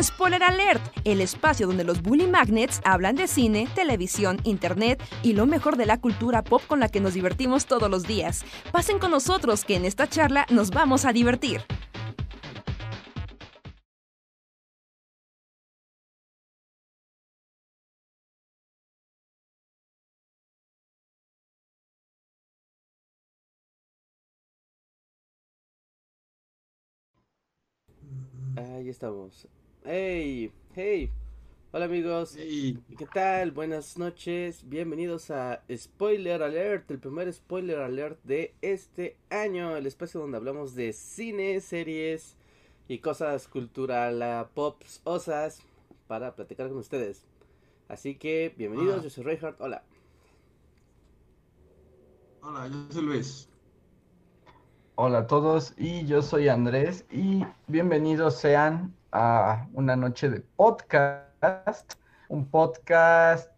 Spoiler Alert, el espacio donde los Bully Magnets hablan de cine, televisión, internet y lo mejor de la cultura pop con la que nos divertimos todos los días. Pasen con nosotros que en esta charla nos vamos a divertir. Ahí estamos. Hey, hey. Hola amigos. ¿Qué tal? Buenas noches. Bienvenidos a Spoiler Alert, el primer spoiler alert de este año, el espacio donde hablamos de cine, series y cosas cultural, pops, osas para platicar con ustedes. Así que bienvenidos, yo soy Reinhardt. Hola. Hola, yo soy Luis. Hola a todos y yo soy Andrés y bienvenidos sean a una noche de podcast, un podcast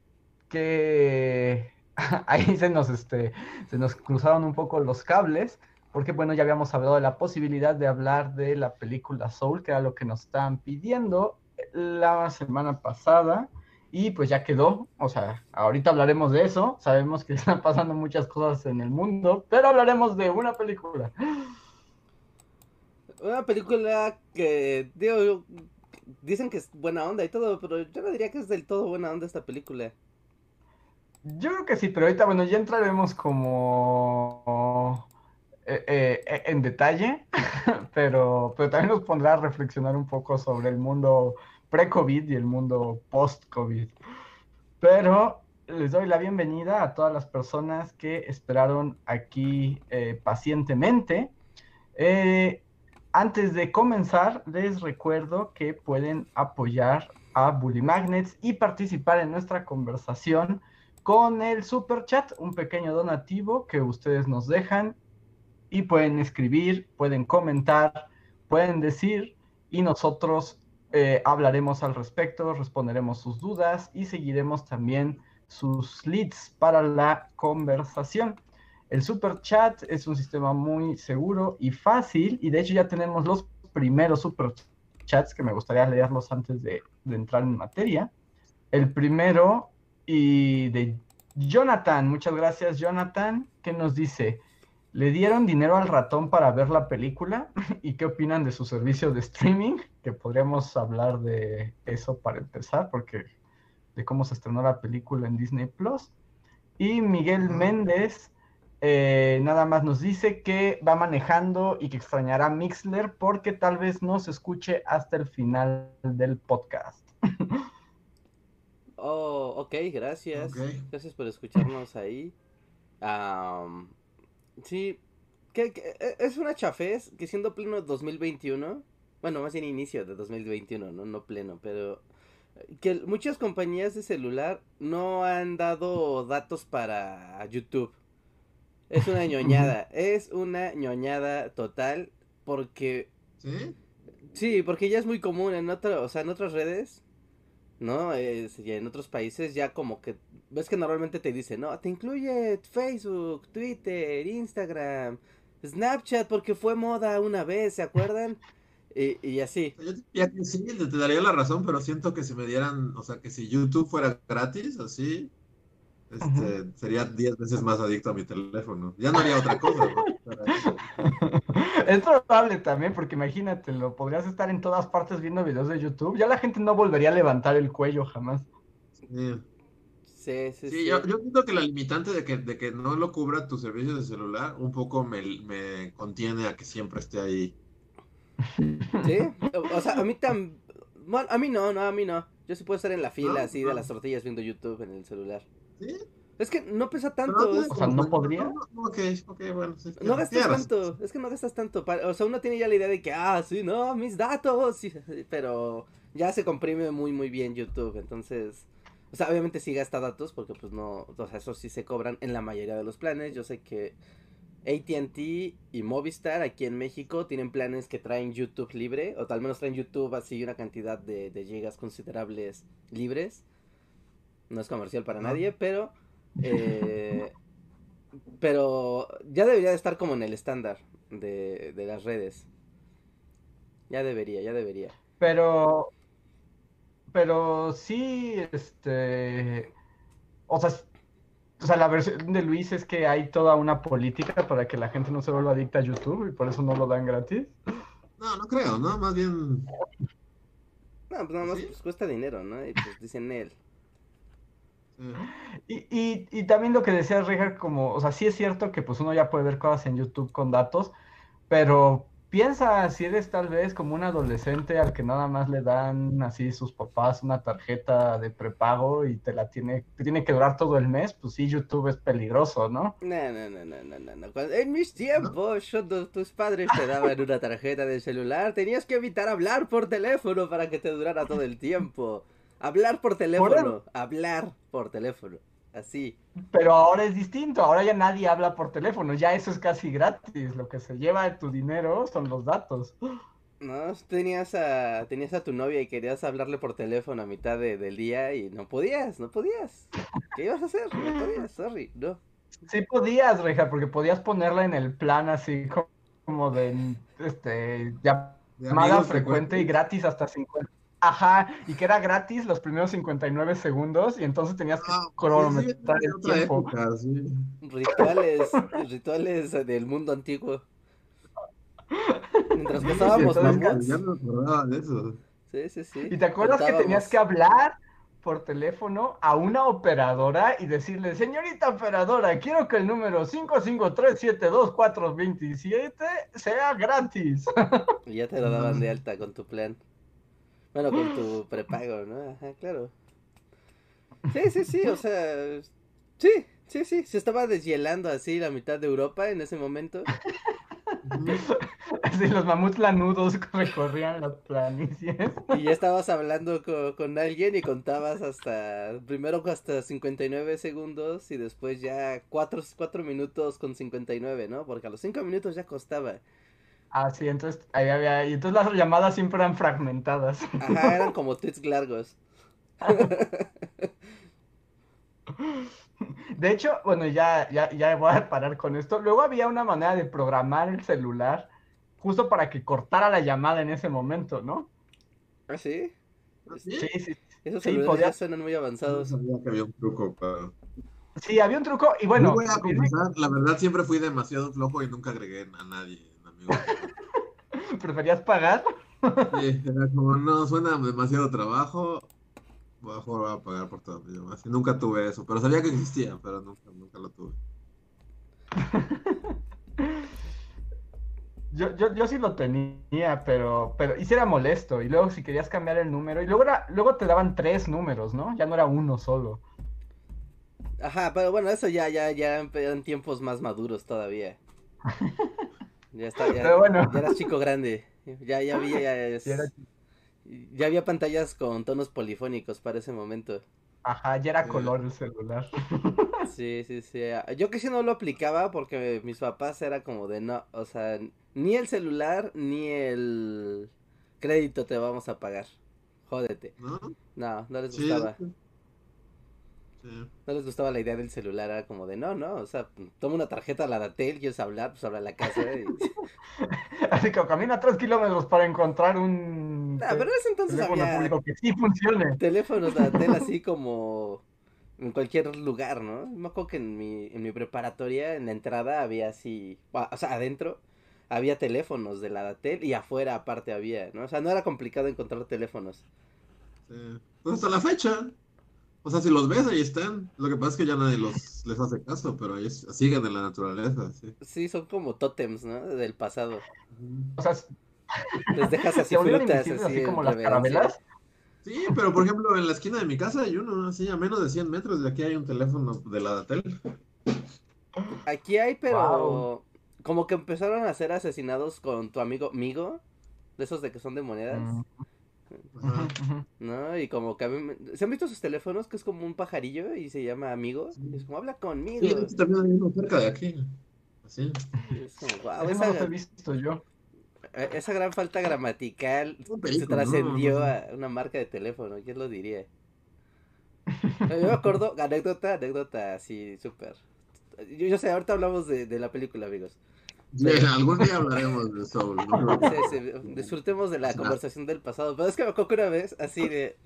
que ahí se nos, este, se nos cruzaron un poco los cables porque bueno, ya habíamos hablado de la posibilidad de hablar de la película Soul, que era lo que nos estaban pidiendo la semana pasada y pues ya quedó, o sea, ahorita hablaremos de eso, sabemos que están pasando muchas cosas en el mundo, pero hablaremos de una película. Una película que, digo, dicen que es buena onda y todo, pero yo no diría que es del todo buena onda esta película. Yo creo que sí, pero ahorita, bueno, ya entraremos como eh, eh, en detalle, pero, pero también nos pondrá a reflexionar un poco sobre el mundo pre-COVID y el mundo post-COVID. Pero les doy la bienvenida a todas las personas que esperaron aquí eh, pacientemente. Eh, antes de comenzar, les recuerdo que pueden apoyar a Bully Magnets y participar en nuestra conversación con el super chat, un pequeño donativo que ustedes nos dejan y pueden escribir, pueden comentar, pueden decir y nosotros eh, hablaremos al respecto, responderemos sus dudas y seguiremos también sus leads para la conversación. El super chat es un sistema muy seguro y fácil y de hecho ya tenemos los primeros super chats que me gustaría leerlos antes de, de entrar en materia. El primero y de Jonathan, muchas gracias Jonathan, que nos dice, ¿Le dieron dinero al ratón para ver la película? ¿Y qué opinan de su servicio de streaming? Que podríamos hablar de eso para empezar, porque de cómo se estrenó la película en Disney Plus. Y Miguel Méndez eh, nada más nos dice que va manejando y que extrañará Mixler porque tal vez no se escuche hasta el final del podcast. oh, ok, gracias. Gracias por escucharnos ahí. Sí, que, e, es una chafez que siendo pleno 2021, bueno, más bien inicio de 2021, no, no pleno, pero que muchas compañías de celular no han dado datos para YouTube. Es una ñoñada, es una ñoñada total porque... ¿Sí? Sí, porque ya es muy común en o sea, en otras redes ¿no? Es, en otros países ya como que, ves que normalmente te dicen, no, te incluye Facebook, Twitter, Instagram, Snapchat, porque fue moda una vez, ¿se acuerdan? Y, así. Yo sí, te daría la razón, pero siento que si me dieran, o sea, que si YouTube fuera gratis, así, este, sería 10 veces más adicto a mi teléfono. Ya no haría otra cosa. es probable también, porque imagínate, lo podrías estar en todas partes viendo videos de YouTube. Ya la gente no volvería a levantar el cuello jamás. Sí. Sí, sí, sí, Yo, yo siento que la limitante de que, de que no lo cubra tu servicio de celular un poco me, me contiene a que siempre esté ahí. Sí, o sea, a mí tan... Bueno, a mí no, no, a mí no. Yo sí puedo estar en la fila así de las tortillas viendo YouTube en el celular. ¿Sí? Es que no pesa tanto. o sea, ¿no podría? No, bueno. no gastas tanto. Es que no gastas tanto. O sea, uno tiene ya la idea de que, ah, sí, no, mis datos. pero ya se comprime muy, muy bien YouTube. Entonces, o sea, obviamente sí gasta datos porque, pues, no. O sea, eso sí se cobran en la mayoría de los planes. Yo sé que ATT y Movistar aquí en México tienen planes que traen YouTube libre. O tal menos traen YouTube así una cantidad de, de gigas considerables libres. No es comercial para nadie, pero eh, pero ya debería de estar como en el estándar de, las redes. Ya debería, ya debería. Pero, pero sí, este, o sea, o sea, la versión de Luis es que hay toda una política para que la gente no se vuelva adicta a YouTube y por eso no lo dan gratis. No, no creo, ¿no? Más bien. No, pues nada más ¿Sí? pues, cuesta dinero, ¿no? Y pues dicen él. Y, y, y también lo que decías, Richard, como, o sea, sí es cierto que pues uno ya puede ver cosas en YouTube con datos, pero piensa si eres tal vez como un adolescente al que nada más le dan así sus papás una tarjeta de prepago y te la tiene, te tiene que durar todo el mes, pues sí, YouTube es peligroso, ¿no? No, no, no, no, no, no, no. Cuando- en mis tiempos, cuando tus padres te daban una tarjeta de celular, tenías que evitar hablar por teléfono para que te durara todo el tiempo. Hablar por teléfono, hablar por teléfono, así. Pero ahora es distinto, ahora ya nadie habla por teléfono, ya eso es casi gratis, lo que se lleva de tu dinero son los datos. No, tenías a, tenías a tu novia y querías hablarle por teléfono a mitad de- del día y no podías, no podías. ¿Qué ibas a hacer? No podías, sorry, no. Sí podías, Reja, porque podías ponerla en el plan así co- como de este llamada frecuente y gratis hasta 50. Ajá, y que era gratis los primeros 59 segundos y entonces tenías que Ah, sí, sí, cronometrar de el tiempo. época, sí. Rituales, rituales del mundo antiguo. Mientras Sí, pasábamos mamuts. Ya no me acordaba de eso. Sí, sí, sí. ¿Y te acuerdas que tenías que hablar por teléfono a una operadora y decirle, señorita operadora, quiero que el número 553722427 sea gratis? Y ya te lo daban de alta con tu plan. Bueno, con tu prepago, ¿no? Ajá, claro. Sí, sí, sí, o sea. Sí, sí, sí. Se estaba deshielando así la mitad de Europa en ese momento. Así los mamuts lanudos recorrían las planicies. Y ya estabas hablando co- con, alguien y contabas hasta. Primero hasta 59 segundos y después ya 4, minutos con 59, ¿no? Porque a los 5 minutos ya costaba. Ah, sí, entonces ahí había, y entonces las llamadas siempre eran fragmentadas. Ajá, eran como tweets largos. De hecho, bueno, ya, ya, ya voy a parar con esto. Luego había una manera de programar el celular justo para que cortara la llamada en ese momento, ¿no? ¿Ah, sí? ¿Sí? Sí, sí. Esos Sí, celulares podía- ya suenan muy No avanzados. sabía que había un truco para... Sí, había un truco y bueno, voy a confesar, la verdad siempre fui demasiado flojo y nunca agregué a nadie, en amigos. ¿preferías pagar? Sí, era como, no, suena demasiado trabajo, mejor voy a pagar por todo mi llamada. Y nunca tuve eso, pero sabía que existía, pero nunca, nunca lo tuve. Yo, yo, yo sí lo tenía, pero, pero y sí era molesto. Y luego si querías cambiar el número, y luego era, luego te daban tres números, ¿no? Ya no era uno solo. Ajá, pero bueno, eso ya, ya, ya eran tiempos más maduros todavía. Ya está, ya, Pero bueno. ya eras chico grande. Ya, ya había, ya, es- Ya era- ya había pantallas con tonos polifónicos para ese momento. Ajá, ya era Sí. color el celular. Sí, sí, sí. Yo que sí no lo aplicaba porque mis papás era como de no, o sea, ni el celular ni el crédito te vamos a pagar. Jódete. ¿No? No, no les gustaba. sí. Sí. No les gustaba la idea del celular, era como de no, no, o sea, toma una tarjeta a la Datel, quieres hablar, pues habla a la casa. Y... Así que camina tres kilómetros para encontrar un Nah, pero en ese entonces teléfono había público que sí funcione. teléfonos Datel así como en cualquier lugar, ¿no? Me acuerdo que en mi, en mi preparatoria, en la entrada, había así, o sea, adentro había teléfonos de la Datel y afuera aparte había, ¿no? O sea, no era complicado encontrar teléfonos. Sí. Pues hasta la fecha. O sea, si los ves, ahí están. Lo que pasa es que ya nadie los les hace caso, pero ellos siguen en la naturaleza, sí. Sí, son como tótems, ¿no? Del pasado. O sea, Les dejas así frutas, así, como las carabelas. Sí, pero por ejemplo, en la esquina de mi casa hay uno, así a menos de 100 metros de aquí hay un teléfono de la Datel. Aquí hay, pero como que empezaron a ser asesinados con tu amigo Migo, de esos de que son de monedas, Mm, Ajá. ¿no? Y como que a mí me- ¿Se han visto sus teléfonos que es como un pajarillo y se llama Amigo? Sí. Y es como, habla conmigo. Sí, también hay uno cerca de aquí. Así. Y es como, "Guau, Ese no los he esa, visto yo. eh, esa gran falta gramatical Un se trascendió No a una marca de teléfono, ¿quién lo diría? Yo me acuerdo, anécdota, anécdota así, súper. Yo, yo sé, ahorita hablamos de, de la película, amigos. Sí, algún día hablaremos de Soul. ¿no? Sí, sí, disfrutemos de la conversación del pasado. Pero es que me acuerdo que una vez, así de.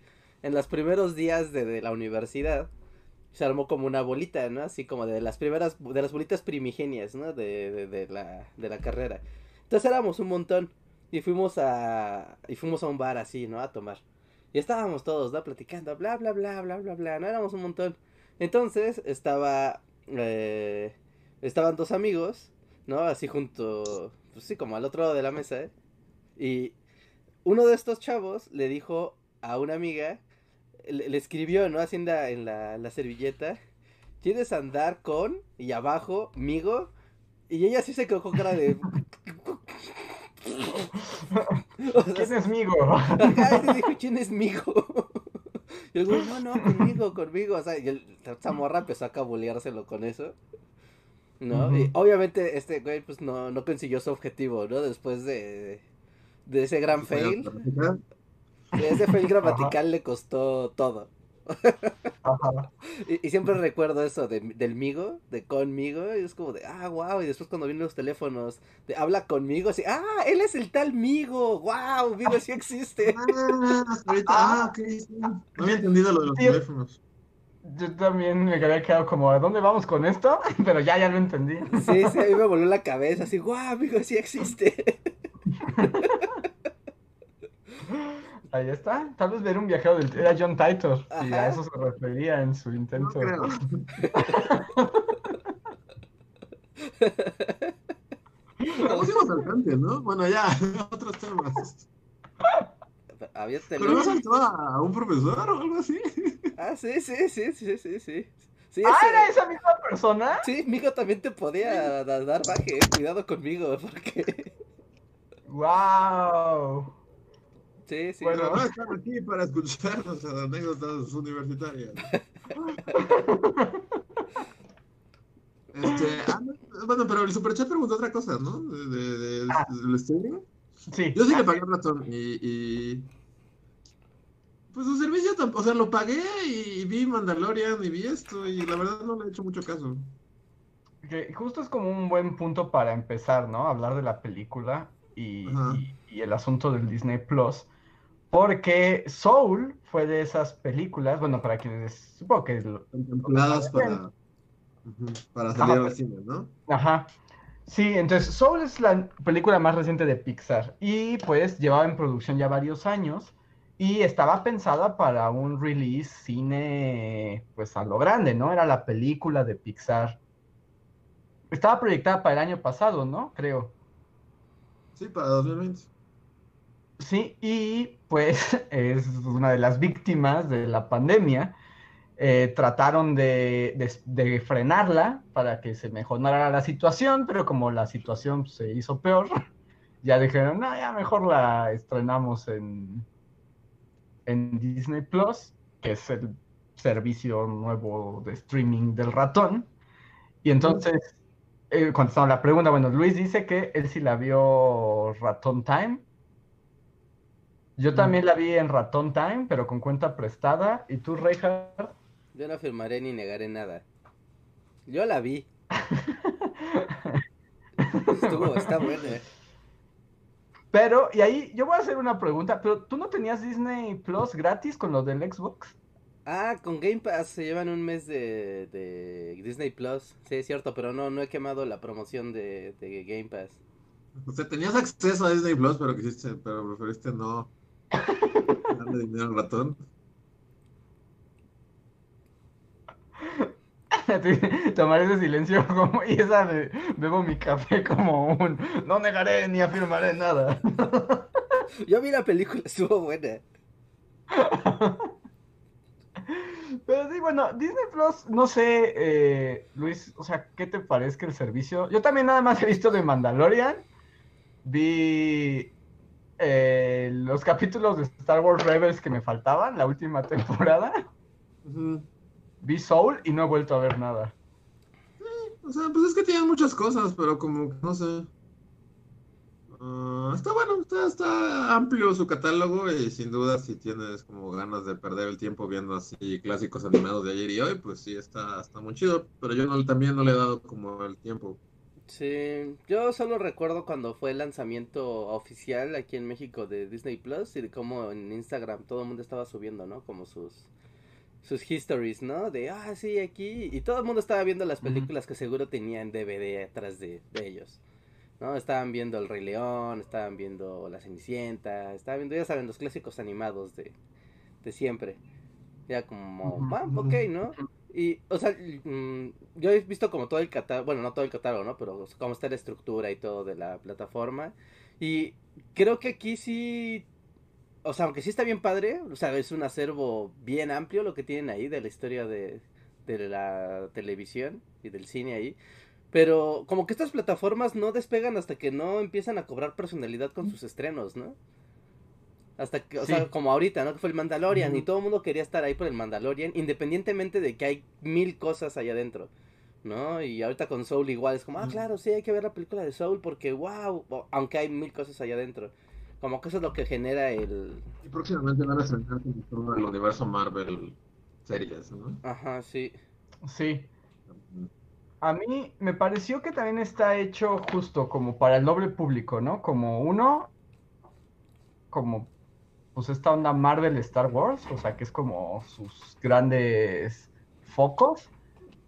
en los primeros días de, de la universidad se armó como una bolita, ¿no? Así como de las primeras, de las bolitas primigenias, ¿no? De, de, de la, de la carrera. Entonces éramos un montón y fuimos a, y fuimos a un bar así, ¿no? A tomar. Y estábamos todos, ¿no? Platicando, bla, bla, bla, bla, bla, bla, no éramos un montón. Entonces estaba, eh, estaban dos amigos, ¿no? Así junto, pues sí, como al otro lado de la mesa, ¿eh? Y uno de estos chavos le dijo a una amiga, le, le escribió, ¿no? Así en la, en la, la servilleta, ¿quieres andar con? Y abajo, migo. Y ella sí se quedó con cara de... O sea, ¿Quién es Migo? Ajá, y dijo, ¿quién es migo? Y el güey, no, no, conmigo, conmigo. O sea, y el, esa morra empezó a cabuleárselo con eso. ¿No? Y obviamente este güey pues no, no consiguió su objetivo, ¿no? Después de, de ese gran fail. Ese fail gramatical le costó todo. Ajá. Y, y siempre recuerdo eso de, del migo, de conmigo, y es como de, ah, wow, y después cuando vienen los teléfonos, de habla conmigo, así, ah, él es el tal migo, wow, migo sí existe. Ah, ahorita, ah, ok, sí. No había entendido lo de los Sí. teléfonos. Yo también me había quedado como, ¿a dónde vamos con esto? Pero ya, ya lo entendí. Sí, sí, a mí me voló la cabeza, así, wow, migo sí existe. Ahí está. Tal vez ver un viajero del... Era John Titor. Y a eso se refería en su No intento. pusimos al cante, ¿no? Bueno, ya, otros temas. Había ¿Pero no teléfono. saltó a un profesor o algo así? Ah, sí, sí, sí, sí, sí, sí. Sí, Ah, ese- ¿era esa misma persona? sí, migo también te podía da- dar baje, eh, cuidado conmigo, porque... ¡Wow! Sí, sí. Bueno. No están aquí para escuchar nuestras anécdotas universitarias. Este, ah, no, bueno, pero el superchat preguntó otra cosa, ¿no? De, de- de- Ah. del streaming. Sí. Yo sí le pagué a ratón y, y- Pues su servicio tampoco, o sea, lo pagué y vi Mandalorian y vi esto y la verdad no le he hecho mucho caso. Justo es como un buen punto para empezar, ¿no? Hablar de la película y, y- y el asunto del Disney Plus. Porque Soul fue de esas películas, bueno, para quienes supongo que lo- Contempladas para, para salir Ajá. al cine, ¿no? Ajá. Sí, entonces Soul es la película más reciente de Pixar y pues llevaba en producción ya varios años y estaba pensada para un release cine pues a lo grande, ¿no? Era la película de Pixar. Estaba proyectada para el año pasado, ¿no? Creo. Sí, para 2020. Sí, y pues es una de las víctimas de la pandemia. Eh, trataron de, de- de frenarla para que se mejorara la situación, pero como la situación se hizo peor, ya dijeron, no, ya mejor la estrenamos en, en Disney Plus, que es el servicio nuevo de streaming del ratón. Y entonces, eh, contestando la pregunta, bueno, Luis dice que él sí la vio Ratón Time. Yo también la vi en Ratón Time, pero con cuenta prestada. ¿Y tú, Reinhardt? Yo no afirmaré ni negaré nada. Yo la vi. Estuvo, está buena. Pero, y ahí yo voy a hacer una pregunta, pero ¿tú no tenías Disney Plus gratis con lo del Xbox? Ah, con Game Pass se llevan un mes de, de Disney Plus. Sí, es cierto, pero no, no he quemado la promoción de, de Game Pass. O sea, tenías acceso a Disney Plus, pero quisiste, pero preferiste no darle dinero al ratón. Tomar ese silencio como, y esa de bebo mi café como un no negaré ni afirmaré nada. Yo vi la película, estuvo buena. Pero sí, bueno, Disney Plus, no sé, eh, Luis, o sea, ¿qué te parece el servicio? Yo también nada más he visto de Mandalorian, vi eh, los capítulos de Star Wars Rebels que me faltaban, la última temporada. Vi Soul y no he vuelto a ver nada. O sea, pues es que tienen muchas cosas, pero como, no sé. Ah, está bueno, está, está amplio su catálogo y sin duda si tienes como ganas de perder el tiempo viendo así clásicos animados de ayer y hoy, pues sí, está, está muy chido, pero yo no, también no le he dado como el tiempo. Sí, yo solo recuerdo cuando fue el lanzamiento oficial aquí en México de Disney Plus y de cómo en Instagram todo el mundo estaba subiendo, ¿no? Como sus sus histories, ¿no? De, ah, sí, aquí. Y todo el mundo estaba viendo las películas que seguro tenían DVD atrás de, de ellos. ¿No? Estaban viendo El Rey León, estaban viendo La Cenicienta, estaban viendo, ya saben, los clásicos animados de, de siempre. Ya como, Ujú, ah, ok, ¿no? Y, o sea, mm, yo he visto como todo el catálogo, bueno, no todo el catálogo, ¿no? Pero cómo está la estructura y todo de la plataforma. Y creo que aquí sí, o sea, aunque sí está bien padre, o sea, es un acervo bien amplio lo que tienen ahí de la historia de, de la televisión y del cine ahí. Pero como que estas plataformas no despegan hasta que no empiezan a cobrar personalidad con sus estrenos, ¿no? Hasta que, o Sí. sea, como ahorita, ¿no? Que fue el Mandalorian y todo el mundo quería estar ahí por el Mandalorian, independientemente de que hay mil cosas allá adentro, ¿no? Y ahorita con Soul igual es como, ah, claro, sí, hay que ver la película de Soul porque, wow, aunque hay mil cosas allá adentro. Como que eso es lo que genera el... Y próximamente van a estrenar como todo el universo Marvel series, ¿no? Ajá, sí. Sí. A mí me pareció que también está hecho justo como para el doble público, ¿no? Como uno, como pues esta onda Marvel Star Wars, o sea, que es como sus grandes focos.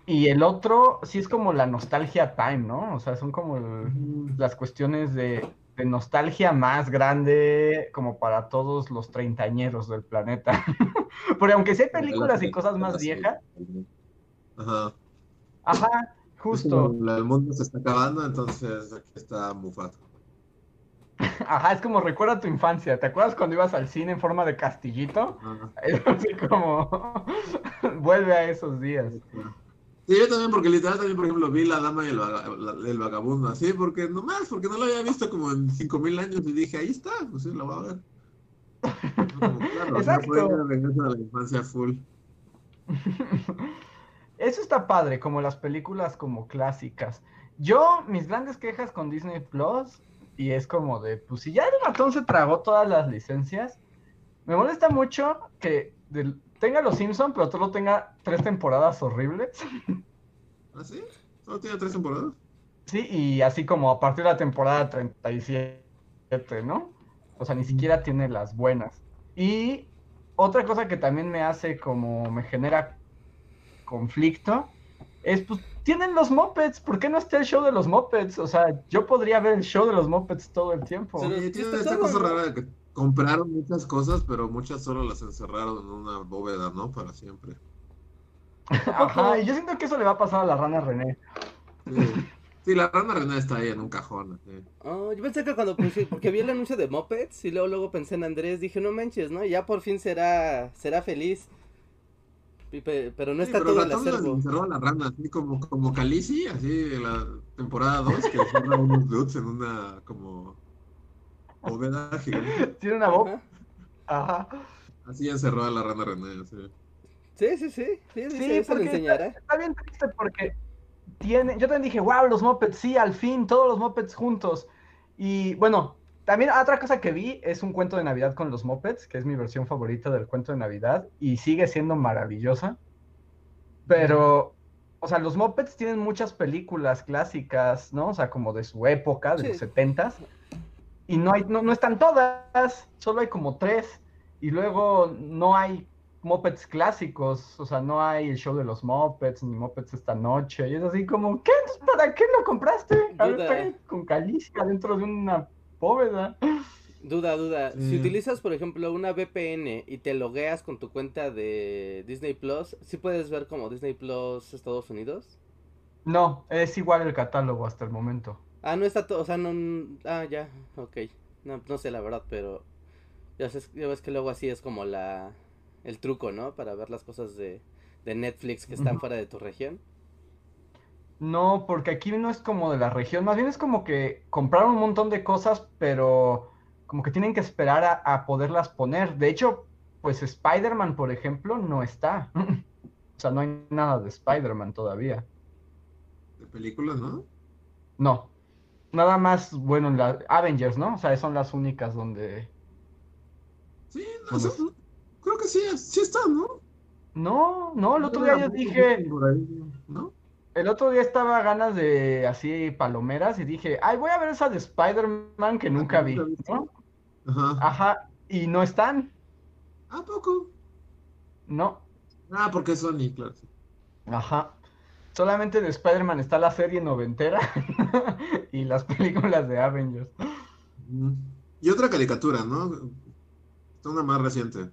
Y el otro sí es como la nostalgia time, ¿no? O sea, son como el- las cuestiones de, de nostalgia más grande como para todos los treintañeros del planeta. Porque aunque sí hay películas y cosas más viejas, Ajá. ajá, justo. el mundo se está acabando, entonces aquí está Mufato. Ajá, es como recuerda tu infancia. ¿Te acuerdas cuando ibas al cine en forma de castillito? Ajá. Es así como vuelve a esos días. Sí, yo también, porque literal también, por ejemplo, vi La Dama y el, vaga- la- el Vagabundo, así, porque nomás, porque no lo había visto como en 5000 años y dije, ahí está, pues sí, lo voy a ver. Como, claro, Exacto. regreso a la infancia full. Eso está padre, como las películas como clásicas. Yo, mis grandes quejas con Disney Plus, y es como de, pues si ya el ratón se tragó todas las licencias, me molesta mucho que del- tenga los Simpsons, pero solo tenga tres temporadas horribles. ¿Ah, sí? ¿Solo tiene tres temporadas? Sí, y así como a partir de la temporada 37, ¿no? O sea, ni siquiera tiene las buenas. Y otra cosa que también me hace como me genera conflicto es, pues, tienen los mopeds, ¿por qué no está el show de los mopeds? O sea, yo podría ver el show de los mopeds todo el tiempo. Sí, tiene esta cosa rara de que compraron muchas cosas, pero muchas solo las encerraron en una bóveda, ¿no? Para siempre. Ajá, y yo siento que eso le va a pasar a la rana René. Sí, Sí, la rana René está ahí en un cajón. Oh, yo pensé que cuando puse, porque vi el anuncio de Muppets y luego luego pensé en Andrés, dije, no manches, ¿no? Ya por fin será será feliz. Pero no Sí, está pero todo el acervo. encerró a la rana, así como, como Khaleesi, así en la temporada 2, que encierra unos dudes en una como bóveda gigante. Tiene una voz. Ajá. Así encerró a la rana René. Sí, sí, sí. Sí, Sí, sí, porque enseñará. Está, está bien triste porque tiene, yo también dije, wow, los mopeds, sí, al fin, todos los mopeds juntos. Y bueno, también otra cosa que vi es un cuento de Navidad con los mopeds, que es mi versión favorita del cuento de Navidad y sigue siendo maravillosa. Pero, o sea, los mopeds tienen muchas películas clásicas, ¿no? O sea, como de su época, de Sí. los setentas. Y no, hay, no, no están todas, solo hay como tres. Y luego no hay mopeds clásicos, o sea, no hay el show de los mopeds, ni mopeds esta noche. Y es así como, ¿qué? ¿Para qué lo compraste? A Duda. con calicia dentro de una bóveda. Duda, duda. Si Sí. utilizas, por ejemplo, una VPN y te logueas con tu cuenta de Disney Plus, ¿sí puedes ver como Disney Plus Estados Unidos? No, es igual el catálogo hasta el momento. Ah, no está todo, o sea, no... Ah, ya, ok. No, no sé la verdad, pero... Ya, sé- ya ves que luego así es como la... El truco, ¿no? Para ver las cosas de, de Netflix que están fuera de tu región. No, porque aquí no es como de la región, más bien es como que compraron un montón de cosas, pero como que tienen que esperar a, a poderlas poner. De hecho, pues Spider-Man, por ejemplo, no está. O sea, no hay nada de Spider-Man todavía. De películas, ¿no? No. Nada más, bueno, la Avengers, ¿no? O sea, son las únicas donde... Sí, no, ¿Dónde eso- creo que sí, sí está, ¿no? No, no, el otro día yo dije, el otro día estaba a ganas de así palomeras y dije, ay, voy a ver esa de Spider-Man que nunca vi, ¿no? Ajá. Ajá, y no están. ¿A poco? No. Ah, porque es Sony, claro. Ajá. Solamente de Spider-Man está la serie noventera y las películas de Avengers. Y otra caricatura, ¿no? Una más reciente.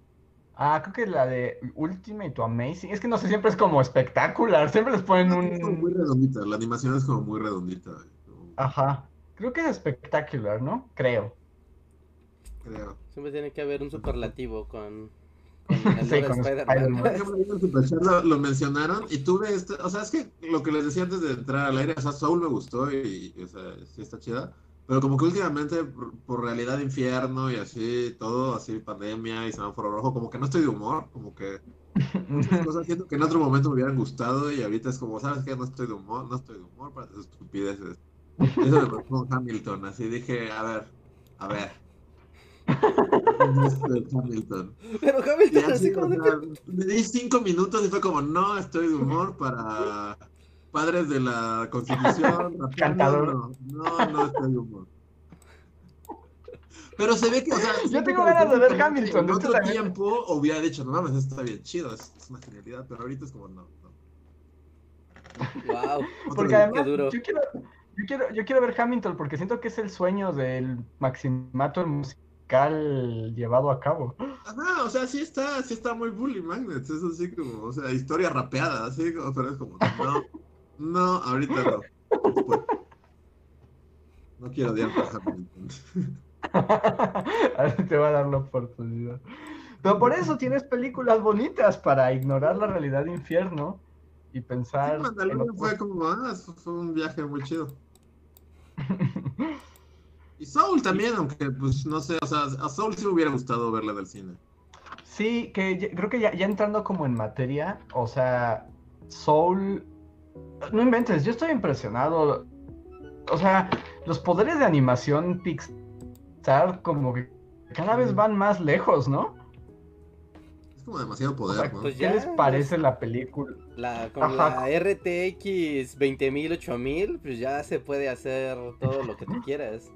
Ah, creo que la de Ultimate o Amazing. Es que no sé, siempre es como espectacular. Siempre les ponen un. Es como muy redondita. La animación es como muy redondita. Ajá. Creo que es espectacular, ¿no? Creo. Creo. Siempre tiene que haber un superlativo con. Con sí, con Spider-Man. Spider lo, mencionaron y tuve este. O sea, es que lo que les decía antes de entrar al aire, o sea, Soul me gustó y, y o sea, sí está chida. Pero como que últimamente, por, realidad de infierno y así, todo, así, pandemia y semáforo rojo, como que no estoy de humor, como que muchas cosas siento que en otro momento me hubieran gustado y ahorita es como, ¿sabes qué? No estoy de humor, no estoy de humor para tus estupideces. Eso me pasó con Hamilton, así dije, a ver, a ver. Hamilton. Pero Hamilton, así, como... me di cinco minutos y fue como, no estoy de humor para padres de la Constitución. Cantador. No, no, no estoy de humor. Pero se ve que, o sea, yo tengo ganas de ver Hamilton. En otro tiempo hubiera dicho, no mames, esto está bien chido, es, una genialidad, pero ahorita es como, no, no. Wow. Porque además, yo quiero, yo quiero, yo quiero ver Hamilton porque siento que es el sueño del maximato musical llevado a cabo. Ajá, o sea, sí está, sí está muy Bully Magnets, es así como, o sea, historia rapeada, así como, pero es como, no. No, ahorita no. No quiero odiar a Hamilton. Ahora te va a dar la oportunidad. Pero por eso tienes películas bonitas para ignorar la realidad de infierno y pensar. Sí, fue como, ah, fue un viaje muy chido. y Soul también, aunque pues no sé, o sea, a Soul sí me hubiera gustado verla del cine. Sí, que creo que ya, ya entrando como en materia, o sea, Soul no inventes, yo estoy impresionado. O sea, los poderes de animación Pixar como que cada vez van más lejos, ¿no? Es como demasiado poder, ¿no? Pues ¿Qué les parece la película? La, con la RTX 20000, 8000, pues ya se puede hacer todo lo que tú quieras.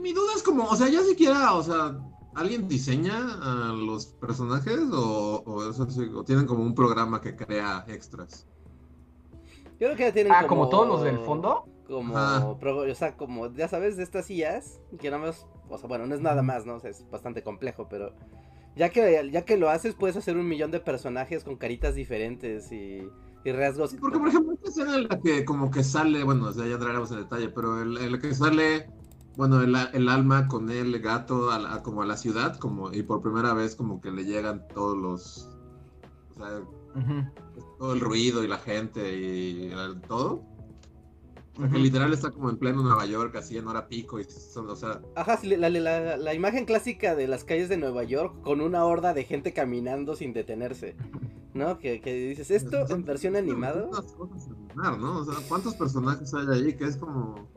Mi duda es como, o sea, ya siquiera, o sea, ¿alguien diseña a los personajes o, o, eso, o tienen como un programa que crea extras? Yo creo que ya tienen ah, como... todos los del fondo. Como, o sea, como, ya sabes, de estas sillas, que nada más, o sea, bueno, no es nada más, ¿no? O sea, es bastante complejo, pero ya que, ya que lo haces, puedes hacer un millón de personajes con caritas diferentes y, y rasgos. porque, por ejemplo, esta escena en la que como que sale, bueno, o sea, ya entraremos en detalle, pero en la que sale, bueno, el, el, alma con el gato a como a la ciudad, como, y por primera vez como que le llegan todos los, o sea, todo el ruido y la gente y todo. que literal está como en pleno Nueva York, así en hora pico. Y son, o sea... Ajá, la, la, la, imagen clásica de las calles de Nueva York con una horda de gente caminando sin detenerse. ¿No? Que, que dices, ¿esto en versión animada? ¿no? O sea, ¿cuántos personajes hay ahí que es como...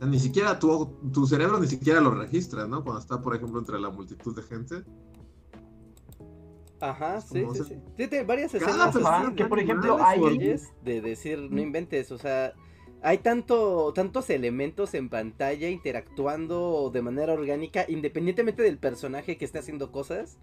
Ni siquiera tu, tu cerebro ni siquiera lo registra, ¿no? Cuando está, por ejemplo, entre la multitud de gente. Ajá, sí, sí, sí. Tiene varias escenas que por ejemplo hay de decir, no inventes, o sea, hay tanto, tantos elementos en pantalla interactuando de manera orgánica, independientemente del personaje que esté haciendo cosas.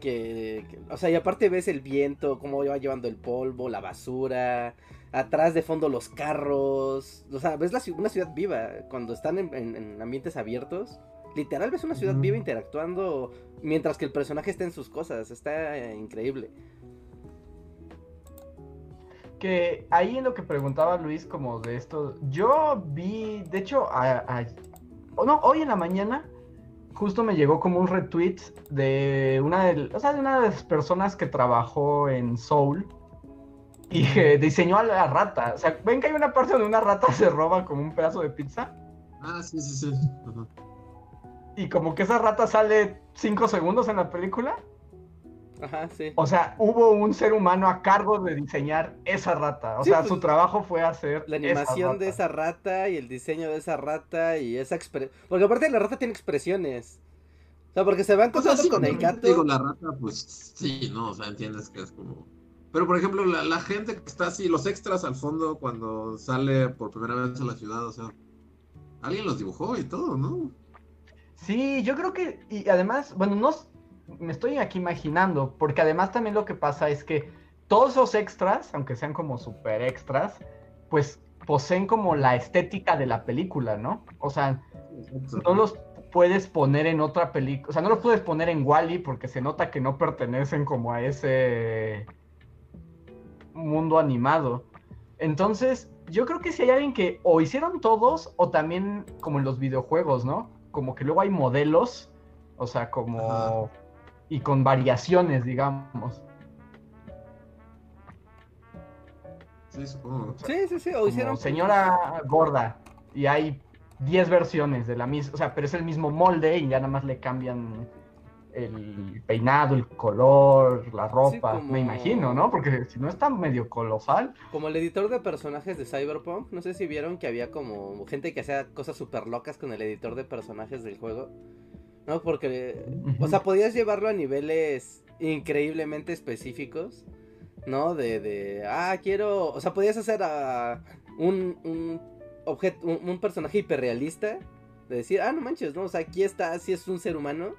Que, o sea, y aparte ves el viento, cómo va llevando el polvo, la basura, atrás de fondo los carros, o sea, ves la, una ciudad viva cuando están en ambientes abiertos literal ves una ciudad viva interactuando mientras que el personaje está en sus cosas. Está eh, increíble. Que ahí en lo que preguntaba Luis como de esto, yo vi, de hecho, no, hoy en la mañana justo me llegó como un retweet de una de, o sea, de una de las personas que trabajó en Soul y que diseñó a la rata. O sea, ven que hay una parte donde una rata se roba como un pedazo de pizza. Ah, sí, sí, sí y como que esa rata sale cinco segundos en la película. Ajá, sí. O sea, hubo un ser humano a cargo de diseñar esa rata. O sea, pues, su trabajo fue hacer. La animación de esa rata y el diseño de esa rata y esa expresión. Porque aparte la rata tiene expresiones. O sea, porque se van cosas con el gato. Digo, la rata, pues sí, ¿no? O sea, entiendes que es como. Pero, por ejemplo, la, la, gente que está así, los extras al fondo cuando sale por primera vez a la ciudad, o sea, alguien los dibujó y todo, ¿no? Sí, yo creo que, y además, bueno, no, me estoy aquí imaginando, porque además también lo que pasa es que todos esos extras, aunque sean como super extras, pues poseen como la estética de la película, ¿no? O sea, no los puedes poner en otra película, o sea, no los puedes poner en Wally porque se nota que no pertenecen como a ese mundo animado. Entonces, yo creo que si hay alguien que o hicieron todos o también como en los videojuegos, ¿no? Como que luego hay modelos, o sea, como... y con variaciones, digamos. Sí, supongo. Sí, sí, sí. O hicieron... Señora gorda. Y hay 10 versiones de la misma. O sea, pero es el mismo molde y ya nada más le cambian el peinado, el color, la ropa, me imagino, ¿no? Porque si no está medio colosal. Como el editor de personajes de Cyberpunk, no sé si vieron que había como gente que hacía cosas súper locas con el editor de personajes del juego. ¿No? Porque, o sea, podías llevarlo a niveles increíblemente específicos, ¿no? De, de ah, quiero, o sea, podías hacer a un, un objeto, un, personaje hiperrealista, de decir, ah, no manches, ¿no? O sea, aquí está, así es un ser humano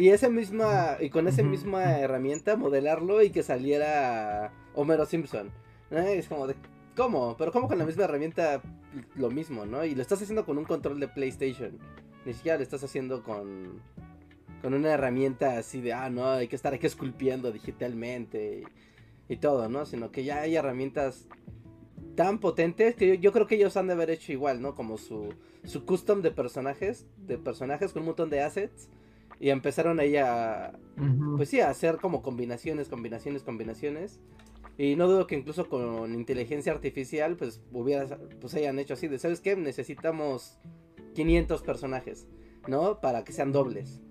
y esa misma, y con esa misma herramienta modelarlo y que saliera Homero Simpson. Es como de, ¿cómo? Pero ¿cómo con la misma herramienta lo mismo, no? Y lo estás haciendo con un control de PlayStation. Ni siquiera lo estás haciendo con, con una herramienta así de, ah, no, hay que estar aquí esculpiendo digitalmente y, todo, ¿no? Sino que ya hay herramientas tan potentes que yo, yo, creo que ellos han de haber hecho igual, ¿no? Como su, su custom de personajes, de personajes con un montón de assets y empezaron ahí a, pues sí, a hacer como combinaciones, combinaciones, combinaciones. Y no dudo que incluso con inteligencia artificial, pues hubiera, pues hayan hecho así de, ¿sabes qué? Necesitamos 500 personajes, ¿no? Para que sean dobles.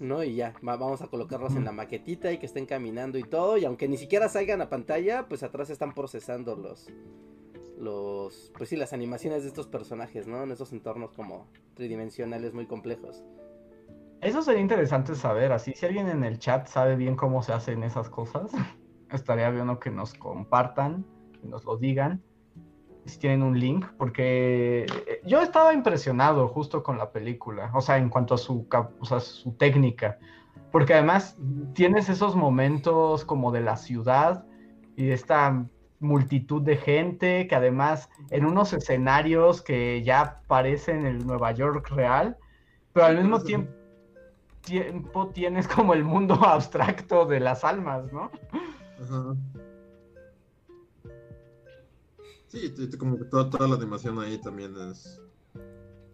¿no? Y ya, vamos a colocarlos en la maquetita y que estén caminando y todo. Y aunque ni siquiera salgan a pantalla, pues atrás están procesando los, los, pues sí, las animaciones de estos personajes, ¿no? En esos entornos como tridimensionales muy complejos. Eso sería interesante saber, así si alguien en el chat sabe bien cómo se hacen esas cosas, estaría bueno que nos compartan, que nos lo digan, si tienen un link, porque eh, yo estaba impresionado justo con la película, o sea, en cuanto a su, su técnica, porque además tienes esos momentos como de la ciudad y esta multitud de gente, que además en unos escenarios que ya parecen el Nueva York real, pero al mismo tiempo tiempo tienes como el mundo abstracto de las almas, ¿no? Ajá. Sí, como que toda, toda la animación ahí también es...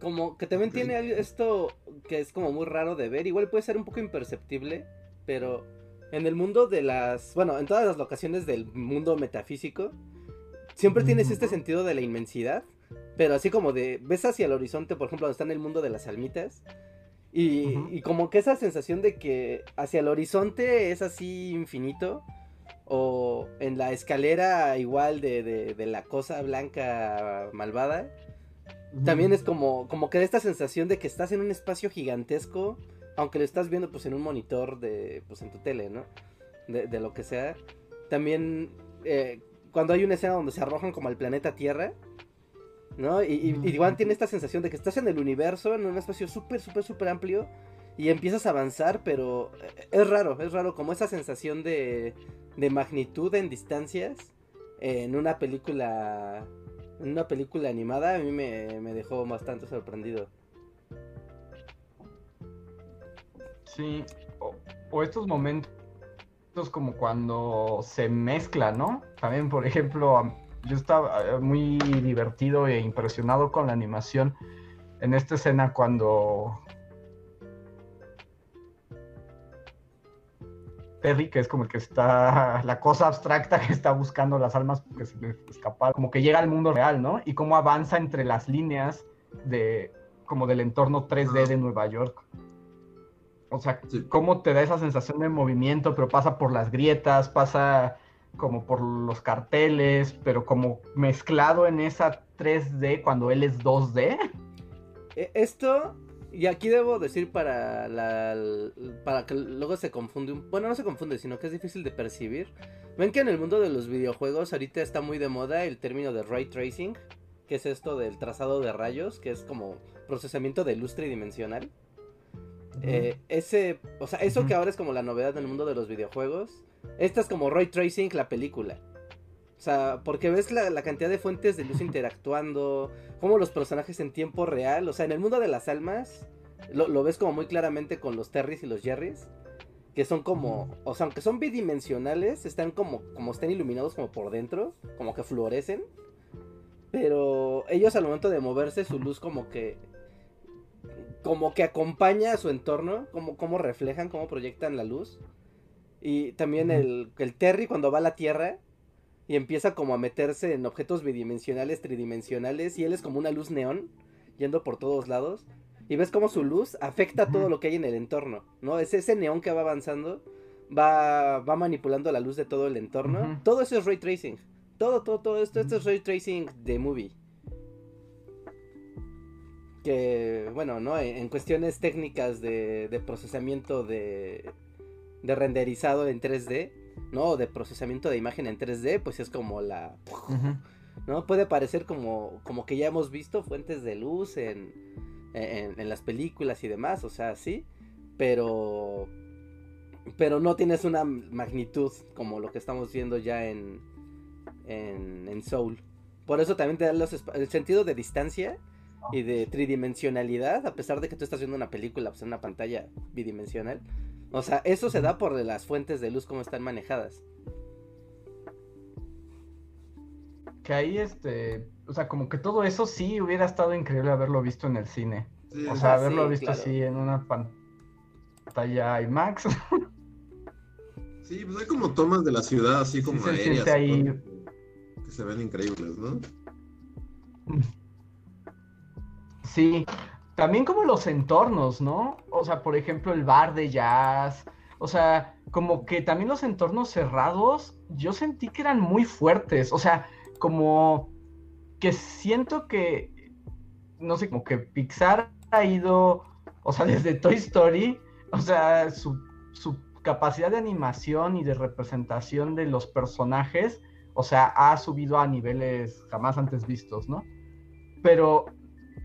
Como que también tiene esto que es como muy raro de ver, igual puede ser un poco imperceptible, pero en el mundo de las, bueno, en todas las locaciones del mundo metafísico, siempre tienes este sentido de la inmensidad, pero así como de, ves hacia el horizonte, por ejemplo, donde está en el mundo de las almitas, y, como que esa sensación de que hacia el horizonte es así infinito. O en la escalera igual de, la cosa blanca malvada. También es como, como que da esta sensación de que estás en un espacio gigantesco. Aunque lo estás viendo pues en un monitor de. pues en tu tele, ¿no? De, lo que sea. También eh, cuando hay una escena donde se arrojan como al planeta Tierra ¿no? Y, igual tiene esta sensación de que estás en el universo, en un espacio súper, súper, súper amplio, y empiezas a avanzar, pero eh, es raro, es raro, como esa sensación de, de magnitud en distancias en una película, en una película animada, a mí me, me dejó bastante sorprendido. Sí, o, estos momentos como cuando se mezcla, ¿no? También, por ejemplo, yo estaba eh, muy divertido e impresionado con la animación en esta escena cuando Perry, que es como el que está, la cosa abstracta que está buscando las almas que se le escapa, como que llega al mundo real, ¿no? Y cómo avanza entre las líneas de, como del entorno 3D de Nueva York. O sea, cómo te da esa sensación de movimiento, pero pasa por las grietas, pasa como por los carteles, pero como mezclado en esa 3D cuando él es 2D. E, esto Y aquí debo decir para la para que luego se confunde, un, bueno, no se confunde, sino que es difícil de percibir. Ven que en el mundo de los videojuegos ahorita está muy de moda el término de ray tracing, que es esto del trazado de rayos, que es como procesamiento de luz tridimensional. Eh, ese, o sea, eso que ahora es como la novedad en el mundo de los videojuegos, esta es como ray tracing la película. O sea, porque ves la, cantidad de fuentes de luz interactuando, como los personajes en tiempo real, o sea, en el mundo de las almas, lo, ves como muy claramente con los Terrys y los Jerrys, que son como, o sea, aunque son bidimensionales, están como, como están iluminados como por dentro, como que fluorecen, pero ellos al momento de moverse, su luz como que, como que acompaña a su entorno, como, como reflejan, como proyectan la luz. Y también el, el Terry cuando va a la Tierra, y empieza como a meterse en objetos bidimensionales, tridimensionales y él es como una luz neón yendo por todos lados y ves como su luz afecta todo lo que hay en el entorno, ¿no? Es ese neón que va avanzando, va, va manipulando la luz de todo el entorno. Todo eso es ray tracing. Todo, todo, todo esto, esto es ray tracing de movie. Que, bueno, ¿no? En, cuestiones técnicas de, de procesamiento de, de renderizado en 3D, ¿no? De procesamiento de imagen en 3D, pues es como la... ¿No? Puede parecer como, como que ya hemos visto fuentes de luz en, en, las películas y demás, o sea, sí, pero... Pero no tienes una magnitud como lo que estamos viendo ya en, en, en Soul. Por eso también te da los, el sentido de distancia y de tridimensionalidad, a pesar de que tú estás viendo una película pues, en una pantalla bidimensional. O sea, eso se da por las fuentes de luz como están manejadas. Que ahí, este, o sea, como que todo eso sí hubiera estado increíble haberlo visto en el cine. o sea, haberlo visto así en una pantalla IMAX. Sí, pues hay como tomas de la ciudad así como sí, aéreas. ahí... Que se ven increíbles, ¿no? Sí, también como los entornos, ¿no? O sea, por ejemplo, el bar de jazz. O sea, como que también los entornos cerrados, yo sentí que eran muy fuertes. O sea, como que siento que, no sé, como que Pixar ha ido, o sea, desde Toy Story, o sea, su, su capacidad de animación y de representación de los personajes, o sea, ha subido a niveles jamás antes vistos, ¿no? Pero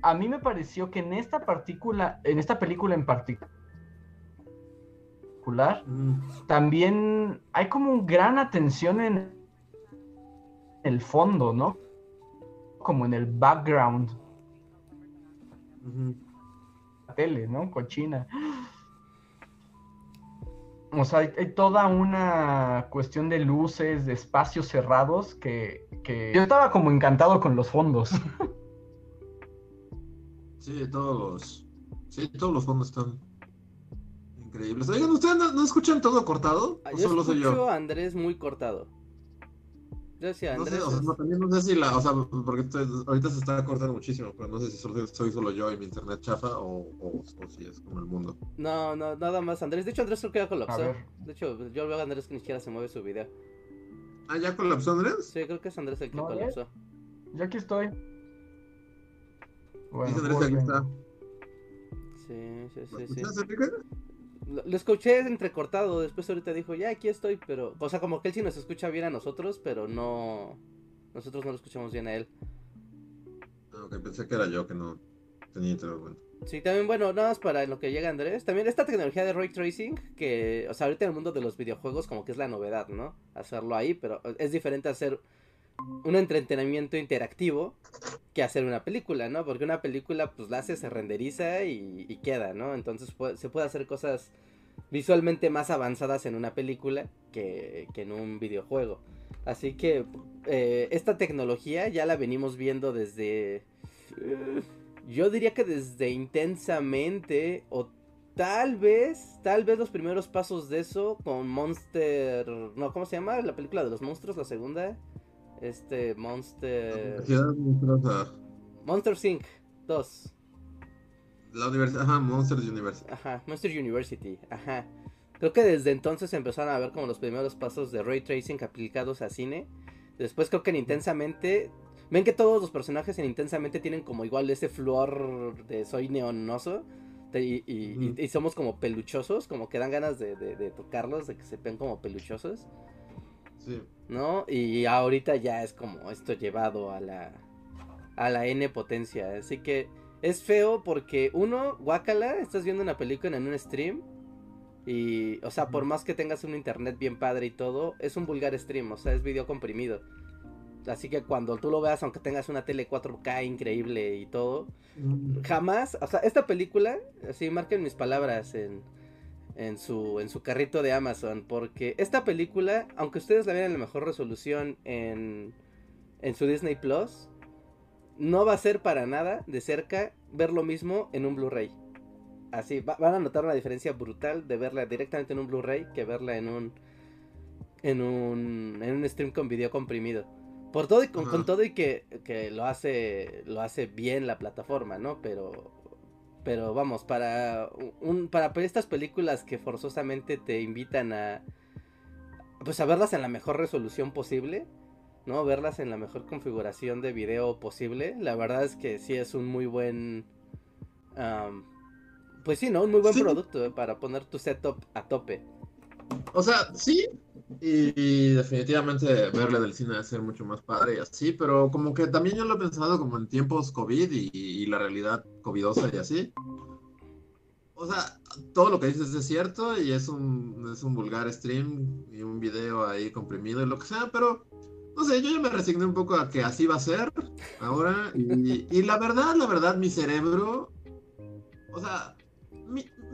a mí me pareció que en esta partícula, en esta película en particular, mm. también hay como un gran atención en el fondo, ¿no? Como en el background. La tele, ¿no? Cochina. O sea, hay, toda una cuestión de luces, de espacios cerrados que, que... Yo estaba como encantado con los fondos. Sí, todos los. Sí, todos los fondos están increíbles. Oigan, ¿ustedes no, escuchan todo cortado? ¿O yo solo soy yo? a Andrés muy cortado. Yo decía, Andrés. No sé, o sea, también no sé si la. O sea, porque ahorita se está cortando muchísimo, pero no sé si soy solo yo y mi internet chafa o, o, si es como el mundo. No, no, nada más Andrés. De hecho, Andrés creo que ya colapsó. De hecho, yo veo a Andrés que ni siquiera se mueve su video. ¿Ah, ya colapsó Andrés? Sí, creo que es Andrés el que colapsó. Yo aquí estoy. Bueno, Dice está. Sí, sí, sí. sí. Lo, lo, escuché entrecortado, después ahorita dijo, ya aquí estoy, pero... O sea, como que él sí nos escucha bien a nosotros, pero no... Nosotros no lo escuchamos bien a él. Ah, ok, pensé que era yo que no tenía internet. Sí, también, bueno, nada más para lo que llega Andrés. También esta tecnología de ray tracing, que, o sea, ahorita en el mundo de los videojuegos como que es la novedad, ¿no? Hacerlo ahí, pero es diferente hacer un entretenimiento interactivo que hacer una película, ¿no? Porque una película pues la hace, se renderiza y, queda, ¿no? Entonces se puede hacer cosas visualmente más avanzadas en una película que, en un videojuego. Así que eh, esta tecnología ya la venimos viendo desde... yo diría que desde intensamente o tal vez, tal vez los primeros pasos de eso con Monster... No, ¿cómo se llama? La película de los monstruos, la segunda. Este Monster. Monster Inc. 2. La universidad, ajá, Monster University. Ajá, Monster University, ajá. Creo que desde entonces empezaron a ver como los primeros pasos de ray tracing aplicados a cine. Después creo que en Intensamente. Ven que todos los personajes en Intensamente tienen como igual ese flor de soy neonoso. y, somos como peluchosos, como que dan ganas de, de, tocarlos, de que se ven como peluchosos. Sí. ¿No? Y ahorita ya es como esto llevado a la, a la N potencia. Así que es feo porque uno, guácala, estás viendo una película en un stream. Y, o sea, por más que tengas un internet bien padre y todo, es un vulgar stream, o sea, es video comprimido. Así que cuando tú lo veas, aunque tengas una tele 4K increíble y todo, jamás, o sea, esta película, así marquen mis palabras en, en, su, en su carrito de Amazon, porque esta película, aunque ustedes la vean en la mejor resolución en, en su Disney Plus, no va a ser para nada de cerca ver lo mismo en un Blu-ray. Así, van a notar una diferencia brutal de verla directamente en un Blu-ray que verla en un, en un, en un stream con video comprimido. Por todo y con, todo y que, lo hace lo hace bien la plataforma, ¿no? Pero pero vamos, para un para estas películas que forzosamente te invitan a pues a verlas en la mejor resolución posible, ¿no? Verlas en la mejor configuración de video posible, la verdad es que sí es un muy buen pues sí, ¿no? Un muy buen producto eh, para poner tu setup a tope. O sea, sí, y, definitivamente verle del cine debe ser mucho más padre y así, pero como que también yo lo he pensado como en tiempos COVID y, la realidad covidosa y así. O sea, todo lo que dices es cierto y es un, es un vulgar stream y un video ahí comprimido y lo que sea, pero no sé, yo ya me resigné un poco a que así va a ser ahora y, y la verdad, la verdad, mi cerebro, o sea,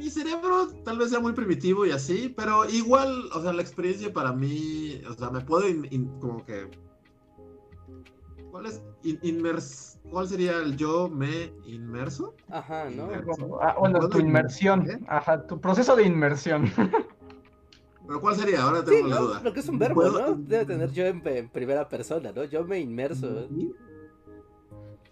mi, cerebro tal vez sea muy primitivo y así, pero igual, o sea, la experiencia para mí, o sea, me puedo como que... ¿Cuál es? inmers ¿Cuál sería el yo me inmerso? Ajá, ¿no? Ah, bueno, tu inmersión. Ajá, tu proceso de inmersión. ¿Pero cuál sería? Ahora tengo la duda. Lo que es un verbo, ¿no? Debe tener yo en, primera persona, ¿no? Yo me inmerso.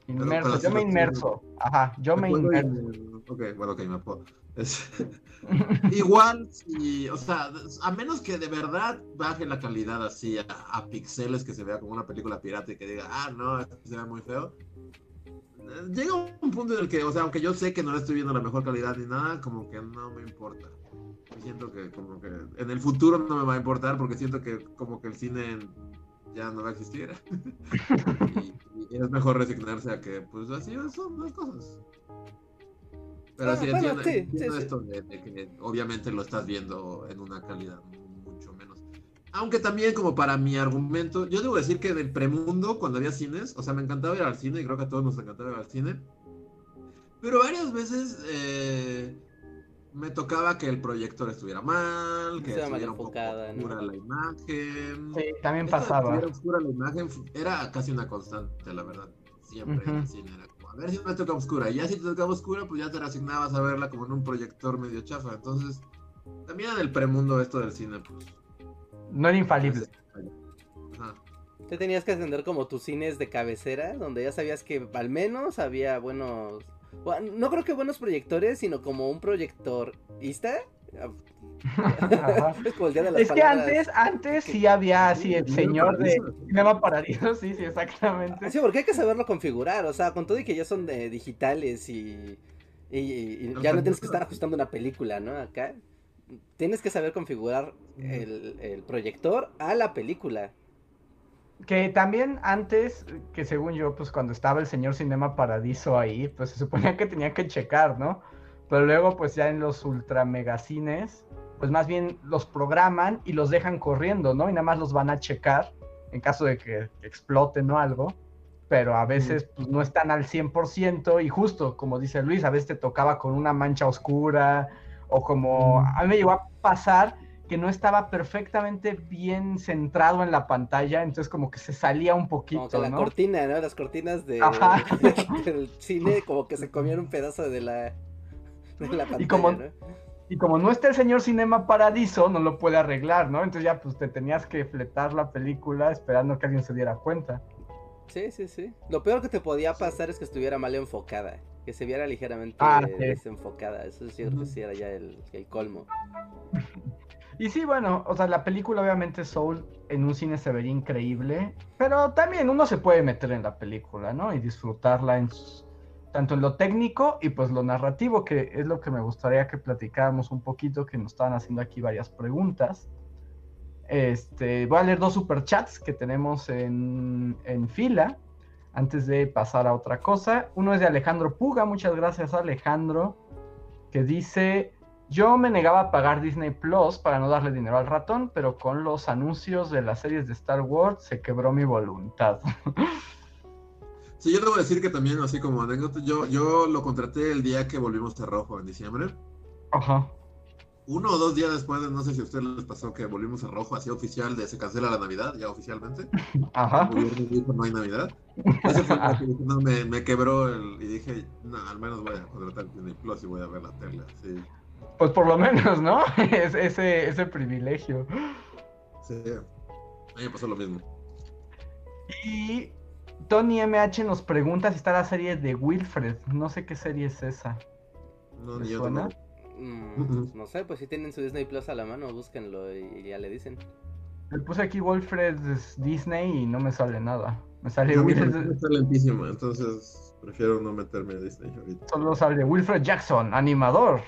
Inmerso, yo me inmerso. Ajá, yo me inmerso. Ok, bueno, ok, me puedo. Igual, si, o sea, a menos que de verdad baje la calidad así a, pixeles, que se vea como una película pirata y que diga, ah, no, se ve muy feo. Llega un punto en el que, o sea, aunque yo sé que no le estoy viendo la mejor calidad ni nada, como que no me importa. Siento que como que en el futuro no me va a importar porque siento que como que el cine ya no va a existir. y, es mejor resignarse a que, pues así son las cosas. Pero sí, entiendo, esto de, que obviamente lo estás viendo en una calidad mucho menos. Aunque también como para mi argumento, yo debo decir que en el premundo, cuando había cines, o sea, me encantaba ir al cine y creo que a todos nos encantaba ir al cine. Pero varias veces eh, me tocaba que el proyector estuviera mal, que estuviera un poco oscura la imagen. Sí, también pasaba. Que oscura la imagen era casi una constante, la verdad. Siempre en el cine era ver si me toca oscura. Y ya si te toca oscura, pues ya te resignabas a verla como en un proyector medio chafa. Entonces, también en el premundo esto del cine, pues. No era infalible. Te tenías que atender como tus cines de cabecera, donde ya sabías que al menos había buenos. no creo que buenos proyectores, sino como un proyectorista es, que antes, antes sí había así el señor de Cinema Paradiso, sí, sí, exactamente. Sí, porque hay que saberlo configurar, o sea, con todo y que ya son de digitales y, ya no tienes que estar ajustando una película, ¿no? Acá tienes que saber configurar el, proyector a la película. Que también antes, que según yo, pues cuando estaba el señor Cinema Paradiso ahí, pues se suponía que tenía que checar, ¿no? Pero luego, pues ya en los ultra megacines, pues más bien los programan y los dejan corriendo, ¿no? Y nada más los van a checar en caso de que exploten o algo, pero a veces pues, no están al 100% y justo, como dice Luis, a veces te tocaba con una mancha oscura o como a mí me llegó a pasar que no estaba perfectamente bien centrado en la pantalla, entonces como que se salía un poquito, como la cortina, ¿no? Las cortinas de, del cine como que se comían un pedazo de la, de la pantalla, y como, y como no está el señor Cinema Paradiso, no lo puede arreglar, ¿no? Entonces ya pues te tenías que fletar la película esperando que alguien se diera cuenta. Sí, sí, sí. Lo peor que te podía pasar es que estuviera mal enfocada, que se viera ligeramente ah, desenfocada. Eso sí, sí era ya el, colmo. Y sí, bueno, o sea, la película obviamente Soul en un cine se vería increíble, pero también uno se puede meter en la película, ¿no? Y disfrutarla en tanto en lo técnico y pues lo narrativo, que es lo que me gustaría que platicáramos un poquito, que nos estaban haciendo aquí varias preguntas. Este, voy a leer dos superchats que tenemos en, fila antes de pasar a otra cosa. Uno es de Alejandro Puga, muchas gracias Alejandro, que dice, yo me negaba a pagar Disney Plus para no darle dinero al ratón, pero con los anuncios de las series de Star Wars se quebró mi voluntad. Sí, yo debo decir que también, así como anécdota, yo, yo lo contraté el día que volvimos a Rojo, en diciembre. Ajá. Uno o dos días después, no sé si a ustedes les pasó que volvimos a Rojo, así oficial, de se cancela la Navidad, ya oficialmente. Ajá. El gobierno dijo no hay Navidad. Ese fue el que no, me, me quebró el, y dije, no, al menos voy a contratar Disney Plus y voy a ver la tele. Sí, Pues por lo menos, ¿no? Es, ese, ese privilegio. sí. A mí me pasó lo mismo. Y Tony MH nos pregunta si está la serie de Wilfred. No sé qué serie es esa. No, ¿Te suena? Mm, no sé, pues si tienen su Disney Plus a la mano, búsquenlo y ya le dicen. Le puse aquí Wilfred es Disney y no me sale nada. Me sale Wilfred, también está lentísima, entonces prefiero no meterme a Disney ahorita. solo sale Wilfred Jackson, animador.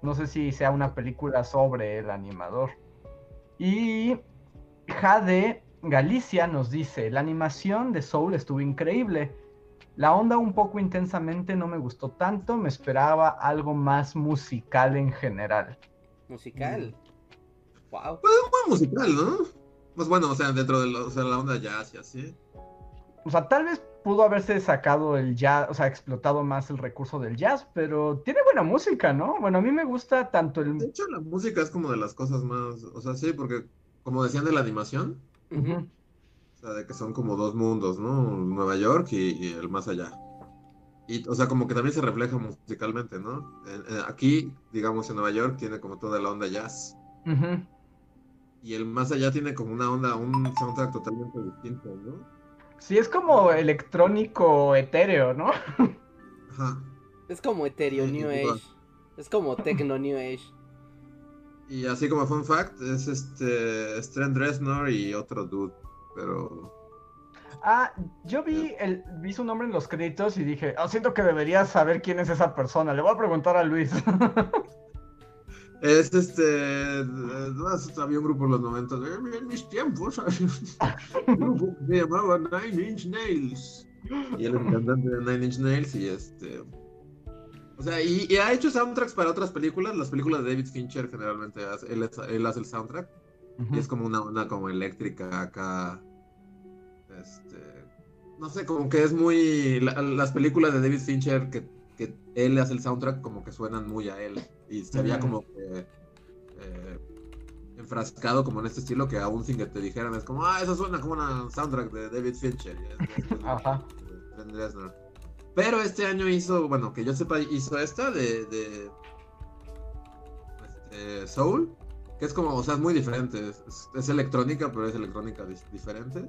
No sé si sea una película sobre el animador. Y Jade Galicia nos dice, la animación de Soul estuvo increíble. La onda un poco intensamente no me gustó tanto, me esperaba algo más musical en general. Musical. Wow. Pues es muy musical, ¿no? Pues bueno, o sea, dentro de lo- o sea, la onda jazz y así. O sea, tal vez pudo haberse sacado el jazz, o sea, explotado más el recurso del jazz, pero tiene buena música, ¿no? Bueno, a mí me gusta tanto De el... hecho, la música es como de las cosas más, o sea, sí, porque como decían de la animación, O sea, de que son como dos mundos, ¿no? Nueva York y, y el más allá. Y, o sea, como que también se refleja musicalmente, ¿no? En- en- aquí, digamos, en Nueva York tiene como toda la onda jazz. Y el más allá tiene como una onda, un soundtrack totalmente distinto, ¿no? Sí, es como electrónico etéreo, ¿no? Ajá. Es como Ethereum Sí, New. Age. Es como Tecno New Age. Y así como fun fact, es este Strand Reznor y otro dude, pero Ah, yo vi, el, vi su nombre en los créditos y dije, oh, siento que deberías saber quién es esa persona. Le voy a preguntar a Luis. es este, había un grupo en los 90, eh, en mis tiempos, un grupo que se llamaba Nine Inch Nails. Y él es el cantante de Nine Inch Nails y este... O sea, y, y ha hecho soundtracks para otras películas, las películas de David Fincher generalmente, hace- él, hace el soundtrack. Y es como una onda como eléctrica acá. Este. No sé, como que es muy. la- las películas de David Fincher que, que él hace el soundtrack como que suenan muy a él. Y sería Mm. como que. eh, enfrascado como en este estilo que aún sin que te dijeran es como, ah, eso suena como una soundtrack de David Fincher. y es- es- es- Ajá. Trent Reznor. Pero este año hizo, bueno, que yo sepa, hizo esta de, de este, Soul, que es como, o sea, es muy diferente. Es, electrónica, pero es electrónica diferente.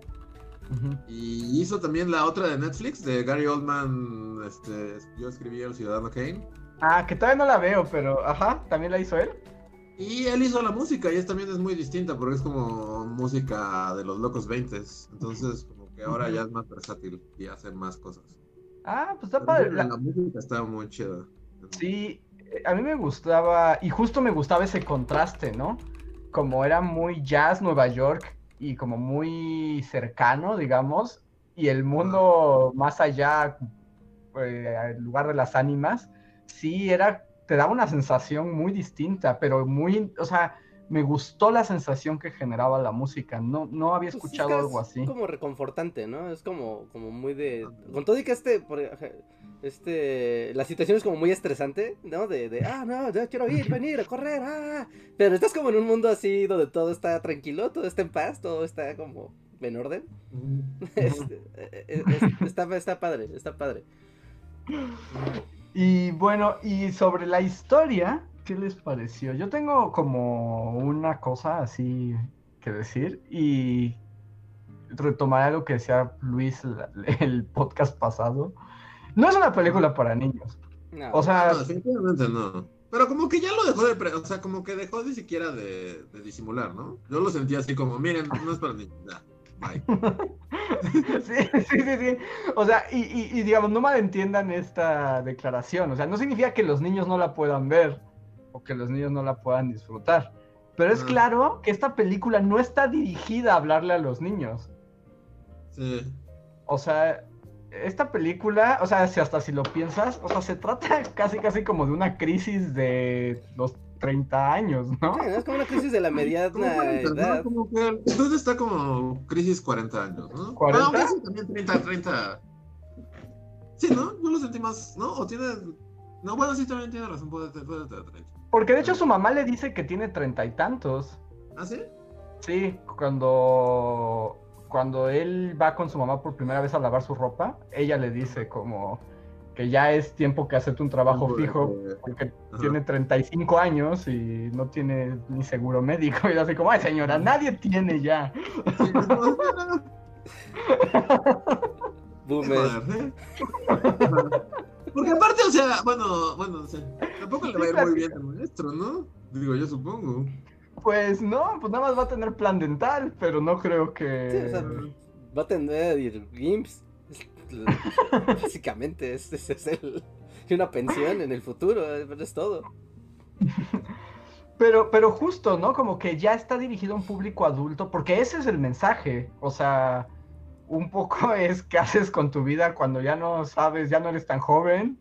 Y hizo también la otra de Netflix, de Gary Oldman, este, yo escribí El Ciudadano Kane. Ah, que todavía no la veo, pero ajá, también la hizo él. Y él hizo la música, y es también es muy distinta, porque es como música de los locos 20 Entonces, como que ahora ya es más versátil y hace más cosas. Ah, pues está padre. La- la música está muy chida. Sí, eh, a mí me gustaba, y justo me gustaba ese contraste, ¿no? Como era muy jazz Nueva York y como muy cercano, digamos, y el mundo más allá, eh, el lugar de las ánimas, sí era, te daba una sensación muy distinta, pero muy, o sea, me gustó la sensación que generaba la música, no, no había Pues es escuchado que algo es así. como reconfortante, ¿no? Es como, como muy de. Con todo y que este, este, la situación es como muy estresante, ¿no? De, de ah, no, yo quiero ir, venir, a correr, ah. Pero estás como en un mundo así donde todo está tranquilo, todo está en paz, todo está como en orden. Este, eh, eh, es- está, está padre, está padre. Y bueno, y sobre la historia, ¿qué les pareció? Yo tengo como una cosa así que decir y retomaré lo que decía Luis la- el podcast pasado. No es una película para niños. No, O sea, No, definitivamente no. Pero como que ya lo dejó de... pre- O sea, como que dejó ni siquiera de, de disimular, ¿no? Yo lo sentía así como, miren, no es para niños. ya. sí, sí, sí, sí. O sea, y, y, digamos, no malentiendan esta declaración. O sea, no significa que los niños no la puedan ver o que los niños no la puedan disfrutar. Pero es claro que esta película no está dirigida a hablarle a los niños. Sí. O sea, esta película, o sea, si hasta si lo piensas, o sea, se trata casi casi como de una crisis de los 30 años, ¿no? es como una crisis de la mediana edad. entonces está como crisis 40 años, ¿no? ¿40? No, casi también 30, 30. Sí, ¿no? Yo lo sentí más, ¿no? O tiene... No, bueno, sí, también tiene razón, puede, puede tener 30. Porque de hecho su mamá le dice que tiene treinta y tantos. ¿Ah, sí? Sí, cuando cuando él va con su mamá por primera vez a lavar su ropa, ella le dice como que ya es tiempo que acepte un trabajo fijo porque tiene 35 años y no tiene ni seguro médico. Y así como, ay señora, nadie tiene ya. Boomer. Porque aparte, o sea, bueno, bueno, o sea, tampoco le va a ir muy bien al maestro, ¿no? Digo, yo supongo. Pues no, pues nada más va a tener plan dental, pero no creo que. Sí, o sea, va a tener GIMPS. Básicamente, es, es, es el, una pensión en el futuro, es todo. Pero, pero justo, ¿no? Como que ya está dirigido a un público adulto, porque ese es el mensaje. O sea, un poco es qué haces con tu vida cuando ya no sabes, ya no eres tan joven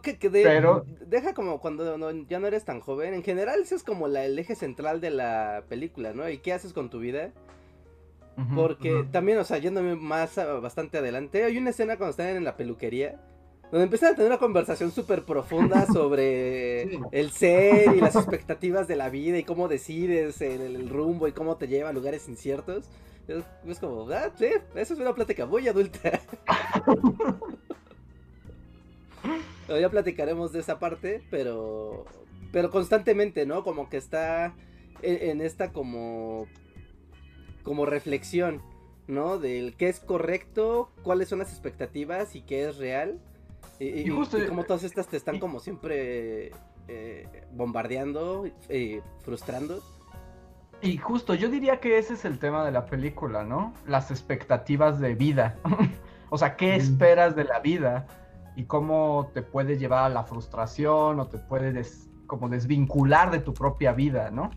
que, Pero... Deja como cuando ya no eres tan joven. En general, ese es como la, el eje central de la película, ¿no? ¿Y qué haces con tu vida? Porque también, o sea, yéndome más bastante adelante, hay una escena cuando están en la peluquería. Donde empiezan a tener una conversación súper profunda sobre el ser y las expectativas de la vida y cómo decides el, rumbo y cómo te lleva a lugares inciertos. Es, como, ah, sí, eso es una plática muy adulta. ya platicaremos de esa parte, pero pero constantemente, ¿no? Como que está en, esta como como reflexión, ¿no? Del qué es correcto, cuáles son las expectativas y qué es real. Y, justo, como todas estas te están como siempre eh, bombardeando, eh, frustrando. Y justo, yo diría que ese es el tema de la película, ¿no? Las expectativas de vida. o sea, ¿qué esperas de la vida? y cómo te puede llevar a la frustración o te puede como desvincular de tu propia vida, ¿no?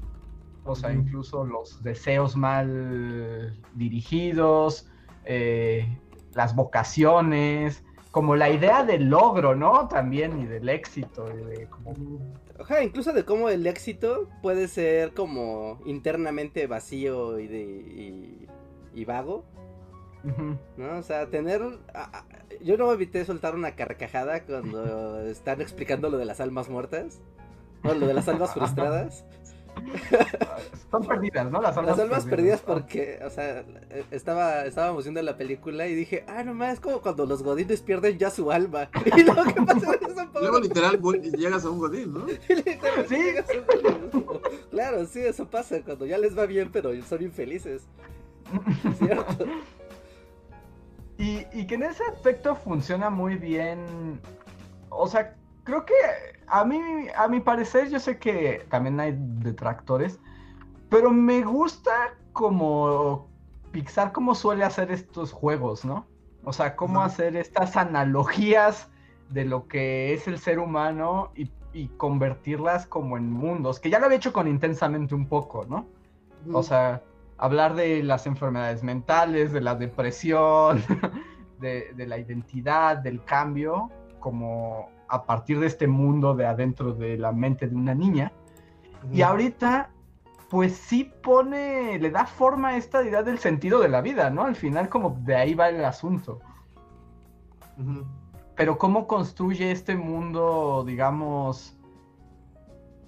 O sea, incluso los deseos mal dirigidos, eh, las vocaciones, como la idea del logro, ¿no? También y del éxito. Y de como... incluso de cómo el éxito puede ser como internamente vacío y, de, y vago. ¿No? O sea, tener. Yo no evité soltar una carcajada cuando están explicando lo de las almas muertas. No, lo de las almas frustradas. Están perdidas, ¿no? Las almas, perdidas, porque, o sea, estaba, estábamos viendo la película y dije, ah, no más, es como cuando los godines pierden ya su alma. Y luego, ¿qué pasa Luego, literal, llegas a un godín, ¿no? sí. Claro, sí, eso pasa cuando ya les va bien, pero son infelices. ¿Cierto? Y, que en ese aspecto funciona muy bien. O sea, creo que a mí, a mi parecer, yo sé que también hay detractores, pero me gusta como Pixar como suele hacer estos juegos, ¿no? O sea, cómo hacer estas analogías de lo que es el ser humano y, y, convertirlas como en mundos, que ya lo había hecho con intensamente un poco, ¿no? O sea, hablar de las enfermedades mentales, de la depresión, de, la identidad, del cambio, como a partir de este mundo de adentro de la mente de una niña. Y ahorita, pues sí pone, le da forma a esta idea del sentido de la vida, ¿no? Al final como de ahí va el asunto. Pero cómo construye este mundo, digamos,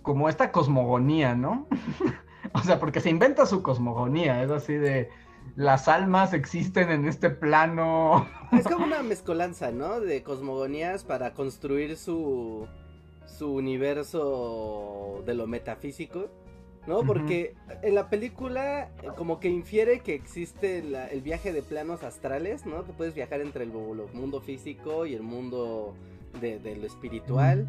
como esta cosmogonía, ¿no? O sea, porque se inventa su cosmogonía, es así de las almas existen en este plano. Es como una mezcolanza, ¿no? De cosmogonías para construir su su universo de lo metafísico, ¿no? Porque en la película eh, como que infiere que existe el viaje de planos astrales, ¿no? Que puedes viajar entre el, mundo físico y el mundo de, lo espiritual.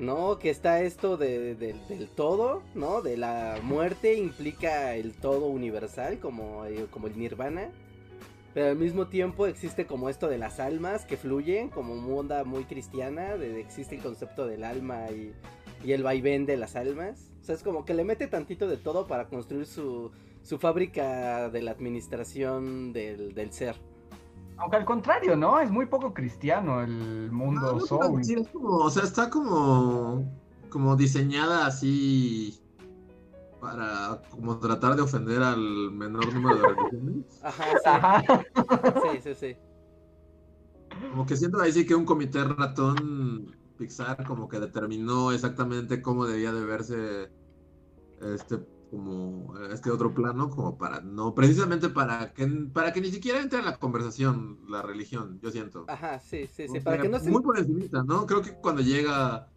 ¿No? Que está esto de, del todo, ¿no? De la muerte implica el todo universal, como, eh, como el nirvana. Pero al mismo tiempo existe como esto de las almas que fluyen, como onda muy cristiana, de, existe el concepto del alma y, y, el vaivén de las almas. O sea, es como que le mete tantito de todo para construir su, su fábrica de la administración del, del ser. Aunque al contrario, ¿no? Es muy poco cristiano el mundo no, Soul. Sí, es como, o sea, está como, como diseñada así para como tratar de ofender al menor número de religiones. Ajá, sí. Ajá. sí, sí, sí. Como que siento ahí sí que un comité ratón Pixar como que determinó exactamente cómo debía de verse este como este otro plano, como para no, precisamente para que, para que ni siquiera entre en la conversación la religión, yo siento. Ajá, sí, sí, sí, para que no Muy por encima, ¿no? Creo que cuando llega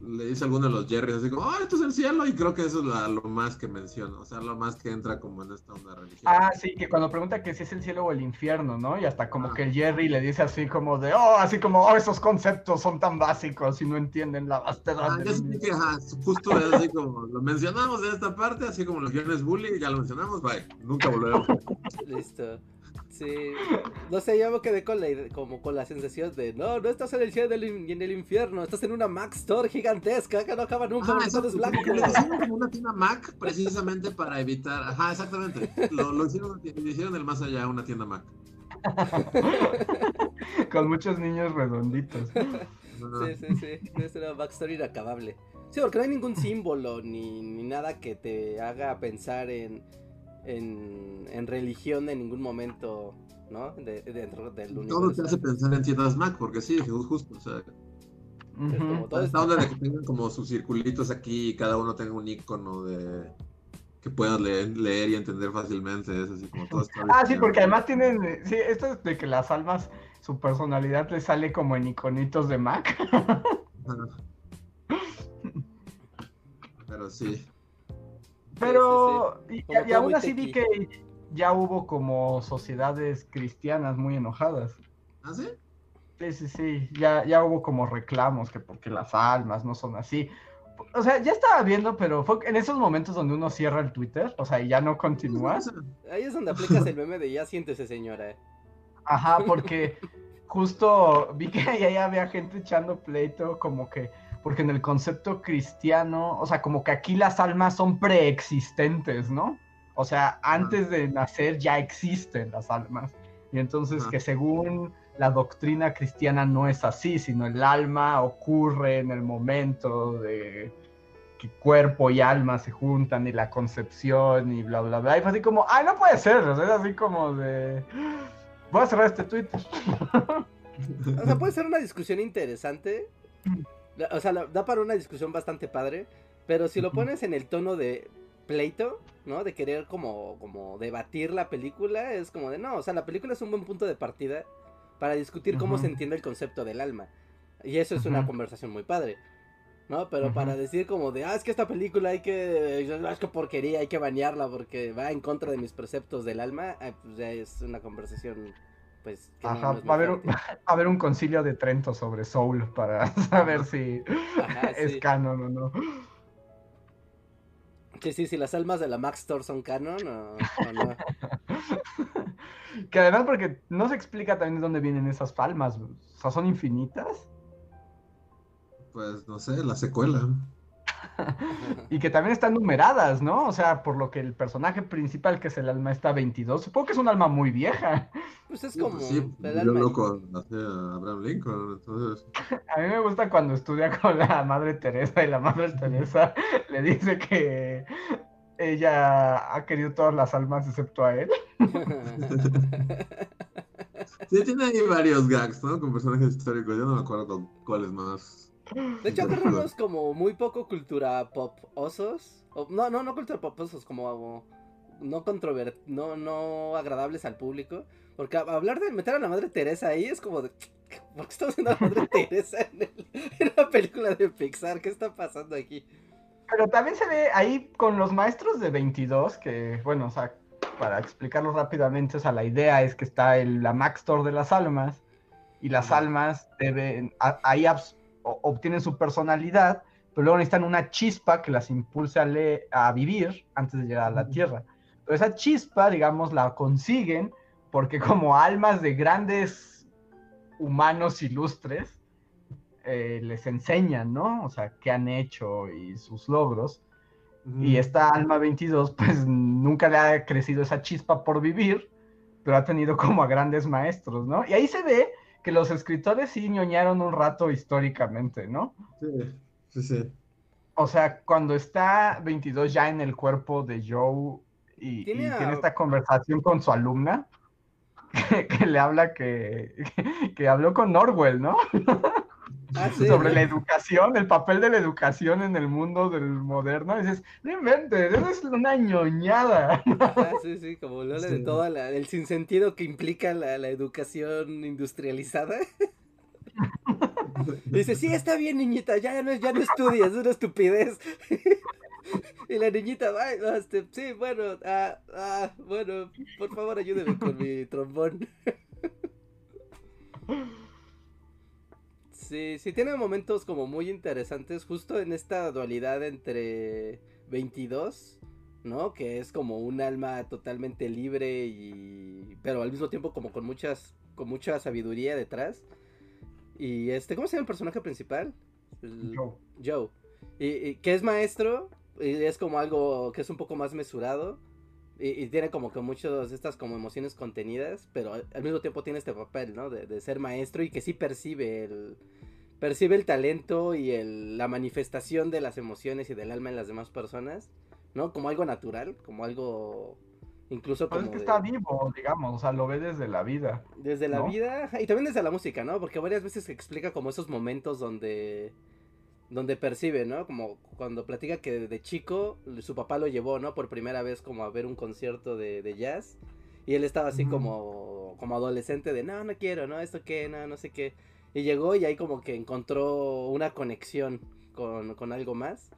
le dice a alguno de los Jerrys así como, ah, esto es el cielo, y creo que eso es lo más que menciono, o sea, lo más que entra como en esta onda religiosa. Ah, sí, que cuando pregunta que si es el cielo o el infierno, ¿no? Y hasta como ah. que el Jerry le dice así como de, oh, así como, oh, esos conceptos son tan básicos y no entienden la vastedad. Ah, ya sí que, ajá, justo es así como, lo mencionamos en esta parte, así como los guiones bully, ya lo mencionamos, bye, nunca volveremos. Listo. Sí, no sé, yo me quedé con la, como con la sensación de no, no estás en el cielo y en el infierno, estás en una Mac Store gigantesca que no acaba nunca, ah, es blanco. Le hicieron como una tienda Mac precisamente para evitar, ajá, exactamente, lo, lo hicieron, lo hicieron el más allá una tienda Mac. con muchos niños redonditos. Sí, sí, sí, es una Mac Store inacabable. Sí, porque no hay ningún símbolo ni, ni nada que te haga pensar en en, en religión en ningún momento, ¿no? De, dentro del universo. Todo te hace pensar en tiendas Mac, porque sí, justo, o sea. Uh -huh. todo Esta onda de que tengan como sus circulitos aquí y cada uno tenga un icono de que puedas leer, leer, y entender fácilmente. Es así como todo Ah, sí, porque además tienen, sí, esto es de que las almas, su personalidad les sale como en iconitos de Mac. Pero sí. Pero, Y, y, aún así vi que ya hubo como sociedades cristianas muy enojadas. ¿Ah, sí? Sí, sí, sí, ya, ya hubo como reclamos que porque las almas no son así. O sea, ya estaba viendo, pero fue en esos momentos donde uno cierra el Twitter, o sea, y ya no continúa. Ahí es donde aplicas el meme de ya siéntese, señora. Ajá, porque justo vi que ahí había gente echando pleito, como que porque en el concepto cristiano, o sea, como que aquí las almas son preexistentes, ¿no? O sea, antes de nacer ya existen las almas. Y entonces que según la doctrina cristiana no es así, sino el alma ocurre en el momento de que cuerpo y alma se juntan y la concepción y bla, bla, bla. Y fue así como, ay, no puede ser, o sea, es así como de... Voy a cerrar este tweet. o sea, puede ser una discusión interesante, o sea, da para una discusión bastante padre. Pero si lo pones en el tono de pleito, ¿no? De querer como, como debatir la película, es como de no, o sea, la película es un buen punto de partida para discutir cómo se entiende el concepto del alma. Y eso es una conversación muy padre. ¿No? Pero para decir como de, ah, es que esta película hay que, es que porquería, hay que bañarla porque va en contra de mis preceptos del alma, ah, pues ya es una conversación pues... Ajá, va, a haber un, a haber un concilio de Trento sobre Soul para saber si es canon o no. Sí, sí, si las almas de la Max Store son canon o, no. que además porque no se explica también de dónde vienen esas palmas, o sea, ¿son infinitas? Pues no sé, la secuela. y que también están numeradas, ¿no? O sea, por lo que el personaje principal, que es el alma, está 22, supongo que es un alma muy vieja. Pues es como. Sí, pues yo loco Abraham Lincoln, entonces. A mí me gusta cuando estudia con la madre Teresa y la madre Teresa le dice que ella ha querido todas las almas excepto a él. Sí, tiene ahí varios gags, ¿no? Con personajes históricos. Yo no me acuerdo cuáles más. De hecho, agarramos como muy poco cultura pop osos. no, no, no cultura pop osos, como no controvert no, no agradables al público. Porque hablar de meter a la madre Teresa ahí es como de. ¿Por qué estamos viendo a la madre Teresa en, el, una película de Pixar? ¿Qué está pasando aquí? Pero también se ve ahí con los maestros de 22, que, bueno, o sea, para explicarlo rápidamente, o sea, la idea es que está el, la Max Store de las almas, y las almas deben, ahí obtienen su personalidad, pero luego necesitan una chispa que las impulse a, a vivir antes de llegar a la Tierra. Pero esa chispa, digamos, la consiguen porque como almas de grandes humanos ilustres, eh, les enseñan, ¿no? O sea, qué han hecho y sus logros. Y esta alma 22, pues nunca le ha crecido esa chispa por vivir, pero ha tenido como a grandes maestros, ¿no? Y ahí se ve que los escritores sí ñoñaron un rato históricamente, ¿no? Sí, sí, sí. O sea, cuando está 22 ya en el cuerpo de Joe y, tiene esta conversación con su alumna, que, le habla que, que, habló con Norwell, ¿no? Ah, Sobre la educación, el papel de la educación en el mundo del moderno. Y dices, no inventes, eso es una ñoñada. Ah, sí, sí, como lo de todo el sinsentido que implica la, la educación industrializada. Dice, sí, está bien, niñita, ya no, ya no estudias, es una estupidez. y la niñita, Ay, este, sí, bueno, ah, ah, bueno, por favor ayúdeme con mi trombón. sí, sí, tiene momentos como muy interesantes, justo en esta dualidad entre 22, ¿no? Que es como un alma totalmente libre y... pero al mismo tiempo como con muchas, con mucha sabiduría detrás. Y este, ¿cómo se llama el personaje principal? Joe. Joe. Y, que es maestro, y es como algo que es un poco más mesurado. Y, tiene como que muchas de estas como emociones contenidas, pero al, mismo tiempo tiene este papel, ¿no? De, ser maestro y que sí percibe el, percibe el talento y el, la manifestación de las emociones y del alma en las demás personas, ¿no? Como algo natural, como algo Incluso como. es que está vivo, digamos, o sea, lo ve desde la vida. Desde la vida y también desde la música, ¿no? Porque varias veces explica como esos momentos donde. Donde percibe, ¿no? Como cuando platica que de chico su papá lo llevó, ¿no? Por primera vez como a ver un concierto de, jazz. Y él estaba así como, como adolescente de, no, no quiero, ¿no? Esto qué, no, no sé qué. Y llegó y ahí como que encontró una conexión con, con algo más.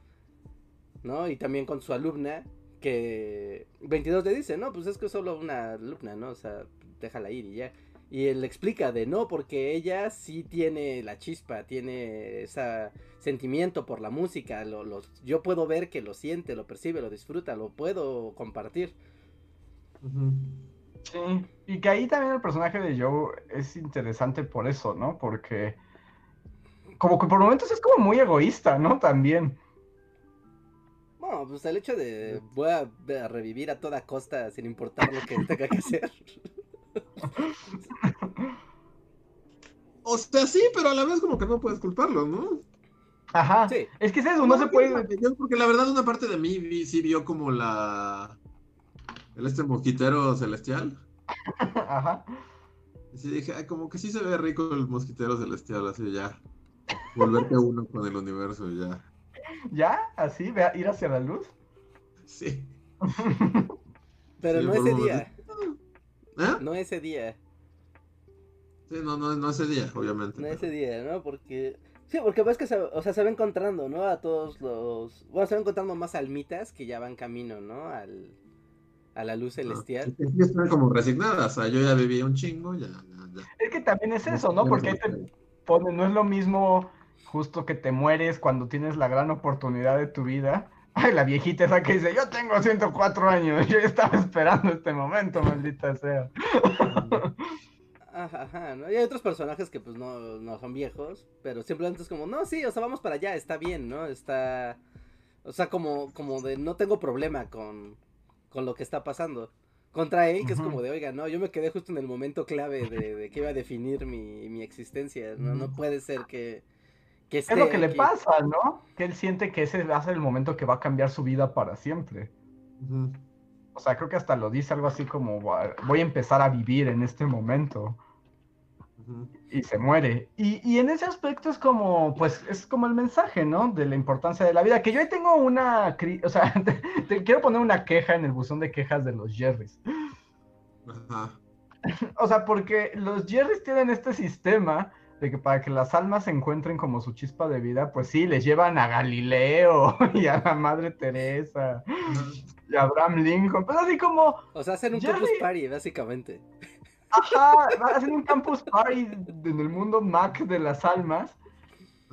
¿No? Y también con su alumna, que 22 le dice, no, pues es que es solo una alumna, ¿no? O sea, déjala ir y ya. Y él explica de no, porque ella sí tiene la chispa, tiene ese sentimiento por la música, lo, yo puedo ver que lo siente, lo percibe, lo disfruta, lo puedo compartir. Sí, y que ahí también el personaje de Joe es interesante por eso, ¿no? Porque como que por momentos es como muy egoísta, ¿no? También. No, pues el hecho de voy a, revivir a toda costa sin importar lo que tenga que hacer. O sea, sí, pero a la vez como que no puedes culparlo, ¿no? Ajá. Sí. Es que es eso, no, se puede. porque la verdad una parte de mí sí vio como la. El este mosquitero celestial. Ajá. Y sí dije, ay, como que sí se ve rico el mosquitero celestial, así ya. Volverte uno con el universo, ya. ¿Ya? ¿Así? ¿Ve ¿Ir hacia la luz? Sí. Pero no ese día. ¿Eh? No ese día. Sí, no, no, no ese día, obviamente. No ese día, ¿no? Porque... Sí, porque ves que se, o sea, se va encontrando, ¿no? A todos los... Bueno, se va encontrando más almitas que ya van camino, ¿no? Al... A la luz celestial. Sí, están como resignadas, o sea, yo ya viví un chingo, ya, ya, ya. Es que también es eso, ¿no? Porque ahí te pone, no es lo mismo justo que te mueres cuando tienes la gran oportunidad de tu vida. Ay, la viejita esa que dice, yo tengo 104 años, yo estaba esperando este momento, maldita sea. Ajá, ajá, ¿no? Y hay otros personajes que pues no, no son viejos, pero simplemente es como, no, sí, o sea, vamos para allá, está bien, ¿no? Está, o sea, como, como de no tengo problema con, con lo que está pasando. Contra él, que es como de, oiga, no, yo me quedé justo en el momento clave de, de que iba a definir mi, mi existencia, ¿no? No puede ser que, es lo que le pasa, ¿no? Que él siente que ese va a ser el momento que va a cambiar su vida para siempre. O sea, creo que hasta lo dice algo así como, voy a empezar a vivir en este momento. Y se muere. Y, en ese aspecto es como, pues, es como el mensaje, ¿no? De la importancia de la vida. Que yo ahí tengo una, o sea, te, quiero poner una queja en el buzón de quejas de los Jerrys. O sea, porque los Jerrys tienen este sistema de que para que las almas se encuentren como su chispa de vida, pues sí, les llevan a Galileo y a la Madre Teresa y a Abraham Lincoln, pues así como... O sea, hacen un campus party, básicamente. Ajá, hacen un campus party en el mundo Mac de las almas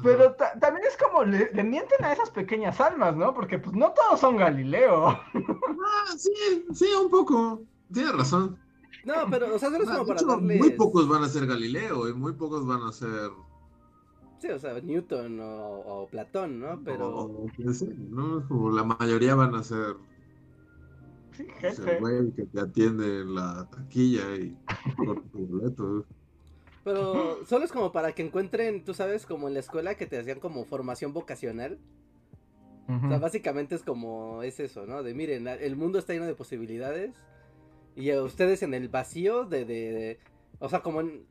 Pero también es como le, mienten a esas pequeñas almas, ¿no? Porque pues no todos son Galileo. Ah, sí, sí, un poco. Tienes razón. No, pero, o sea, no es como para darles... Muy pocos van a ser Galileo y muy pocos van a ser... Sí, o sea, Newton o, Platón, ¿no? Pero... No, Como la mayoría van a ser... Sí, el güey que te atiende en la taquilla y boleto. Pero solo es como para que encuentren, tú sabes, como en la escuela que te hacían como formación vocacional. O sea, básicamente es como, es eso, ¿no? De miren, el mundo está lleno de posibilidades. Y ustedes en el vacío de, de, o sea, como en,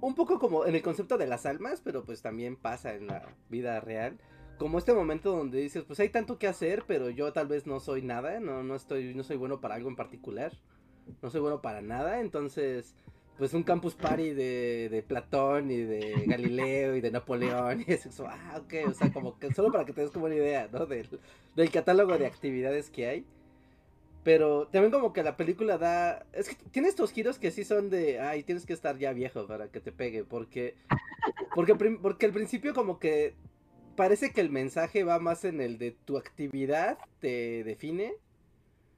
un poco como en el concepto de las almas, pero pues también pasa en la vida real. Como este momento donde dices, pues hay tanto que hacer, pero yo tal vez no soy nada, no, no estoy, no soy bueno para algo en particular. No soy bueno para nada, entonces pues un campus party de, de Platón y de Galileo y de Napoleón y eso, ah, ok, o sea, como que solo para que te des como una idea, ¿no? Del, del catálogo de actividades que hay. Pero también como que la película da... Es que tiene estos giros que sí son de... Ay, tienes que estar ya viejo para que te pegue. Porque... Porque, porque al principio como que... Parece que el mensaje va más en el de tu actividad te define.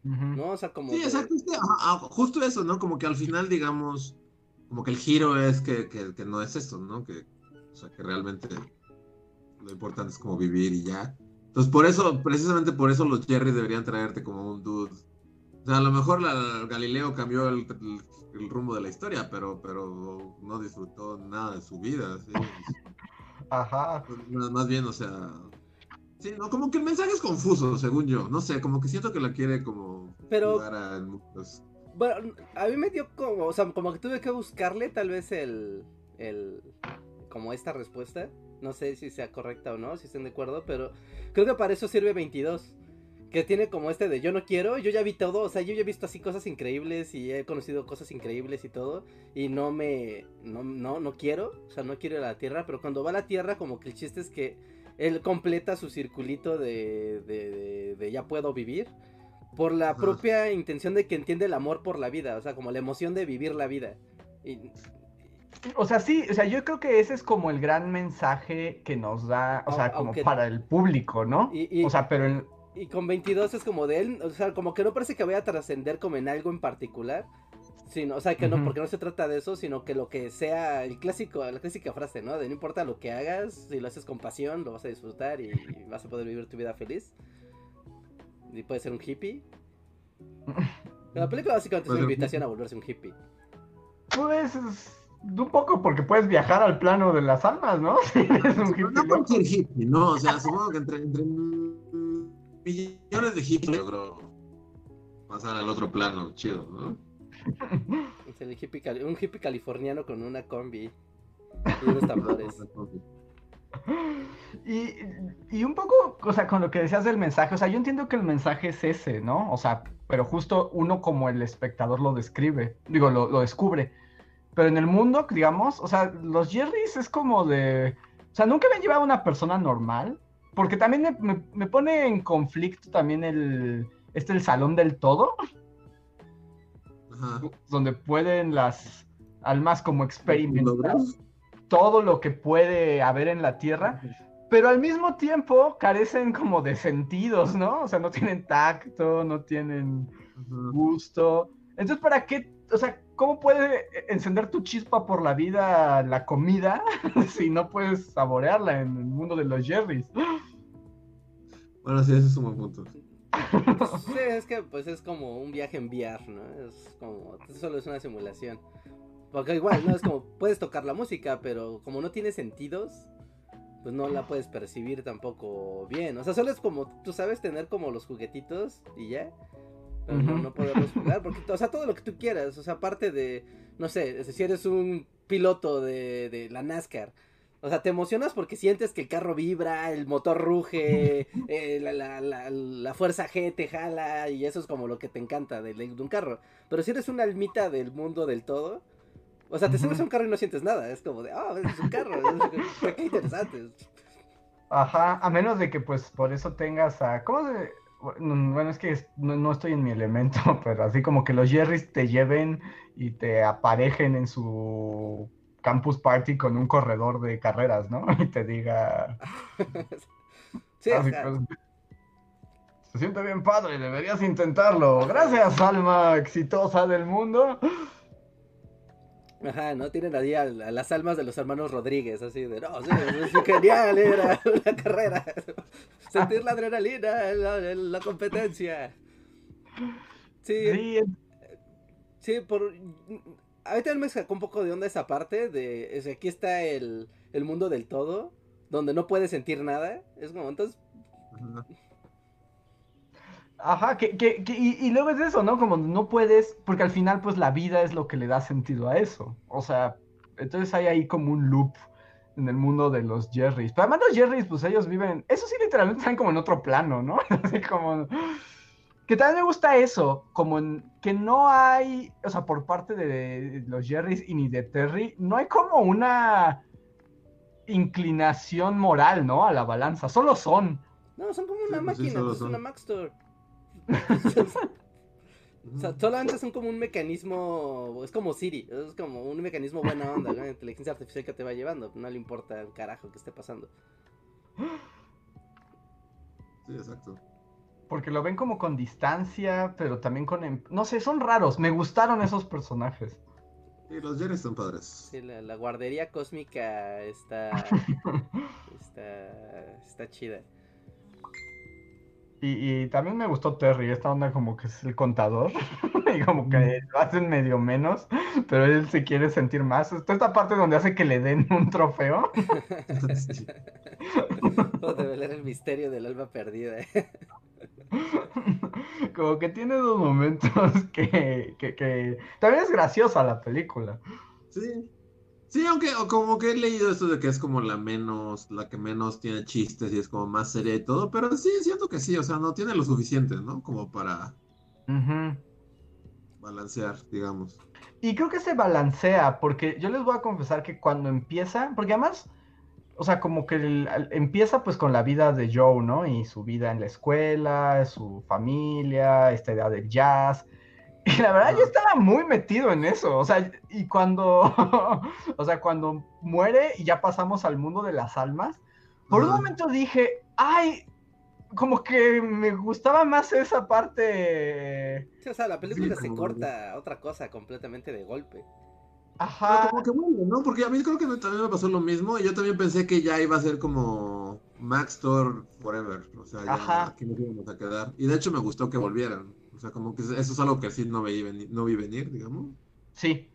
¿No? O sea, como... Sí, exacto. justo eso, ¿no? Como que al final, digamos como que el giro es que, que, no es eso, ¿no? Que, o sea, que realmente lo importante es como vivir y ya. Entonces, por eso, precisamente por eso los Jerry deberían traerte como un dude. O sea, a lo mejor la, Galileo cambió el, rumbo de la historia, pero, pero no disfrutó nada de su vida. ¿sí? Ajá. Más, más, bien, o sea. Sí, no, como que el mensaje es confuso, según yo. No sé, como que siento que la quiere como pero, a bueno, a mí me dio como, o sea, como que tuve que buscarle tal vez el, el, como esta respuesta. No sé si sea correcta o no, si estén de acuerdo, pero creo que para eso sirve 22. Que tiene como este de yo no quiero, yo ya vi todo, o sea, yo ya he visto así cosas increíbles y he conocido cosas increíbles y todo, y no me, no, no, no quiero, o sea, no quiero ir a la Tierra, pero cuando va a la Tierra como que el chiste es que él completa su circulito de, de, de ya puedo vivir por la propia intención de que entiende el amor por la vida, o sea, como la emoción de vivir la vida. O sea, sí, o sea, yo creo que ese es como el gran mensaje que nos da, o sea, como para el público, ¿no? o sea, pero Y con 22 es como de él, o sea, como que no parece que vaya a trascender como en algo en particular, sino, o sea, que no, porque no se trata de eso, sino que lo que sea, el clásico, la clásica frase, ¿no? De no importa lo que hagas, si lo haces con pasión, lo vas a disfrutar y vas a poder vivir tu vida feliz. Y puede ser un hippie. La película básicamente es una invitación a volverse un hippie. Pues un poco porque puedes viajar al plano de las almas, ¿no? Si eres un hippie. No, no ser hippie, ¿no? O sea, supongo que entre, entre millones de hippies logró pasar al otro plano, chido, ¿no? Es el hippie, un hippie californiano con una combi y unos tambores. Y, un poco, o sea, con lo que decías del mensaje, o sea, yo entiendo que el mensaje es ese, ¿no? O sea, pero justo uno como el espectador lo describe, digo, lo, descubre. Pero en el mundo, digamos, o sea, los Jerrys es como de... O sea, nunca me llevado a una persona normal, porque también me, pone en conflicto también el... Este, el salón del todo. Donde pueden las almas como experimentar todo lo que puede haber en la Tierra, pero al mismo tiempo carecen como de sentidos, ¿no? O sea, no tienen tacto, no tienen gusto. Entonces, ¿para qué? O sea, ¿cómo puede encender tu chispa por la vida la comida si no puedes saborearla en el mundo de los jerrys? Bueno, sí, ese es un buen punto. Sí, es que pues es como un viaje en VR, ¿no? Es como, solo es una simulación. Porque igual, ¿no? Es como, puedes tocar la música, pero como no tiene sentidos, pues no la puedes percibir tampoco bien. O sea, solo es como, tú sabes, tener como los juguetitos y ya. No, no poderlos jugar. Porque, o sea, todo lo que tú quieras. O sea, aparte de, no sé, si eres un piloto de, de la NASCAR. O sea, te emocionas porque sientes que el carro vibra, el motor ruge, eh, la, la, la, la, fuerza G te jala y eso es como lo que te encanta de, de un carro. Pero si eres una almita del mundo del todo, o sea, te subes a un carro y no sientes nada. Es como de, ah, es un carro. qué interesante. Ajá, a menos de que pues por eso tengas a... ¿Cómo se...? Bueno, es que no, estoy en mi elemento, pero así como que los Jerrys te lleven y te aparejen en su campus party con un corredor de carreras, ¿no? Y te diga... sí, "Ah, pues, Se siente bien padre, deberías intentarlo. Gracias, alma exitosa del mundo. Ajá, ¿no? Tienen ahí a, a las almas de los hermanos Rodríguez, así de, no, sí, es genial era la carrera. Sentir la adrenalina en la, la competencia. Sí, Sí, sí, por... Ahorita me sacó un poco de onda esa parte de, es, aquí está el, el mundo del todo, donde no puedes sentir nada. Es como, entonces, Ajá. Ajá, que, que, que- y, y luego es eso, ¿no? Como no puedes, porque al final pues la vida es lo que le da sentido a eso. O sea, entonces hay ahí como un loop en el mundo de los Jerrys. Pero además los Jerrys, pues ellos viven, eso sí literalmente están como en otro plano, ¿no? Así como... Que también me gusta eso, como en- que no hay, o sea, por parte de los Jerrys y ni de Terry, no hay como una inclinación moral, ¿no? A la balanza, solo son. no, son como una Sí, pues sí, máquina, pues, es son. una Mac Store. O sea, solamente son como un mecanismo, es como Siri, es como un mecanismo buena onda, una inteligencia artificial que te va llevando, no le importa un carajo que esté pasando. Sí, exacto. Porque lo ven como con distancia, pero también con... em- No sé, son raros. Me gustaron esos personajes. Sí, los Jerry están padres. Sí, la, la guardería cósmica está, está, está chida. Y, y también me gustó Terry, esta onda como que es el contador. y como que lo hacen medio menos, pero él se quiere sentir más. Esta parte donde hace que le den un trofeo. O develar el misterio del alma perdida. como que tiene dos momentos que, que, que... También es graciosa la película. Sí. Sí, aunque o como que he leído esto de que es como la menos, la que menos tiene chistes y es como más seria y todo, pero sí, siento que sí, o sea, no tiene lo suficiente, ¿no? Como para balancear, digamos. Y creo que se balancea, porque yo les voy a confesar que cuando empieza, porque además, o sea, como que el- empieza pues con la vida de Joe, ¿no? Y su vida en la escuela, su familia, esta idea del jazz. Y la verdad yo estaba muy metido en eso, o sea, y cuando, o sea, cuando muere y ya pasamos al mundo de las almas, por un momento dije, ay, como que me gustaba más esa parte. Sí, o sea, la película Sí, se corta a otra cosa completamente de golpe. Ajá. Pero como que ¿no? Porque a mí creo que me- también me pasó lo mismo y yo también pensé que ya iba a ser como Max Thor Forever, o sea, ya Ajá. aquí nos íbamos a quedar. Y de hecho me gustó que volvieran, o sea, como que eso es algo que sí no vi venir, no vi venir, digamos. Sí.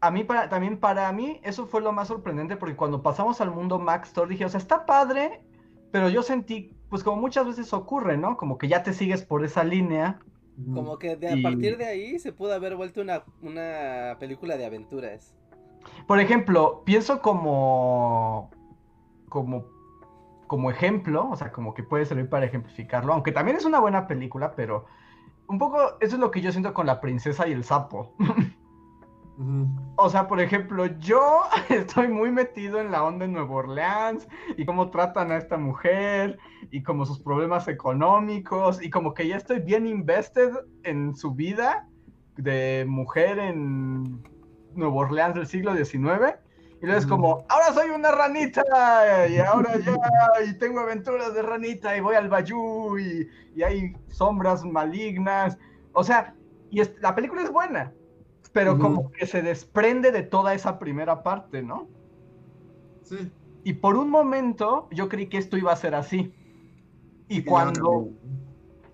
A mí, para, también para mí, eso fue lo más sorprendente porque cuando pasamos al mundo Max Thor dije, o sea, está padre, pero yo sentí, pues como muchas veces ocurre, ¿no? Como que ya te sigues por esa línea. Como que de, a Y- partir de ahí se pudo haber vuelto una, una película de aventuras. Por ejemplo, pienso como, como, como ejemplo, o sea, como que puede servir para ejemplificarlo, aunque también es una buena película, pero un poco eso es lo que yo siento con la princesa y el sapo. O sea, por ejemplo, yo estoy muy metido en la onda de Nueva Orleans y cómo tratan a esta mujer y como sus problemas económicos y como que ya estoy bien invested en su vida de mujer en Nueva Orleans del siglo XIX. Y luego es como, ahora soy una ranita y ahora ya, y tengo aventuras de ranita y voy al bayou y, y hay sombras malignas. O sea, y es- la película es buena, pero como que se desprende de toda esa primera parte, ¿no? Sí. Y por un momento yo creí que esto iba a ser así. Y cuando.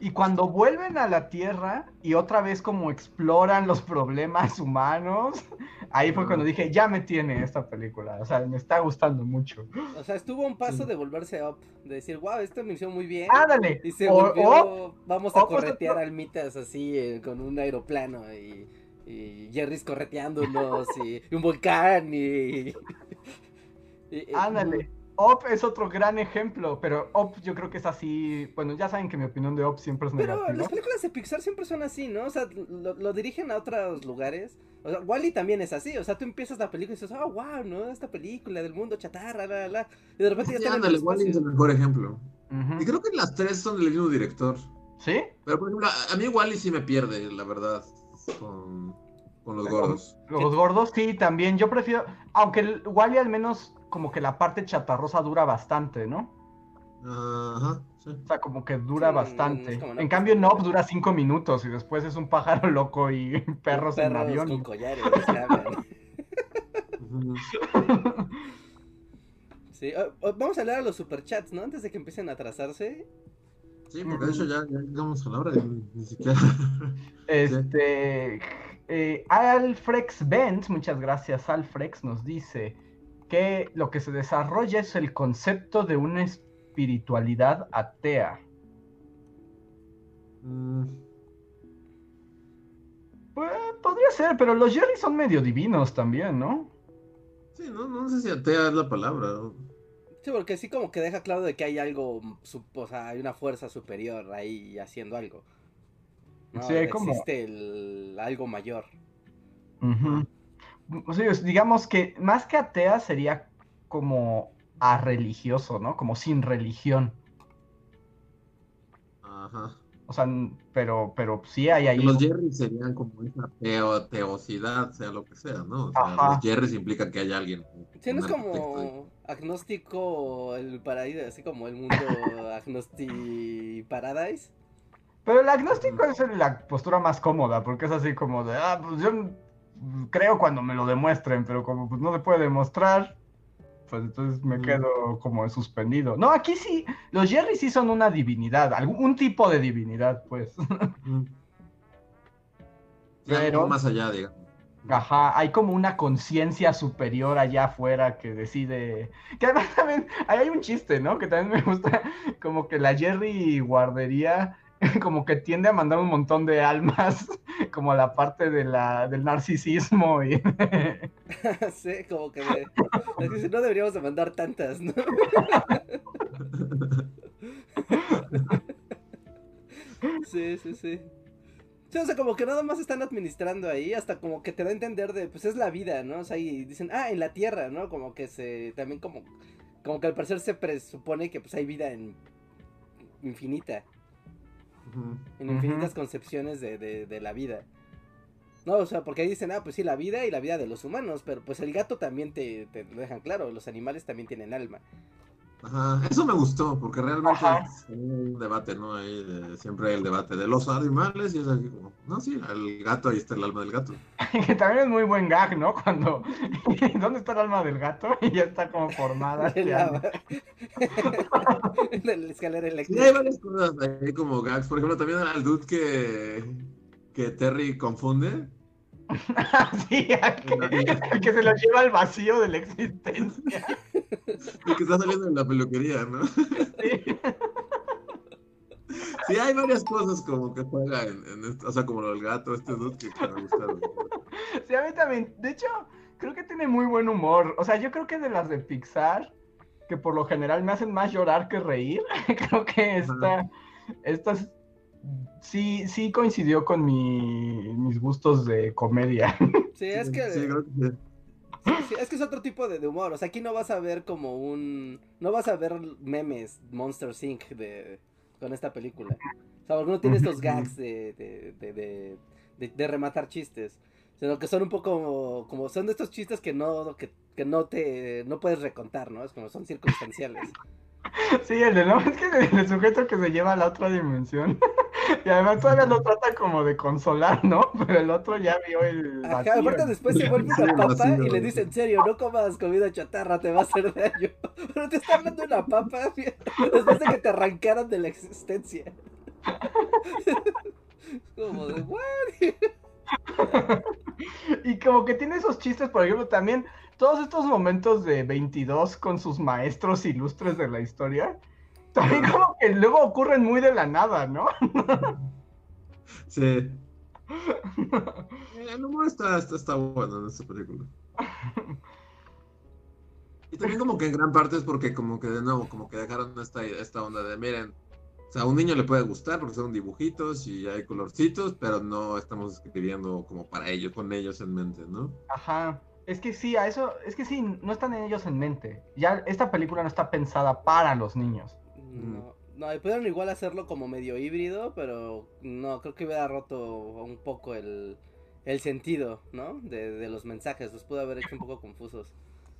Y cuando vuelven a la Tierra y otra vez como exploran los problemas humanos, ahí fue cuando dije, ya me tiene esta película, o sea, me está gustando mucho. O sea, estuvo un paso Sí. de volverse up, de decir, wow, esto me hizo muy bien. Ándale. Y se O- volvió, o- vamos a o- pues, corretear otro- almitas así eh, con un aeroplano y, y Jerry's correteándonos y, y un volcán y... y- y- Ándale. Op es otro gran ejemplo, pero Op yo creo que es así, bueno, ya saben que mi opinión de Op siempre es Pero negativa. las películas de Pixar siempre son así, ¿no? O sea, lo, lo dirigen a otros lugares. O sea, Wally también es así. O sea, tú empiezas la película y dices, oh, wow, ¿no? Esta película del mundo chatarra, la, la, la. Y de repente ya Sí, el ándale, Wall-E es el mejor ejemplo. Y creo que las tres son del mismo director. ¿Sí? Pero por ejemplo, a mí Wally sí me pierde, la verdad, con, con los gordos. Los gordos sí, también. Yo prefiero, aunque el Wally al menos como que la parte chatarrosa dura bastante, ¿no? Ajá, sí. O sea, como que dura Sí, bastante. no, en cambio. Nob dura cinco minutos y después es un pájaro loco y perros en Perros avión. con collares. Sí, vamos a leer a los superchats, ¿no? Antes de que empiecen a atrasarse. Sí, porque de hecho ya, ya llegamos a la hora, y ni siquiera. Este. eh, Alfrex Benz, muchas gracias. Alfrex nos dice que lo que se desarrolla es el concepto de una espiritualidad atea. Mm, Pues, podría ser, pero los Jerry son medio divinos también, ¿no? Sí, no, no sé si atea es la palabra. Sí, porque sí como que deja claro de que hay algo, su- o sea, hay una fuerza superior ahí haciendo algo. ¿no? Sí, como- Existe el algo mayor. Ujú. O sea, es- digamos que más que atea sería como a religioso, ¿no? Como sin religión. Ajá. O sea, pero, pero sí hay ahí. Los Jerry serían como esa teo, teosidad, sea lo que sea, ¿no? O sea, Ajá. los Jerrys implican que hay alguien. Sí, no un es como agnóstico el paraíso, así como el mundo agnosti paradise. Pero el agnóstico es la postura más cómoda, porque es así como de, ah, pues yo creo cuando me lo demuestren, pero como pues no se puede demostrar, pues entonces me quedo como suspendido. No, aquí sí, los Jerry sí son una divinidad, algún un tipo de divinidad, pues. Sí, Pero- más allá, digamos. Ajá, hay como una conciencia superior allá afuera que decide. Que además también, ahí hay un chiste, ¿no? Que también me gusta, como que la Jerry guardería, como que tiende a mandar un montón de almas, como la parte de la, del narcisismo y. sí, como que si no deberíamos de mandar tantas, ¿no? sí, sí, sí. Sí, o sea, como que nada más están administrando ahí, hasta como que te da a entender de, pues es la vida, ¿no? O sea, y dicen, ah, en la Tierra, ¿no? Como que se, también como, como que al parecer se presupone que pues hay vida en infinita, En infinitas concepciones de, de, de la vida. No, o sea, porque ahí dicen, ah, pues sí, la vida y la vida de los humanos, pero pues el gato también te, te lo dejan claro, los animales también tienen alma. Ajá, eso me gustó, porque realmente Ajá. es un debate, ¿no? Ahí, de- siempre hay el debate de los animales y es así como, no, sí, el gato, ahí está el alma del gato. que también es muy buen gag, ¿no? Cuando. ¿Dónde está el alma del gato? Y ya está como formada. Lava. de la escalera Sí, eléctrica. hay varias cosas ahí como gags. Por ejemplo, también al dude que, que Terry confunde. Sí, que se lo lleva al vacío de la existencia. El que está saliendo de la peluquería, ¿no? Sí. Sí, hay varias cosas como que juega en, en esto, o sea, como lo del gato, este dude que, que me gustaron. Sí, a mí también. De hecho, creo que tiene muy buen humor. O sea, yo creo que de las de Pixar, que por lo general me hacen más llorar que reír, creo que esta, esta es- sí, sí coincidió con mi- mis gustos de comedia. Sí, es que, Sí, creo que sí. Sí, sí, es que es otro tipo de, de humor. O sea, aquí no vas a ver como un. No vas a ver memes Monster Inc. De, con esta película. O sea, porque no tiene estos gags de, de, de, de, de- de rematar chistes. Sino que son un poco como. Son de estos chistes que no, que, que no te. No puedes recontar, ¿no? Es como son circunstanciales. Sí, el de no, es que el, el sujeto que se lleva a la otra dimensión. Y además todavía lo trata como de consolar, ¿no? Pero el otro ya vio el Ajá, vacío. aparte después se vuelve Sí, una papa vacío. y le dice en serio, no comas comida chatarra, te va a hacer daño. Pero te está hablando una papa después de que te arrancaran de la existencia. Como de, ¿what? Y como que tiene esos chistes, por ejemplo, también todos estos momentos de 22 con sus maestros ilustres de la historia, también como que luego ocurren muy de la nada, ¿no? Sí. Eh, El humor está, está, está bueno en esta película. Y también como que en gran parte es porque como que de nuevo, como que dejaron esta, esta onda de, miren, o sea, a un niño le puede gustar porque son dibujitos y hay colorcitos, pero no estamos escribiendo como para ellos, con ellos en mente, ¿no? Ajá. Es que sí, a eso, es que sí, no están en ellos en mente. Ya esta película no está pensada para los niños. No, no, y pudieron igual hacerlo como medio híbrido, pero no, creo que hubiera roto un poco el, el sentido, ¿no? De, de los mensajes, los pudo haber hecho un poco confusos.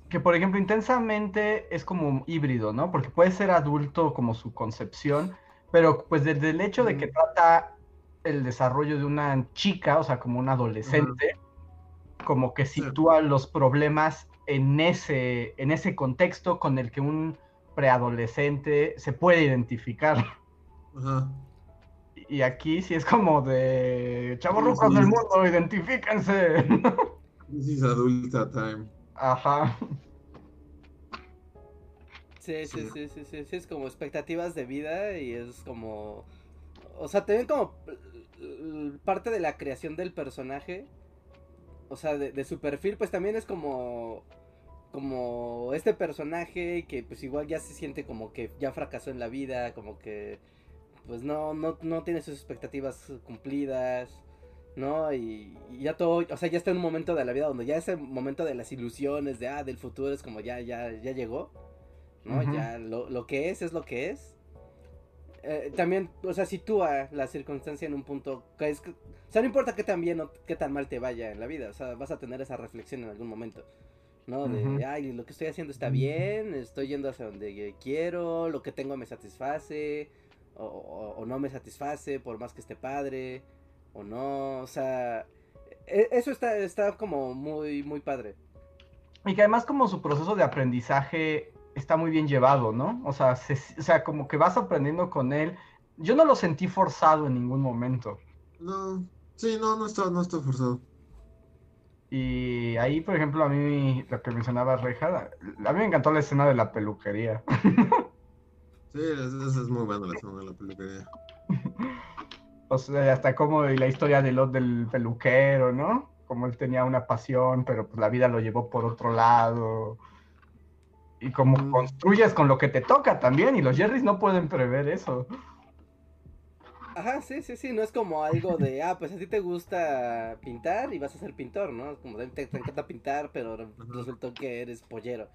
Que por ejemplo, intensamente es como híbrido, ¿no? Porque puede ser adulto como su concepción, pero pues desde el hecho de que trata el desarrollo de una chica, o sea, como un adolescente, como que sitúa los problemas en ese, en ese contexto con el que un preadolescente se puede identificar. Ajá. Y aquí sí es como de chavos rucos del mundo, identifíquense. This is adulta time. Ajá. Sí, sí, sí, sí, sí, sí, es como expectativas de vida y es como... O sea, también como parte de la creación del personaje, o sea, de, de su perfil, pues también es como como este personaje que pues igual ya se siente como que ya fracasó en la vida, como que pues no, no, no tiene sus expectativas cumplidas, ¿no? Y, ya todo, o sea, ya está en un momento de la vida donde ya ese momento de las ilusiones, de, ah, del futuro es como ya, ya, ya llegó, ¿no? Ya lo, lo, que es es lo que es. Eh, también, o sea, sitúa la circunstancia en un punto que es, o sea, no importa qué tan bien o qué tan mal te vaya en la vida, o sea, vas a tener esa reflexión en algún momento. ¿no? De, ay, lo que estoy haciendo está bien, estoy yendo hacia donde quiero, lo que tengo me satisface, o, no me satisface, por más que esté padre, o no, o sea, e, eso está, está como muy, muy padre. Y que además como su proceso de aprendizaje está muy bien llevado, ¿no? O sea, o sea, como que vas aprendiendo con él. Yo no lo sentí forzado en ningún momento. No, sí, no, no está, no está forzado. Y ahí, por ejemplo, a mí, lo que mencionaba Reja, a mí me encantó la escena de la peluquería. Sí, esa es muy buena la escena de la peluquería. O sea, hasta como la historia de los del peluquero, ¿no? Como él tenía una pasión, pero pues la vida lo llevó por otro lado. Y como construyes con lo que te toca también, y los Jerrys no pueden prever eso. Ajá, sí, sí, sí, no es como algo de, ah, pues a ti te gusta pintar y vas a ser pintor, ¿no? Como de, te, te encanta pintar, pero resultó que eres pollero.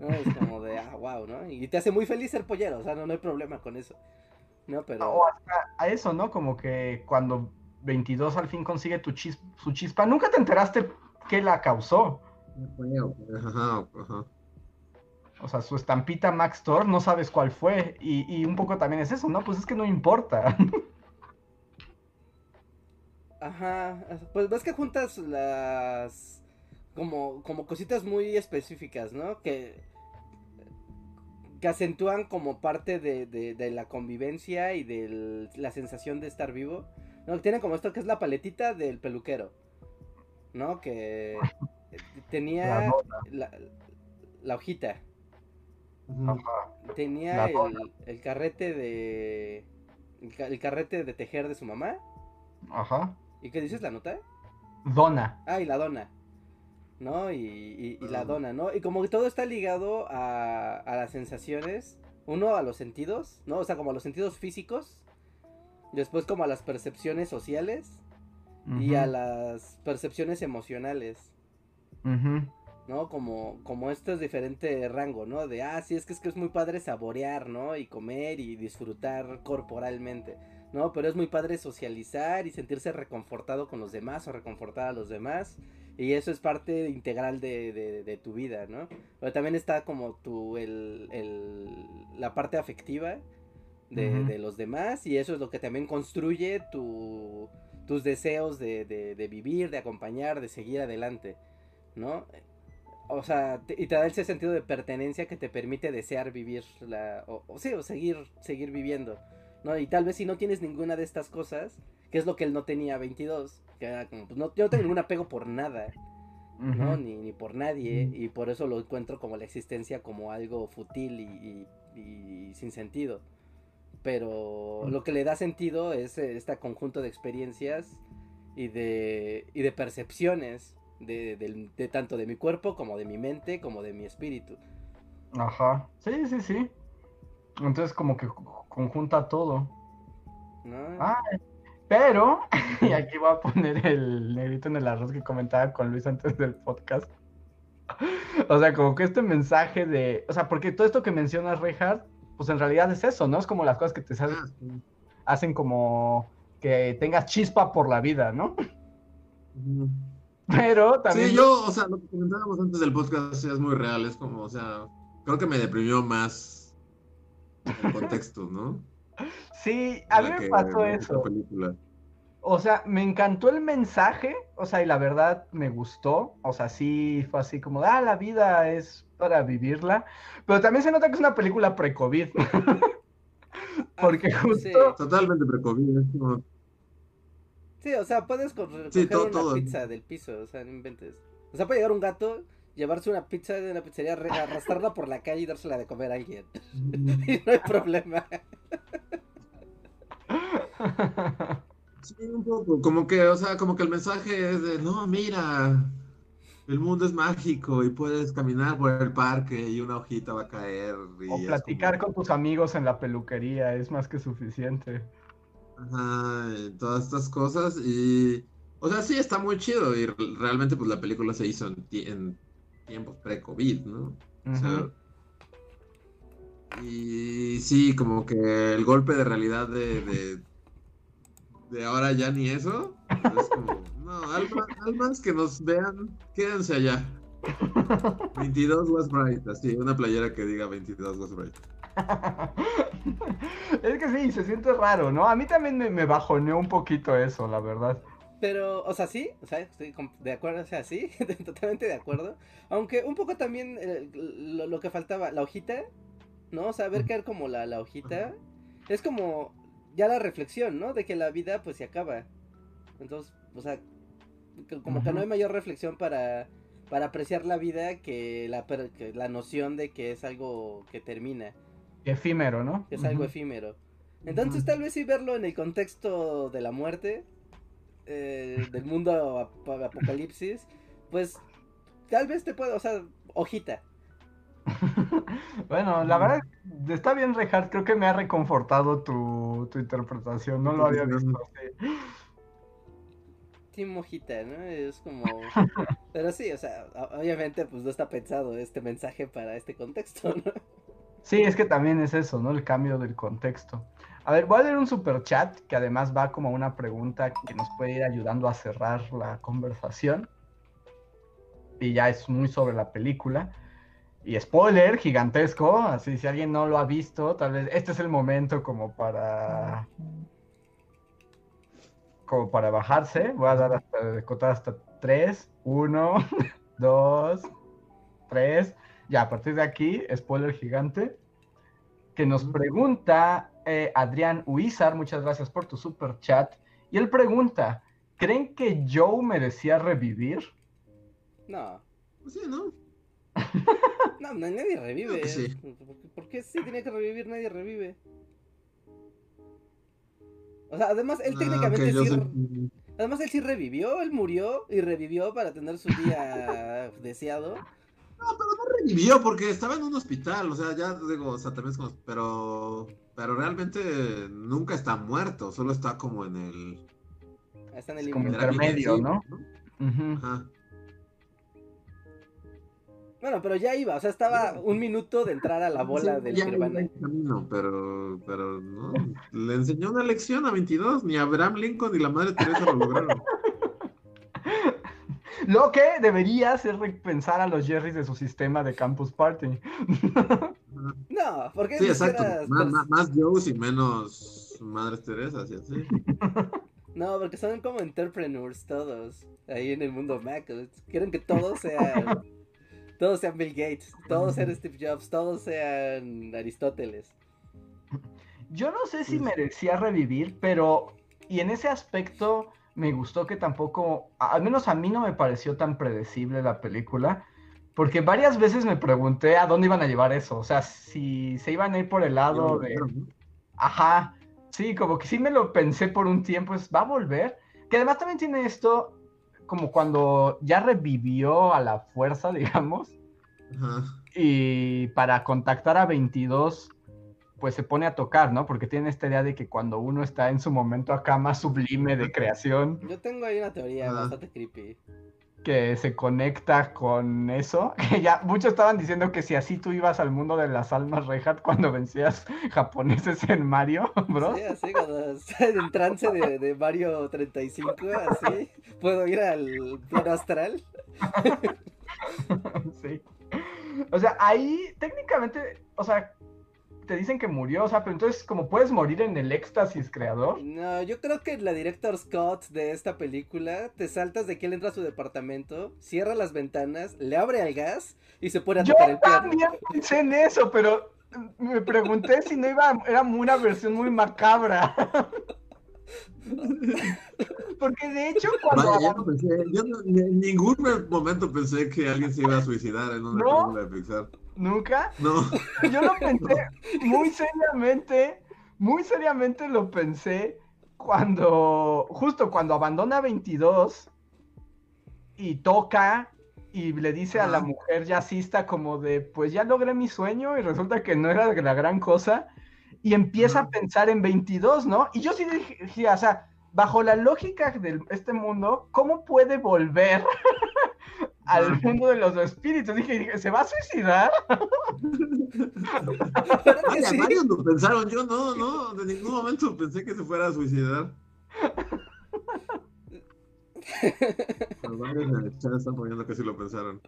¿no? Es como de, ah, wow, ¿no? Y te hace muy feliz ser pollero, o sea, no, no hay problema con eso. No, pero... O hasta a eso, ¿no? Como que cuando 22 al fin consigue tu su chispa, nunca te enteraste qué la causó. Ajá, ajá. O sea, su estampita Max Thor, no sabes cuál fue. Y, y, un poco también es eso, ¿no? Pues es que no importa. Ajá. Pues ves que juntas las. Como, como cositas muy específicas, ¿no? Que. Que acentúan como parte de, de, la convivencia y de la sensación de estar vivo. ¿no? Tienen como esto que es la paletita del peluquero. ¿No? Que tenía la, la hojita. Tenía el, carrete de. El, carrete de tejer de su mamá. Ajá. ¿Y qué dices, la nota? Dona. Ah, y la dona. ¿No? Y, la dona, ¿no? Y como que todo está ligado a, a las sensaciones. Uno, a los sentidos, ¿no? O sea, como a los sentidos físicos. Después, como a las percepciones sociales. Y a las percepciones emocionales. Ajá ¿no? Como, como esto es diferente rango, ¿no? De, ah, sí, es que es que es muy padre saborear, ¿no? Y comer y disfrutar corporalmente, ¿no? Pero es muy padre socializar y sentirse reconfortado con los demás o reconfortar a los demás. Y eso es parte integral de, de, tu vida, ¿no? Pero también está como tu, el, el, la parte afectiva de, de, los demás y eso es lo que también construye tu, tus deseos de, de, vivir, de acompañar, de seguir adelante, ¿no? O sea, y te da ese sentido de pertenencia que te permite desear vivir la, o, sí, o seguir, seguir viviendo, ¿no? Y tal vez si no tienes ninguna de estas cosas, que es lo que él no tenía 22, que era como, pues no, yo no tengo ningún apego por nada, ¿no? Ni, ni, por nadie, y por eso lo encuentro como la existencia como algo fútil y, y, sin sentido. Pero lo que le da sentido es este conjunto de experiencias y de, y de percepciones de, tanto de mi cuerpo como de mi mente como de mi espíritu. Ajá, sí, sí, sí. Entonces como que conjunta todo. Ah, pero, y aquí voy a poner el negrito en el arroz que comentaba con Luis antes del podcast. O sea, como que este mensaje de, o sea, porque todo esto que mencionas, Reinhardt, pues en realidad es eso, ¿no? Es como las cosas que te hacen como que tengas chispa por la vida, ¿no? Pero también. Sí, yo, o sea, lo que comentábamos antes del podcast es muy real. Es como, o sea, creo que me deprimió más el contexto, ¿no? Sí, a mí me pasó eso. O sea, me encantó el mensaje, o sea, y la verdad me gustó. O sea, sí fue así como, ah, la vida es para vivirla. Pero también se nota que es una película pre-COVID. Porque justo. Totalmente pre-COVID. Sí, o sea, puedes coger una pizza del piso, o sea, no inventes. O sea, puede llegar un gato, llevarse una pizza de una pizzería, arrastrarla por la calle y dársela de comer a alguien. y no hay problema. Sí, un poco, como que, o sea, como que el mensaje es de, no, mira, el mundo es mágico y puedes caminar por el parque y una hojita va a caer. o platicar con tus amigos en la peluquería es más que suficiente. Ajá, todas estas cosas y... O sea, sí, está muy chido y realmente pues la película se hizo en, tiempos pre-COVID, ¿no? O sea, y sí, como que el golpe de realidad de, de, ahora ya ni eso. Es como, no, almas, que nos vean, quédense allá. 22 West Bright, así, una playera que diga 22 West Bright. es que sí, se siente raro, ¿no? A mí también me, bajoneó un poquito eso, la verdad. Pero, o sea, sí, o sea, estoy de acuerdo, o sea, sí, totalmente de acuerdo. Aunque un poco también eh, lo, que faltaba, la hojita, ¿no? O sea, ver caer como la, la hojita, es como ya la reflexión, ¿no? De que la vida pues se acaba. Entonces, o sea, como que no hay mayor reflexión para, para apreciar la vida que la, que la noción de que es algo que termina. Efímero, ¿no? Es algo efímero. Entonces, tal vez sí verlo en el contexto de la muerte, eh, del mundo apocalipsis, pues tal vez te pueda, o sea, hojita. bueno, la verdad está bien, Rejard. Creo que me ha reconfortado tu, tu interpretación. No lo había visto así. Team Hojita, ¿no? Es como. Pero sí, o sea, obviamente, pues no está pensado este mensaje para este contexto, ¿no? Sí, es que también es eso, ¿no? El cambio del contexto. A ver, voy a leer un super chat que además va como una pregunta que nos puede ir ayudando a cerrar la conversación. Y ya es muy sobre la película. Y spoiler gigantesco, así si alguien no lo ha visto, tal vez este es el momento como para como para bajarse. Voy a dar hasta contar hasta 3, 1, 2, 3. Ya, a partir de aquí, spoiler gigante, que nos pregunta eh, Adrián Huizar, muchas gracias por tu super chat. Y él pregunta, ¿creen que Joe merecía revivir? No. Pues sí, ¿no? no, nadie revive. ¿Por qué si tiene que revivir? Nadie revive. O sea, además, él técnicamente sí... Además, él sí revivió, él murió y revivió para tener su día deseado. No, pero no revivió porque estaba en un hospital, o sea, ya digo, o sea, también es como, pero, pero realmente nunca está muerto, solo está como en el... Está en el como intermedio, ¿no? Ajá. Bueno, pero ya iba, o sea, estaba un minuto de entrar a la bola del Nirvana. No, pero, pero no, le enseñó una lección a 22, ni Abraham Lincoln ni la Madre Teresa lo lograron. Lo que debería hacer repensar a los Jerrys de su sistema de Campus Party. No, porque sí, exacto. Más, más, Joes y menos Madres Teresas y así. No, porque son como entrepreneurs todos ahí en el mundo Mac. Quieren que todos sean todos sean Bill Gates, todos sean Steve Jobs, todos sean Aristóteles. Yo no sé si merecía revivir, pero y en ese aspecto me gustó que tampoco, al menos a mí no me pareció tan predecible la película, porque varias veces me pregunté a dónde iban a llevar eso, o sea, si se iban a ir por el lado de... Ajá, sí, como que sí me lo pensé por un tiempo, es, va a volver, que además también tiene esto, como cuando ya revivió a la fuerza, digamos, Ajá. y para contactar a 22 pues se pone a tocar, ¿no? Porque tiene esta idea de que cuando uno está en su momento acá más sublime de creación. Yo tengo ahí una teoría bastante creepy. Que se conecta con eso. Que ya muchos estaban diciendo que si así tú ibas al mundo de las almas Rehat cuando vencías japoneses en Mario, bro. Sí, así cuando en trance de, de Mario 35, así. Puedo ir al plano astral. sí. O sea, ahí técnicamente, o sea, te dicen que murió, o sea, pero entonces, como puedes morir en el éxtasis creador? No, yo creo que la director Scott de esta película te saltas de que él entra a su departamento, cierra las ventanas, le abre el gas y se pone a tocar el piano. Yo también pensé en eso, pero me pregunté si no iba, era una versión muy macabra. Porque de hecho, cuando. yo, en ningún momento pensé que alguien se iba a suicidar en una película de Pixar. ¿Nunca? No. Yo lo pensé muy seriamente, muy seriamente lo pensé cuando, justo cuando abandona 22 y toca y le dice a la mujer jazzista como de, pues ya logré mi sueño y resulta que no era la gran cosa y empieza a pensar en 22, ¿no? Y yo sí dije, o sea, bajo la lógica de este mundo, ¿cómo puede volver al mundo de los espíritus? Dije, ¿se va a suicidar? sí. varios lo pensaron, yo no, no, de ningún momento pensé que se fuera a suicidar. Los varios en el chat están poniendo que sí lo pensaron.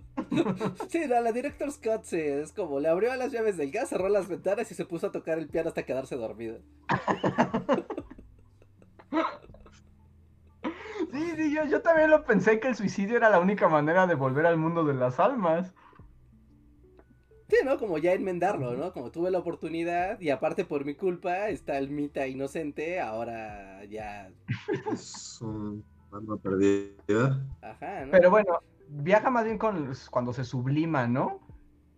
Sí, la, la Director Scott sí, es como le abrió las llaves del gas, cerró las ventanas y se puso a tocar el piano hasta quedarse dormido. Sí, sí, yo, yo también lo pensé que el suicidio era la única manera de volver al mundo de las almas. Sí, ¿no? Como ya enmendarlo, ¿no? Como tuve la oportunidad y aparte por mi culpa está el Mita inocente, ahora ya... Es un alma perdida. Ajá, ¿no? Pero bueno, viaja más bien con, cuando se sublima, ¿no?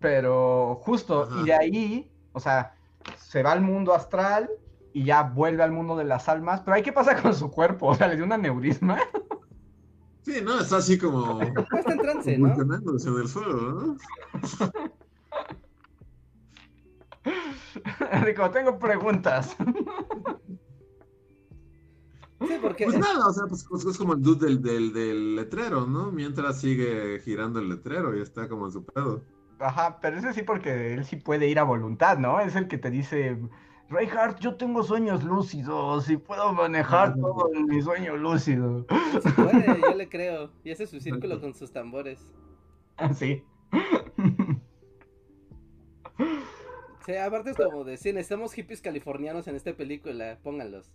Pero justo, y de ahí, o sea, se va al mundo astral y ya vuelve al mundo de las almas. Pero ahí, ¿qué pasa con su cuerpo? O sea, le dio un aneurisma. Sí, no, está así como. Está en trance, ¿no? en el suelo, ¿no? Rico, tengo preguntas. Sí, porque... Pues nada, o sea, pues, pues, es como el dude del, del, del, letrero, ¿no? Mientras sigue girando el letrero y está como en su pedo. Ajá, pero ese sí porque él sí puede ir a voluntad, ¿no? Es el que te dice, Reinhardt, yo tengo sueños lúcidos y puedo manejar todo en mi sueño lúcido. Se puede, yo le creo. Y hace su círculo con sus tambores. Sí. Sí, aparte es como decir, necesitamos hippies californianos en esta película, pónganlos.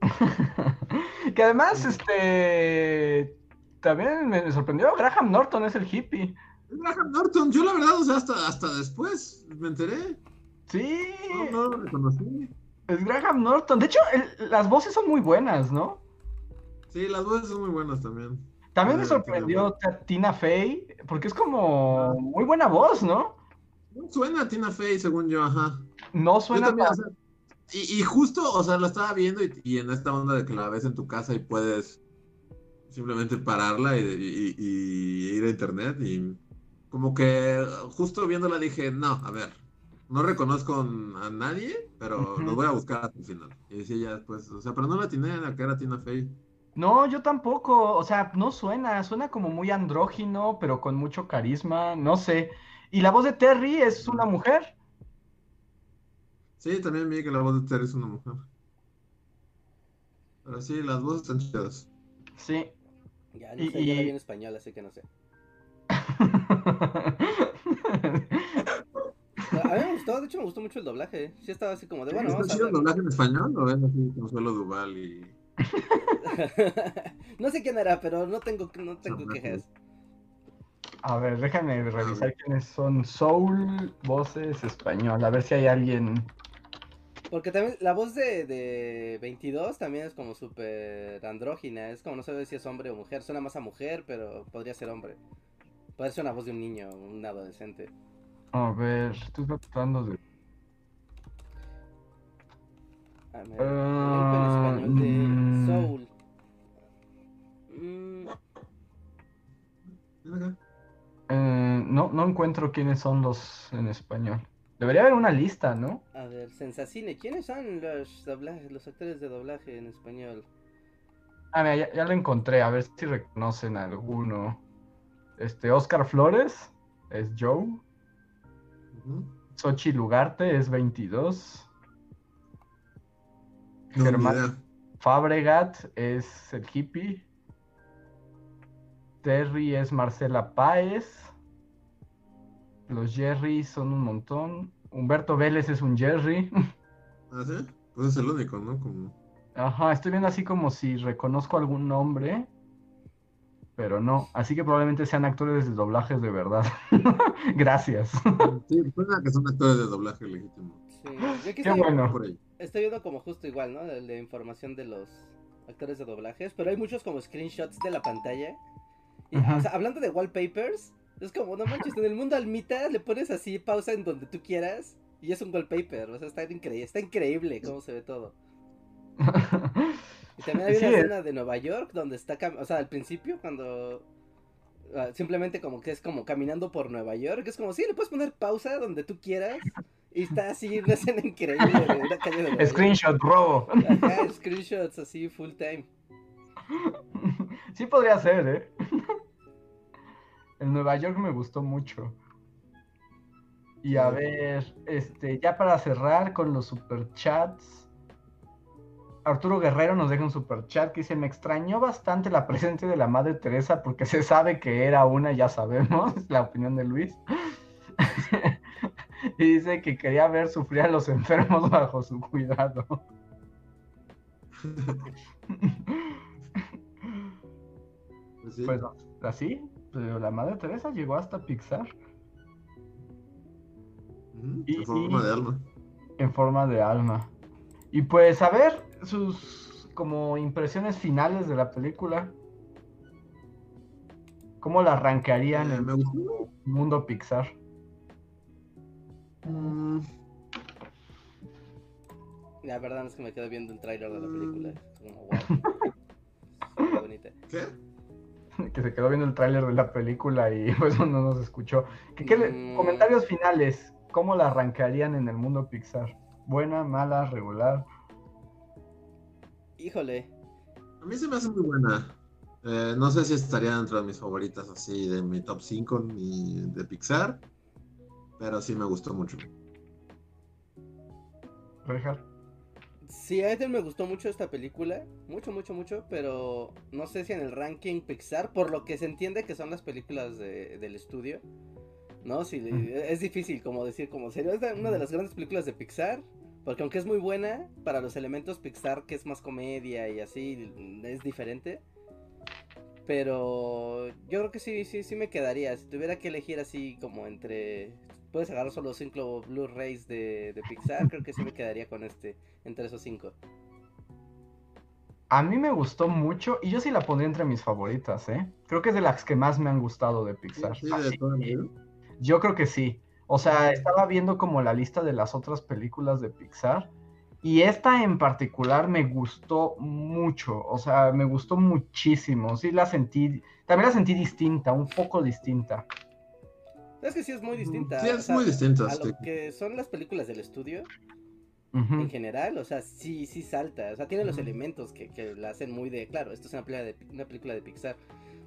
que además, este. También me sorprendió, Graham Norton es el hippie. Graham Norton, yo la verdad, o sea, hasta, hasta después me enteré. Sí. No, no reconocí. Es Graham Norton. De hecho, las voces son muy buenas, ¿no? Sí, las voces son muy buenas también. También me sorprendió Tina Fey, porque es como muy buena voz, ¿no? Suena Tina Fey, según yo, ajá. No suena y, justo, o sea, lo estaba viendo y, en esta onda de que la ves en tu casa y puedes simplemente pararla y, ir a internet y como que justo viéndola dije, no, a ver, no reconozco a nadie, pero lo voy a buscar hasta el final. Y decía ya después, o sea, pero no la tiene a que era Tina Fey. No, yo tampoco, o sea, no suena, suena como muy andrógino, pero con mucho carisma, no sé. Y la voz de Terry es una mujer. Sí, también vi que la voz de Terry es una mujer. Pero sí, las voces están chidas. Sí. Ya, no sé, y... yo la vi en español, así que no sé. A mí me gustó, de hecho me gustó mucho el doblaje. Sí estaba así como de bueno. ¿Está chido el doblaje en español o es así Consuelo Duval y.? no sé quién era, pero no tengo, no tengo quejas. A ver, déjame revisar quiénes son Soul Voces Español. A ver si hay alguien. Porque también la voz de, de 22 también es como súper andrógina. Es como no sabe si es hombre o mujer. Suena más a mujer, pero podría ser hombre. Puede ser una voz de un niño, un adolescente. A ver, estoy tratando de. A ver, uh, español de mm. Soul. Mm. Eh, no, no encuentro quiénes son los en español. Debería haber una lista, ¿no? A ver, Sensacine, ¿quiénes son los doblajes, los actores de doblaje en español? Ah, mira, ya, ya, lo encontré, a ver si reconocen a alguno. Este, Oscar Flores es Joe. Sochi Lugarte es 22. Germán Fabregat es el hippie. Terry es Marcela Páez. Los Jerry son un montón. Humberto Vélez es un Jerry. ¿Ah, sí? Pues es el único, ¿no? Ajá, estoy viendo así como si reconozco algún nombre, pero no. Así que probablemente sean actores de doblajes de verdad. Gracias. Sí, suena que son actores de doblaje legítimo. Sí, Qué bueno. Estoy viendo como justo igual, ¿no? La, información de los actores de doblajes, pero hay muchos como screenshots de la pantalla. Y, o sea, hablando de wallpapers, es como, no manches, en el mundo almita le pones así pausa en donde tú quieras y es un wallpaper, o sea, está increíble, está increíble cómo se ve todo. y también hay una escena de Nueva York donde está, o sea, al principio cuando ah, simplemente como que es como caminando por Nueva York, es como, sí, le puedes poner pausa donde tú quieras y está así una escena increíble de una calle de Screenshot robo. screenshots así full time. Sí podría ser, ¿eh? En Nueva York me gustó mucho. Y a ver, este, ya para cerrar con los superchats. Arturo Guerrero nos deja un superchat que dice, me extrañó bastante la presencia de la Madre Teresa porque se sabe que era una, ya sabemos, la opinión de Luis. y dice que quería ver sufrir a los enfermos bajo su cuidado. pues, pues así, pero la Madre Teresa llegó hasta Pixar en forma de alma. En forma de alma. Y pues a ver sus como impresiones finales de la película. ¿Cómo la arrancarían en el mundo Pixar? Mm. La verdad es que me quedo viendo el tráiler de la película. ¿Qué? Que se quedó viendo el tráiler de la película y pues no nos escuchó. ¿Qué, mm. Comentarios finales. ¿Cómo la arrancarían en el mundo Pixar? ¿Buena, mala, regular? Híjole. A mí se me hace muy buena. Eh, no sé si estaría dentro de mis favoritas así, de mi top 5 ni de Pixar, pero sí me gustó mucho. Rejar. Sí, a mí me gustó mucho esta película, mucho, mucho, mucho, pero no sé si en el ranking Pixar, por lo que se entiende que son las películas del estudio, ¿no? Sí, es difícil como decir, como serio, es una de las grandes películas de Pixar, porque aunque es muy buena, para los elementos Pixar, que es más comedia y así, es diferente. Pero yo creo que sí, sí, sí me quedaría. Si tuviera que elegir así como entre... Puedes agarrar solo cinco Blu-rays de, de Pixar, creo que sí me quedaría con este, entre esos cinco. A mí me gustó mucho y yo sí la pondría entre mis favoritas, ¿eh? Creo que es de las que más me han gustado de Pixar. Sí, de yo creo que sí. O sea, estaba viendo como la lista de las otras películas de Pixar y esta en particular me gustó mucho, o sea, me gustó muchísimo. Sí la sentí, también la sentí distinta, un poco distinta. Es que sí es muy distinta. Sí, es muy distinta. A lo que son las películas del estudio, en general, o sea, sí, sí salta. O sea, tiene los elementos que, que, la hacen muy de, claro, esto es una película de, una película de Pixar.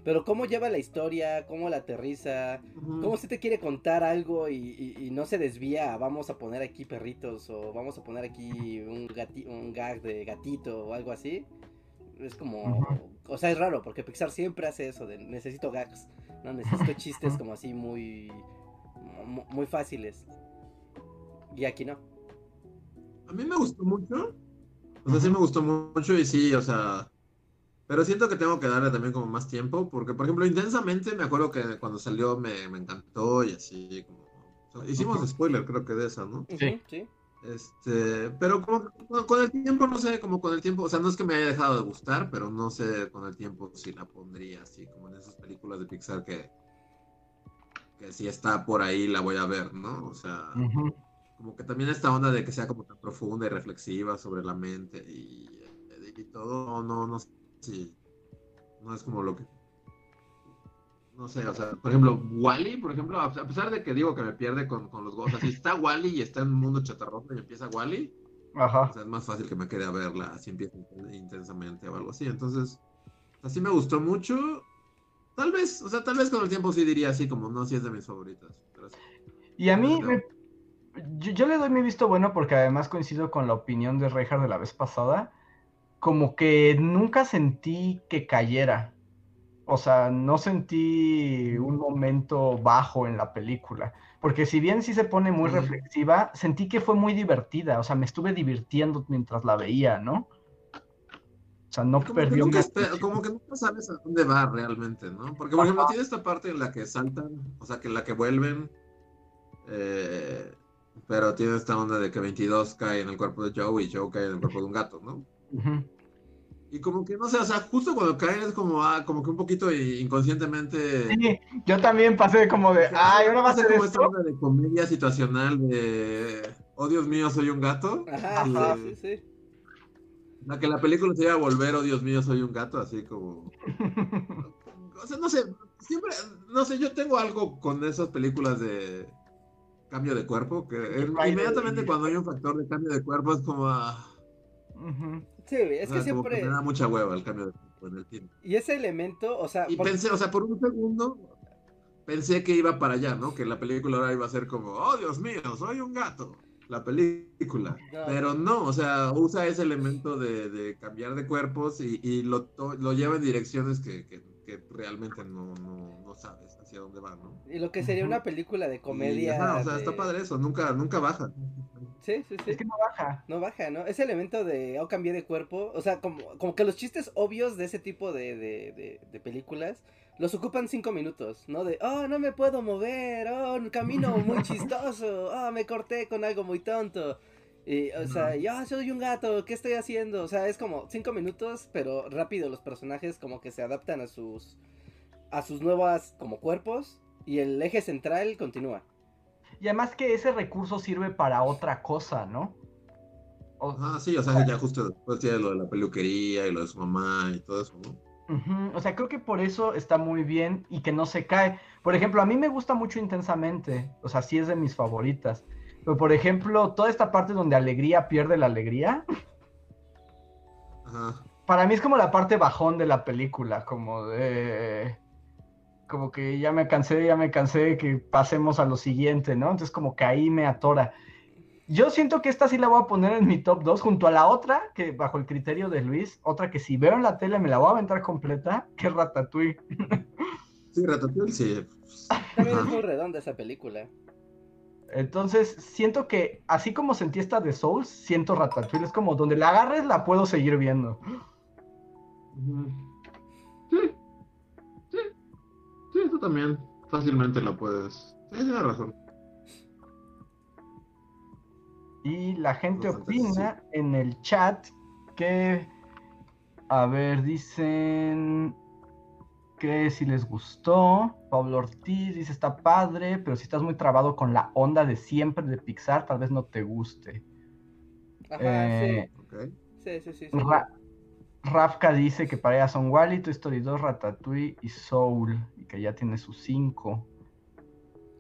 Pero cómo lleva la historia, cómo la aterriza, cómo se te quiere contar algo y, no se desvía, vamos a poner aquí perritos o vamos a poner aquí un, un gag de gatito o algo así. Es como, o sea, es raro porque Pixar siempre hace eso de necesito gags, no necesito chistes como así muy, muy fáciles. Y aquí no. A mí me gustó mucho. O sea, sí me gustó mucho y sí, o sea, pero siento que tengo que darle también como más tiempo, porque por ejemplo, intensamente me acuerdo que cuando salió me, me encantó y así como... hicimos spoiler creo que de esa, ¿no? Sí, sí. Este, pero como con el tiempo, no sé, como con el tiempo, o sea, no es que me haya dejado de gustar, pero no sé con el tiempo si la pondría así, como en esas películas de Pixar que, que si está por ahí la voy a ver, ¿no? O sea, como que también esta onda de que sea como tan profunda y reflexiva sobre la mente y, y todo, no, no Sí. No es como lo que. No sé, o sea, por ejemplo, Wally, por ejemplo, a pesar de que digo que me pierde con, los gozos, si está Wally y está en un mundo chatarroso y empieza Wally, Ajá. es más fácil que me quede a verla, así empieza intensamente o algo así. Entonces, así me gustó mucho. Tal vez, o sea, tal vez con el tiempo sí diría así, como no, sí es de mis favoritas. Y a mí, yo, le doy mi visto bueno porque además coincido con la opinión de Reinhardt de la vez pasada. Como que nunca sentí que cayera. O sea, no sentí un momento bajo en la película. Porque si bien sí se pone muy reflexiva, sentí que fue muy divertida. O sea, me estuve divirtiendo mientras la veía, ¿no? O sea, no perdió. como que nunca sabes a dónde va realmente, ¿no? Porque, por ejemplo, tiene esta parte en la que saltan, o sea, que en la que vuelven. Eh, pero tiene esta onda de que 22 cae en el cuerpo de Joe y Joe cae en el cuerpo de un gato, ¿no? Y como que, no sé, o sea, justo cuando caen es como, ah, como que un poquito inconscientemente... Sí, yo también pasé como de, ay, ahora va a ser como esta onda de comedia situacional de, oh Dios mío, soy un gato. Ajá, sí, sí. La que la película se iba a volver, oh Dios mío, soy un gato, así como. o sea, no sé, siempre, no sé, yo tengo algo con esas películas de cambio de cuerpo, que inmediatamente cuando hay un factor de cambio de cuerpo es como. Ah, sí, es que siempre. me da mucha hueva el cambio de cuerpo en el tiempo. Y ese elemento, o sea. Y pensé, o sea, por un segundo pensé que iba para allá, ¿no? Que la película ahora iba a ser como, oh Dios mío, soy un gato la película. Pero no, o sea, usa ese elemento de, cambiar de cuerpos y, lo, lo, lleva en direcciones que, realmente no, sabes hacia dónde va, ¿no? Y lo que sería una película de comedia. o sea, está padre eso, nunca, nunca baja. Sí, sí, sí. Es que no baja. No baja, ¿no? Ese elemento de, oh, cambié de cuerpo, o sea, como, como que los chistes obvios de ese tipo de, de películas los ocupan cinco minutos, ¿no? De, oh, no me puedo mover, oh, un camino muy chistoso, oh, me corté con algo muy tonto. Y, o sea, yo soy un gato, ¿qué estoy haciendo? O sea, es como cinco minutos, pero rápido los personajes como que se adaptan a sus, a sus nuevas como cuerpos y el eje central continúa. Y además que ese recurso sirve para otra cosa, ¿no? ah, sí, o sea, ya justo después tiene lo de la peluquería y lo de su mamá y todo eso, ¿no? O sea, creo que por eso está muy bien y que no se cae. Por ejemplo, a mí me gusta mucho intensamente, o sea, sí es de mis favoritas. Pero, por ejemplo, toda esta parte donde alegría pierde la alegría, para mí es como la parte bajón de la película, como de... Como que ya me cansé, ya me cansé, que pasemos a lo siguiente, ¿no? Entonces como que ahí me atora. Yo siento que esta sí la voy a poner en mi top 2 junto a la otra, que bajo el criterio de Luis, otra que si veo en la tele me la voy a aventar completa, que es Ratatouille. Sí, Ratatouille sí. También es muy redonda esa película. Entonces, siento que así como sentí esta de Souls, siento Ratatouille. Es como donde la agarres la puedo seguir viendo. Sí. Sí, tú también. Fácilmente la puedes. Sí, tienes razón. Y la gente opina en el chat que, a ver, dicen que si les gustó. Pablo Ortiz dice está padre, pero si estás muy trabado con la onda de siempre de Pixar, tal vez no te guste. Ajá, sí. Eh, sí, sí, sí. Rafka dice que para ella son Wally, Toy Story 2, Ratatouille y Soul, y que ya tiene sus 5.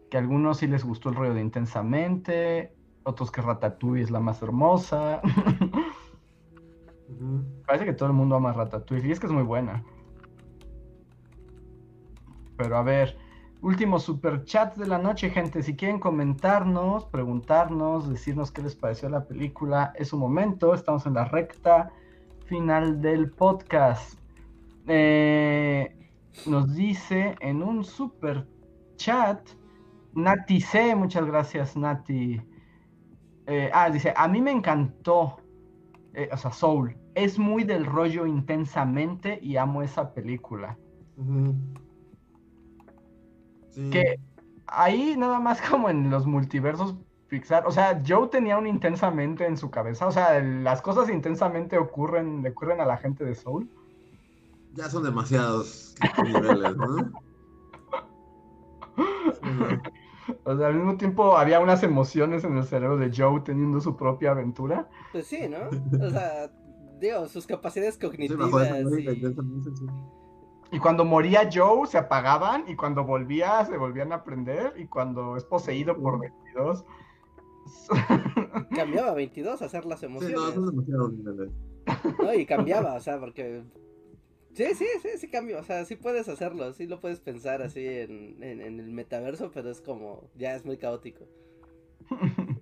Que a algunos sí les gustó el rollo de Intensamente otros que Ratatouille es la más hermosa. Parece que todo el mundo ama Ratatouille y es que es muy buena. Pero a ver, último super chat de la noche, gente. Si quieren comentarnos, preguntarnos, decirnos qué les pareció la película, es su momento. Estamos en la recta final del podcast. Eh, nos dice en un super chat Nati C, muchas gracias Nati. Eh, ah, dice, a mí me encantó, eh, o sea, Soul. Es muy del rollo intensamente y amo esa película. Que ahí nada más como en los multiversos Pixar, o sea, Joe tenía un intensamente en su cabeza, o sea, las cosas intensamente ocurren, le ocurren a la gente de Soul. Ya son demasiados niveles, ¿no? O sea, al mismo tiempo había unas emociones en el cerebro de Joe teniendo su propia aventura. Pues sí, ¿no? O sea, digo, sus capacidades cognitivas. y... cuando moría Joe se apagaban y cuando volvía se volvían a prender y cuando es poseído por 22 cambiaba 22 a hacer las emociones. Sí, no, no, y cambiaba, o sea, porque Sí, sí, sí, sí cambio. O sea, sí puedes hacerlo, sí lo puedes pensar así en, en, en el metaverso, pero es como, ya es muy caótico.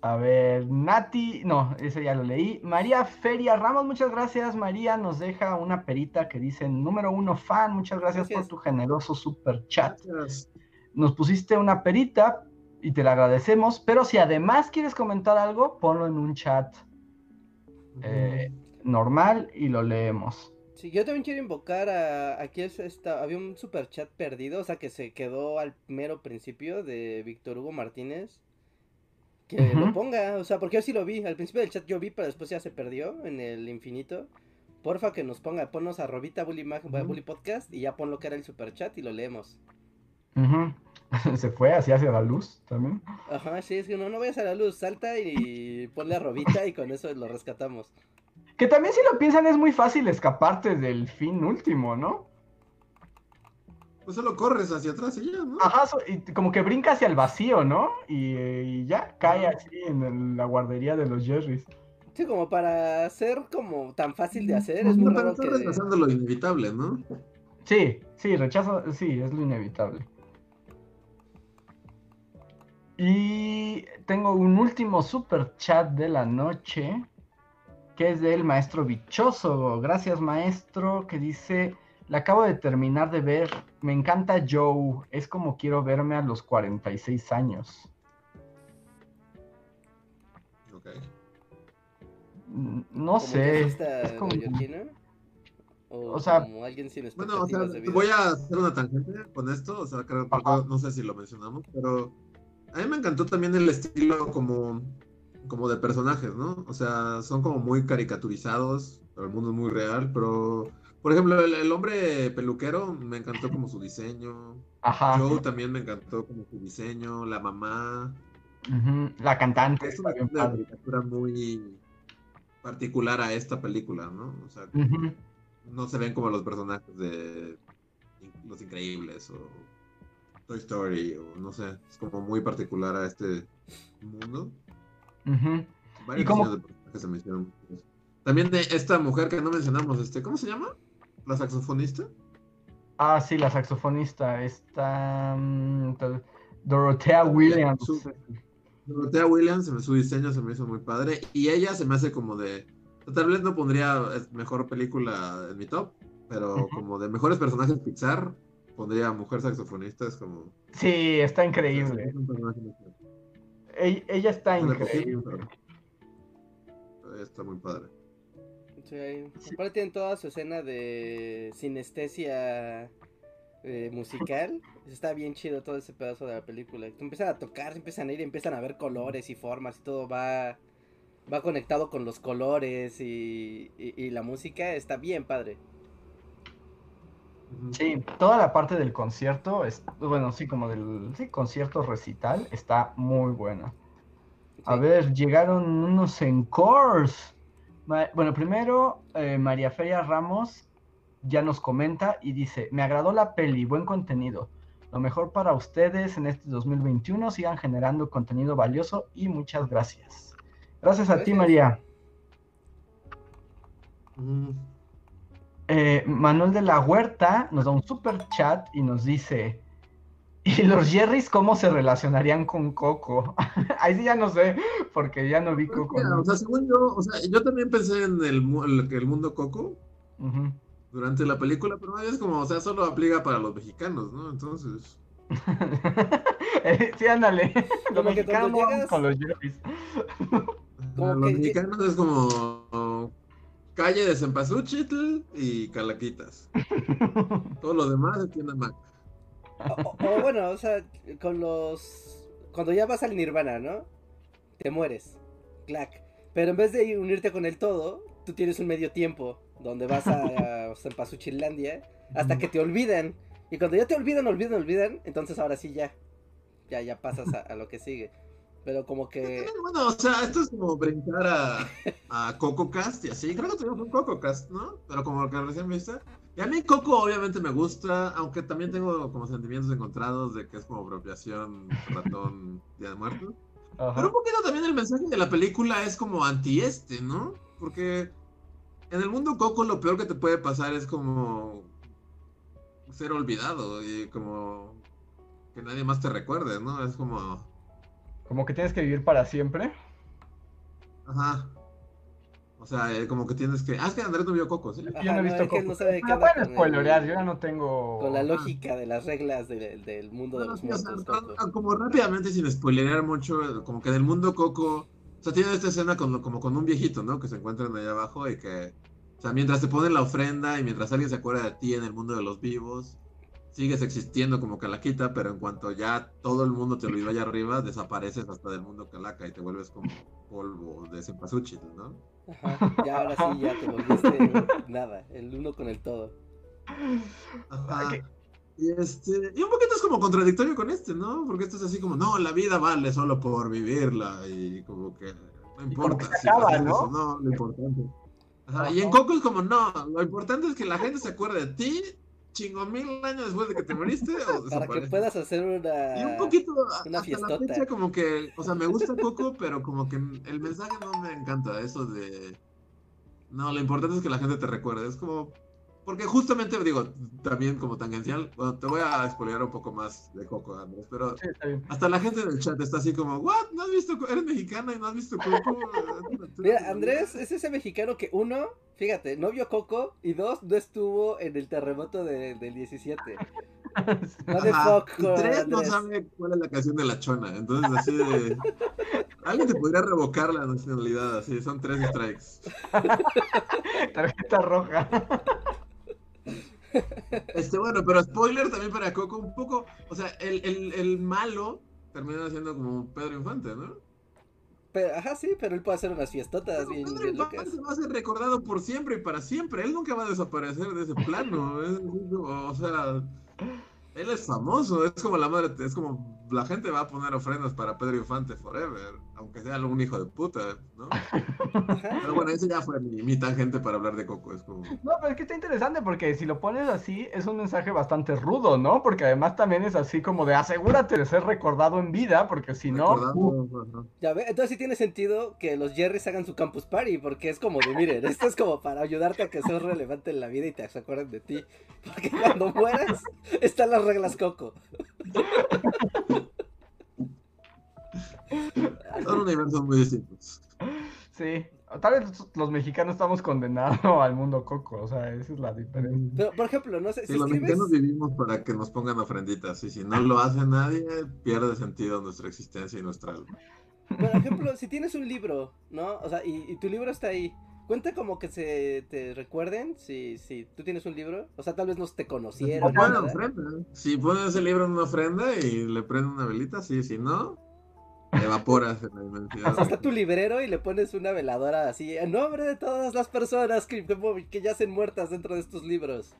A ver, Nati, no, ese ya lo leí. María Feria Ramos, muchas gracias. María nos deja una perita que dice número uno fan, muchas gracias, por tu generoso super chat. Nos pusiste una perita y te la agradecemos, pero si además quieres comentar algo, ponlo en un chat eh, normal y lo leemos. Sí, yo también quiero invocar a. Aquí es esta, había un super chat perdido, o sea que se quedó al mero principio de Víctor Hugo Martínez que lo ponga, o sea, porque yo sí lo vi, al principio del chat yo vi, pero después ya se perdió en el infinito. Porfa que nos ponga, ponnos a Robita Bully, Bully Podcast y ya pon lo que era el super chat y lo leemos. Se fue así hacia la luz también. Ajá, sí, es que no, no vayas a la luz, salta y ponle a Robita y con eso lo rescatamos. Que también si lo piensan es muy fácil escaparte del fin último, ¿no? Pues solo corres hacia atrás y ya, ¿no? Ajá, y como que brinca hacia el vacío, ¿no? Y, ya cae así en la guardería de los Jerrys. Sí, como para ser como tan fácil de hacer, es muy raro que... rechazando lo inevitable, ¿no? Sí, sí, rechazo, sí, es lo inevitable. Y tengo un último super chat de la noche, que es del maestro Bichoso. Gracias, maestro, que dice... La acabo de terminar de ver. Me encanta Joe. Es como quiero verme a los 46 años. Ok. No sé. Es como... O, sea, como alguien sin bueno, o sea, voy a hacer una tangente con esto, o sea, creo, no sé si lo mencionamos, pero a mí me encantó también el estilo como, como de personajes, ¿no? O sea, son como muy caricaturizados, pero el mundo es muy real, pero por ejemplo, el, hombre peluquero me encantó como su diseño. Ajá. Joe también me encantó como su diseño. La mamá. La cantante. Es una caricatura muy particular a esta película, ¿no? O sea, no se ven como los personajes de Los Increíbles o Toy Story o no sé. Es como muy particular a este mundo. Varios ¿Y cómo? de personajes se mencionan. También de esta mujer que no mencionamos, este, ¿cómo se llama? ¿La saxofonista? Ah, sí, la saxofonista. Está. Mm, Dorothea Williams. Dorothea Williams, su diseño se me hizo muy padre. Y ella se me hace como de. Tal vez no pondría mejor película en mi top, pero como de mejores personajes Pixar, pondría Mujer Saxofonista. Es como. Sí, está increíble. ella, está increíble. Está muy padre. Aparte tienen toda su escena de sinestesia eh, musical. Está bien chido todo ese pedazo de la película. Empiezan a tocar, empiezan a ir, empiezan a ver colores y formas y todo va va conectado con los colores y, la música está bien padre. Sí, toda la parte del concierto, es, bueno, sí, como del concierto recital, está muy buena. A ver, llegaron unos encores. Bueno, primero, eh, María Feria Ramos ya nos comenta y dice, me agradó la peli, buen contenido. Lo mejor para ustedes en este 2021, sigan generando contenido valioso y muchas gracias. Gracias a ti, María. Mm. Eh, Manuel de la Huerta nos da un super chat y nos dice, ¿Y los Jerrys cómo se relacionarían con Coco? Ahí sí ya no sé, porque ya no vi pues Coco. o sea, según yo, o sea, yo también pensé en el, el mundo Coco durante la película, pero es como, o sea, solo aplica para los mexicanos, ¿no? Entonces. sí, ándale. Los mexicanos con los Jerrys. los mexicanos es como calle de Cempasúchitl y Calaquitas. Todo lo demás es tienda Mac. O, bueno, o sea, con los. Cuando ya vas al Nirvana, ¿no? Te mueres. Clack. Pero en vez de unirte con el todo, tú tienes un medio tiempo donde vas a, a Cempasúchilandia hasta que te olvidan. Y cuando ya te olvidan, olvidan, olvidan, entonces ahora sí ya. Ya, ya pasas a, lo que sigue. Pero como que. Bueno, o sea, esto es como brincar a, a Coco Cast y así. Creo que tenemos un Coco Cast, ¿no? Pero como lo que recién viste. Y a mí Coco obviamente me gusta, aunque también tengo como sentimientos encontrados de que es como apropiación ratón Día de Muertos. Pero un poquito también el mensaje de la película es como anti este, ¿no? Porque en el mundo Coco lo peor que te puede pasar es como ser olvidado y como que nadie más te recuerde, ¿no? Es como... Como que tienes que vivir para siempre. Ajá. O sea, eh, como que tienes que. Ah, es que Andrés no vio Coco, ¿sí? yo no he visto Coco. No sabe qué bueno spoilerear, yo ya no tengo. Con la lógica de las reglas del mundo de los muertos. como rápidamente, sin spoilerear mucho, como que en el mundo Coco. O sea, tiene esta escena con, como con un viejito, ¿no? Que se encuentran allá abajo y que. O sea, mientras te ponen la ofrenda y mientras alguien se acuerda de ti en el mundo de los vivos, sigues existiendo como Calaquita, pero en cuanto ya todo el mundo te olvidó allá arriba, desapareces hasta del mundo Calaca y te vuelves como polvo de cempasúchil, ¿no? Ajá, ya ahora sí, ya te volviste nada, el uno con el todo. Ajá. Y, este, y un poquito es como contradictorio con este, ¿no? Porque esto es así como, no, la vida vale solo por vivirla y como que no importa si acaba, ¿no? no, lo importante. Ajá, y en Coco es como, no, lo importante es que la gente se acuerde de ti chingo mil años después de que te moriste. O Para que puedas hacer una. Y un poquito. Una hasta la fecha, como que. O sea, me gusta poco, pero como que el mensaje no me encanta. Eso de. No, lo importante es que la gente te recuerde. Es como. Porque justamente, digo, también como tangencial, bueno, te voy a expoliar un poco más de Coco, Andrés, pero hasta la gente del chat está así como, ¿what? ¿No has visto? ¿Eres mexicana y no has visto Coco? Mira, Andrés es ese mexicano que uno, fíjate, no vio Coco y dos, no estuvo en el terremoto de, del 17. Ajá, y tres no sabe cuál es la canción de la chona, entonces así de... Alguien te podría revocar la nacionalidad, así, son tres strikes. Tarjeta roja. Este, bueno, pero spoiler también para Coco, un poco, o sea, el, el, el malo termina siendo como Pedro Infante, ¿no? Pero, ajá, sí, pero él puede hacer unas fiestotas bien, Pedro Infante va a ser recordado por siempre y para siempre. Él nunca va a desaparecer de ese plano. Es, o sea, él es famoso, es como la madre, es como la gente va a poner ofrendas para Pedro Infante forever, aunque sea algún hijo de puta, ¿no? pero bueno, ese ya fue mi, mi, tangente para hablar de Coco, es como... No, pero es que está interesante porque si lo pones así, es un mensaje bastante rudo, ¿no? Porque además también es así como de asegúrate de ser recordado en vida, porque si no... Uh... Ya ve, entonces sí tiene sentido que los Jerrys hagan su campus party, porque es como de, miren, esto es como para ayudarte a que seas relevante en la vida y te acuerden de ti, porque cuando mueras, están las reglas Coco. Son universos muy distintos. Sí, tal vez los mexicanos estamos condenados al mundo coco, o sea, esa es la diferencia. Pero, por ejemplo, no sé si. los mexicanos vivimos para que nos pongan ofrenditas, y si no lo hace nadie, pierde sentido nuestra existencia y nuestra alma. Por ejemplo, si tienes un libro, ¿no? O sea, y, y tu libro está ahí. Cuenta como que se te recuerden si, si tú tienes un libro. O sea, tal vez no te conocieron. O ofrenda. Si pones el libro en una ofrenda y le prenden una velita, sí, si no, evaporas en la inmensidad. O sea, está tu librero y le pones una veladora así, en nombre de todas las personas que, que yacen muertas dentro de estos libros.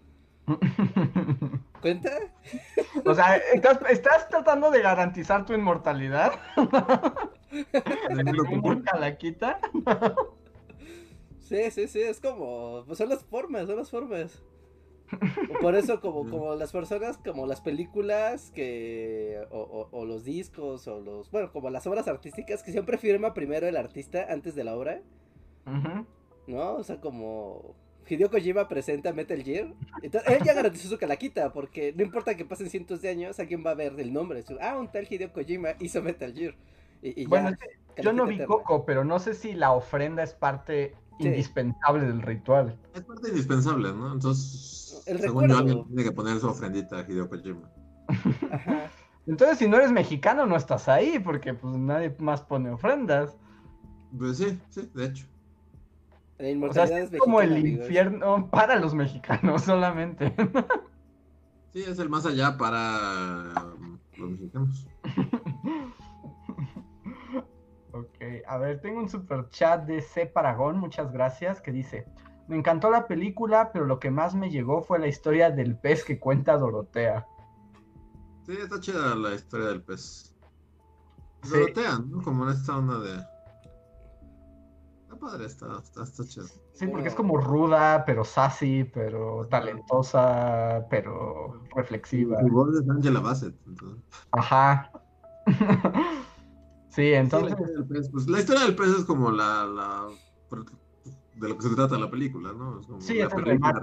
¿Cuenta? O sea, ¿estás, ¿estás tratando de garantizar tu inmortalidad? ¿La quita? Sí, sí, sí, es como, pues son las formas, son las formas. Por eso como, como las personas, como las películas que, o, o, los discos, o los, bueno, como las obras artísticas, que siempre firma primero el artista antes de la obra. ¿No? O sea, como Hideo Kojima presenta Metal Gear. Entonces, él ya garantizó su calaquita, porque no importa que pasen cientos de años, alguien va a ver el nombre. ah, un tal Hideo Kojima hizo Metal Gear. Y, bueno, yo no vi Coco, pero no sé si la ofrenda es parte indispensable del ritual. Es parte indispensable, ¿no? Entonces, según yo, alguien tiene que poner su ofrendita a Hideo Kojima. Entonces, si no eres mexicano, no estás ahí, porque pues nadie más pone ofrendas. Pues sí, sí, de hecho. o sea, es, como el infierno para los mexicanos solamente. sí, es el más allá para los mexicanos. Ok, a ver, tengo un super chat de C. Paragón, muchas gracias, que dice, me encantó la película, pero lo que más me llegó fue la historia del pez que cuenta Dorotea. Sí, está chida la historia del pez. Dorotea, ¿no? Como en esta onda de... Está padre, está, está, está chida. Sí, porque es como ruda, pero sassy, pero talentosa, pero reflexiva. Y voz de Angela Bassett. Ajá. Sí, entonces. Pues, la, historia del pez, es como la, de lo que se trata la película, ¿no? Es como Sí, la es película-.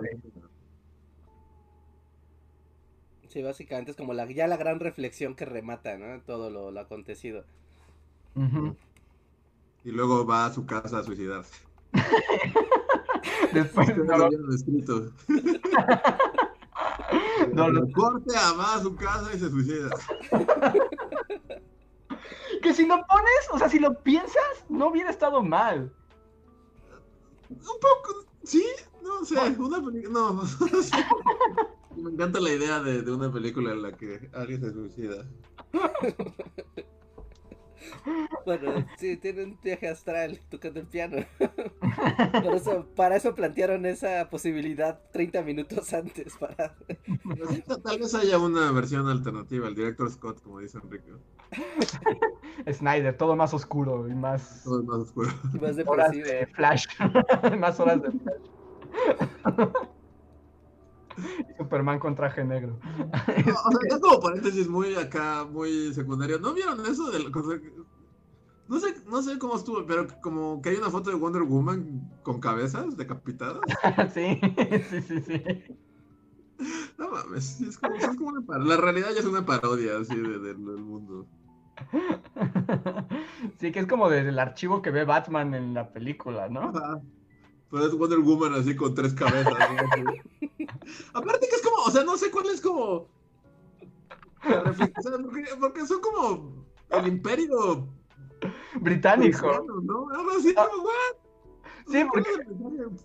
Sí, básicamente es como la, ya la gran reflexión que remata, ¿no? Todo lo, lo acontecido. Ujú. Y luego va a su casa a suicidarse. Después Ustedes no lo lo- habían escrito. No, lo- Corte a va a su casa y se suicida. Que si lo pones, o sea, si lo piensas, no hubiera estado mal. Un poco, sí, no sé, una película, no, no sé. Me encanta la idea de, de una película en la que alguien se suicida. Bueno, sí, tiene un viaje astral tocando el piano. Por eso, para eso plantearon esa posibilidad 30 minutos antes. Para... Ta- tal vez haya una versión alternativa, el director Scott, como dice Enrique. Snyder, todo más oscuro y más Todo más oscuro. Más horas depresivo. de flash. más horas de flash. Superman con traje negro. No, o sea, ya como paréntesis muy acá, muy secundario. ¿No vieron eso que- No sé, no sé cómo estuvo, pero como que hay una foto de Wonder Woman con cabezas decapitadas. sí, sí, sí, sí. No mames, es como, es como una par- La realidad ya es una parodia así de- del del mundo. Sí, que es como del archivo que ve Batman en la película, ¿no? Ajá. Pero es Wonder Woman así con tres cabezas. ¿no? Aparte que es como, o sea, no sé cuál es como. la o sea, porque, porque son como el imperio Británico. ¿no? Algo así, como, what? Sí, porque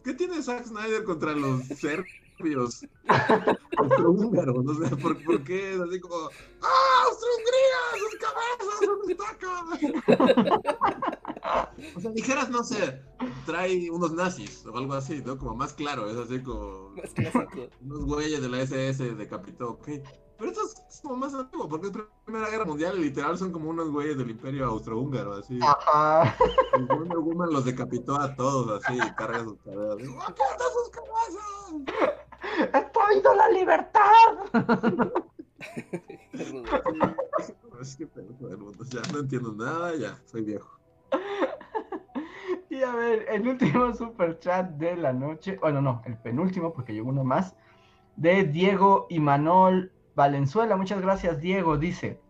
¿Qué tiene Zack Snyder contra los serbios? Austrohúngaros, no sé, ¿por, por qué es así como ¡Ah, Austro-Hungría! ¡Sus cabezas! ¿Dónde está? O sea, dijeras, no sé, trae unos nazis o algo así, ¿no? Como más claro, es así como Más clásico. unos güeyes de la SS decapitó, ok. Pero esto es como más antiguo, porque es Primera Guerra Mundial y literal son como unos güeyes del Imperio Austrohúngaro, así. Ajá. Y Wonder Woman los decapitó a todos así, y carga sus cabezas. Digo, ¡Aquí están sus cabezas! ¡He traído la libertad! Es que el mundo, ya no entiendo nada, ya, soy viejo. Y a ver, el último super chat de la noche, bueno, no, el penúltimo, porque llegó uno más, de Diego Imanol Valenzuela. Muchas gracias, Diego. Dice: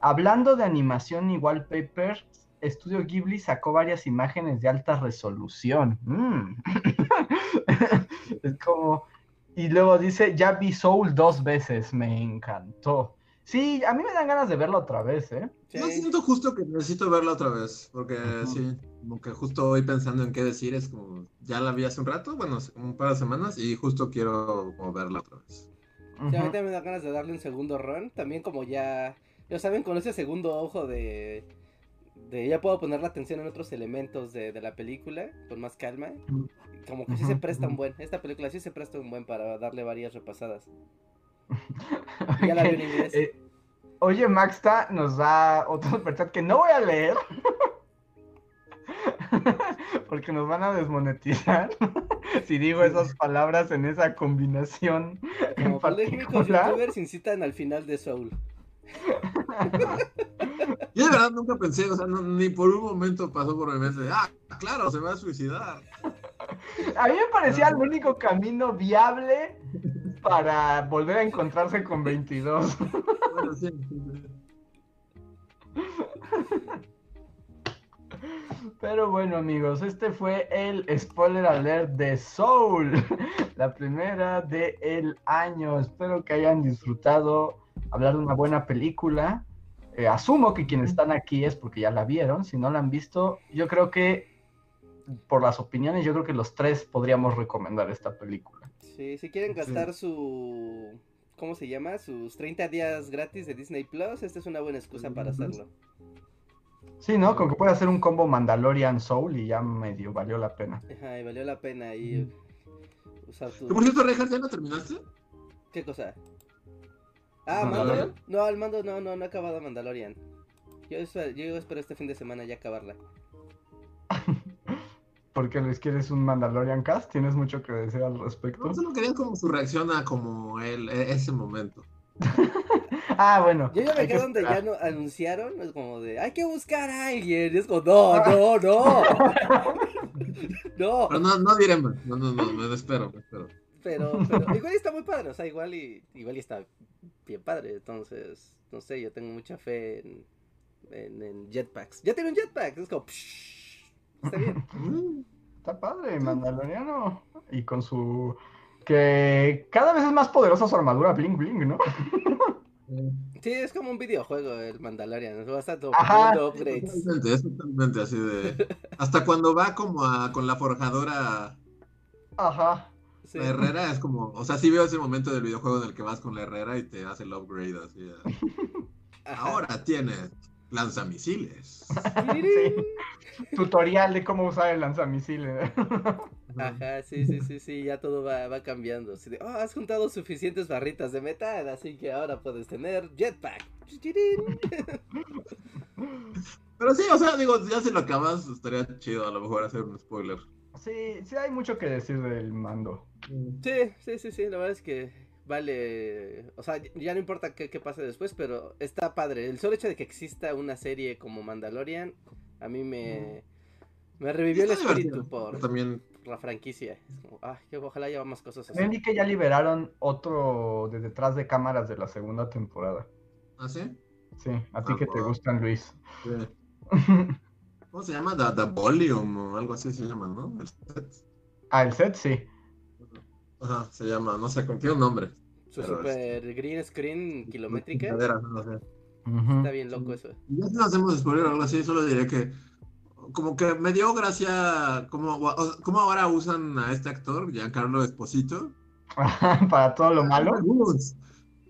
Hablando de animación y wallpaper, Estudio Ghibli sacó varias imágenes de alta resolución. Mm. es como. Y luego dice: Ya vi Soul dos veces, me encantó. Sí, a mí me dan ganas de verlo otra vez, ¿eh? Yo Sí. siento justo que necesito verla otra vez, porque sí, como que justo hoy pensando en qué decir, es como, ya la vi hace un rato, bueno, hace un par de semanas, y justo quiero como verla otra vez. Sí, a mí también me da ganas de darle un segundo run. También como ya, ya saben, con ese segundo ojo de, de ya puedo poner la atención en otros elementos de, de la película con más calma. Como que sí se presta un buen, esta película sí se presta un buen para darle varias repasadas. Y ya la vi en inglés. Eh, oye, Maxta nos da otro superchat que no voy a leer. Porque nos van a desmonetizar si digo esas palabras en esa combinación Como polémicos youtubers incitan al final de Soul. Yo de verdad nunca pensé, o sea, no- ni por un momento pasó por mi mente, ah, claro, se va a suicidar. A mí me parecía el único camino viable para volver a encontrarse con 22. Bueno, sí, sí, sí. Pero bueno, amigos, este fue el spoiler alert de Soul, la primera del año. Espero que hayan disfrutado hablar de una buena película. Eh, asumo que quienes están aquí es porque ya la vieron. Si no la han visto, yo creo que, por las opiniones, yo creo que los tres podríamos recomendar esta película. Sí, si quieren gastar su... ¿Cómo se llama? Sus 30 días gratis de Disney Plus, esta es una buena excusa para hacerlo. Sí, ¿no? Con que puede hacer un combo Mandalorian Soul y ya medio valió la pena. Ajá, y valió la pena ahí usar tu... Por cierto, Reinhardt, ¿ya la terminaste? ¿Qué cosa? Ah, Mandalorian. ¿Mando? No, al mando no, no, no he acabado Mandalorian. Yo, espero- yo espero este fin de semana ya acabarla. Porque les quieres un Mandalorian cast, tienes mucho que decir al respecto. No, solo quería como su reacción a como él, e- ese momento. Ah, bueno. Yo ya me que quedé donde ya no anunciaron, es como de, hay que buscar a alguien. Y es como, no, no, no. no. Pero no, no diré más. No, no, no, me espero, me espero. Pero, pero igual está muy padre, o sea, igual y, igual y está bien padre. Entonces, no sé, yo tengo mucha fe en, en, en jetpacks. Ya tiene un jetpack, es como, psh, está bien. Mm, Está padre, Mandaloriano. Y con su. Que cada vez es más poderosa su armadura Bling Bling, ¿no? Sí, es como un videojuego el Mandalorian, va a upgrades. Totalmente, es totalmente así de. Hasta cuando va como a, con la forjadora, Ajá. Sí. la herrera, es como. O sea, sí veo ese momento del videojuego en el que vas con la herrera y te hace el upgrade así. Ahora tienes lanzamisiles. Tutorial de cómo usar el lanzamisiles. Ajá, sí, sí, sí, sí, ya todo va, va cambiando. Así de, oh, has juntado suficientes barritas de metal, así que ahora puedes tener jetpack. Pero sí, o sea, digo, ya si lo acabas, estaría chido a lo mejor hacer un spoiler. Sí, sí hay mucho que decir del mando. Sí, sí, sí, sí, la verdad es que vale, o sea, ya no importa qué, qué pase después, pero está padre. El solo hecho de que exista una serie como Mandalorian, a mí me, me revivió el espíritu por, También. por la franquicia. Es como, ah, que ojalá haya más cosas así. También vi que ya liberaron otro de detrás de cámaras de la segunda temporada. ¿Ah, sí? Sí, a ti Ah, que te gustan, Luis. Sí. ¿Cómo se llama? The, The Volume o algo así se llama, ¿no? El set. ah, el set sí. Ajá, se llama, no sé, tiene un nombre. Su super green screen kilométrica. Chingadera, no sé. Está bien loco eso. Ya si no hacemos spoiler o algo así, solo diré que como que me dio gracia cómo, cómo ahora usan a este actor, Giancarlo Esposito. Para todo lo malo. Él fue Gus.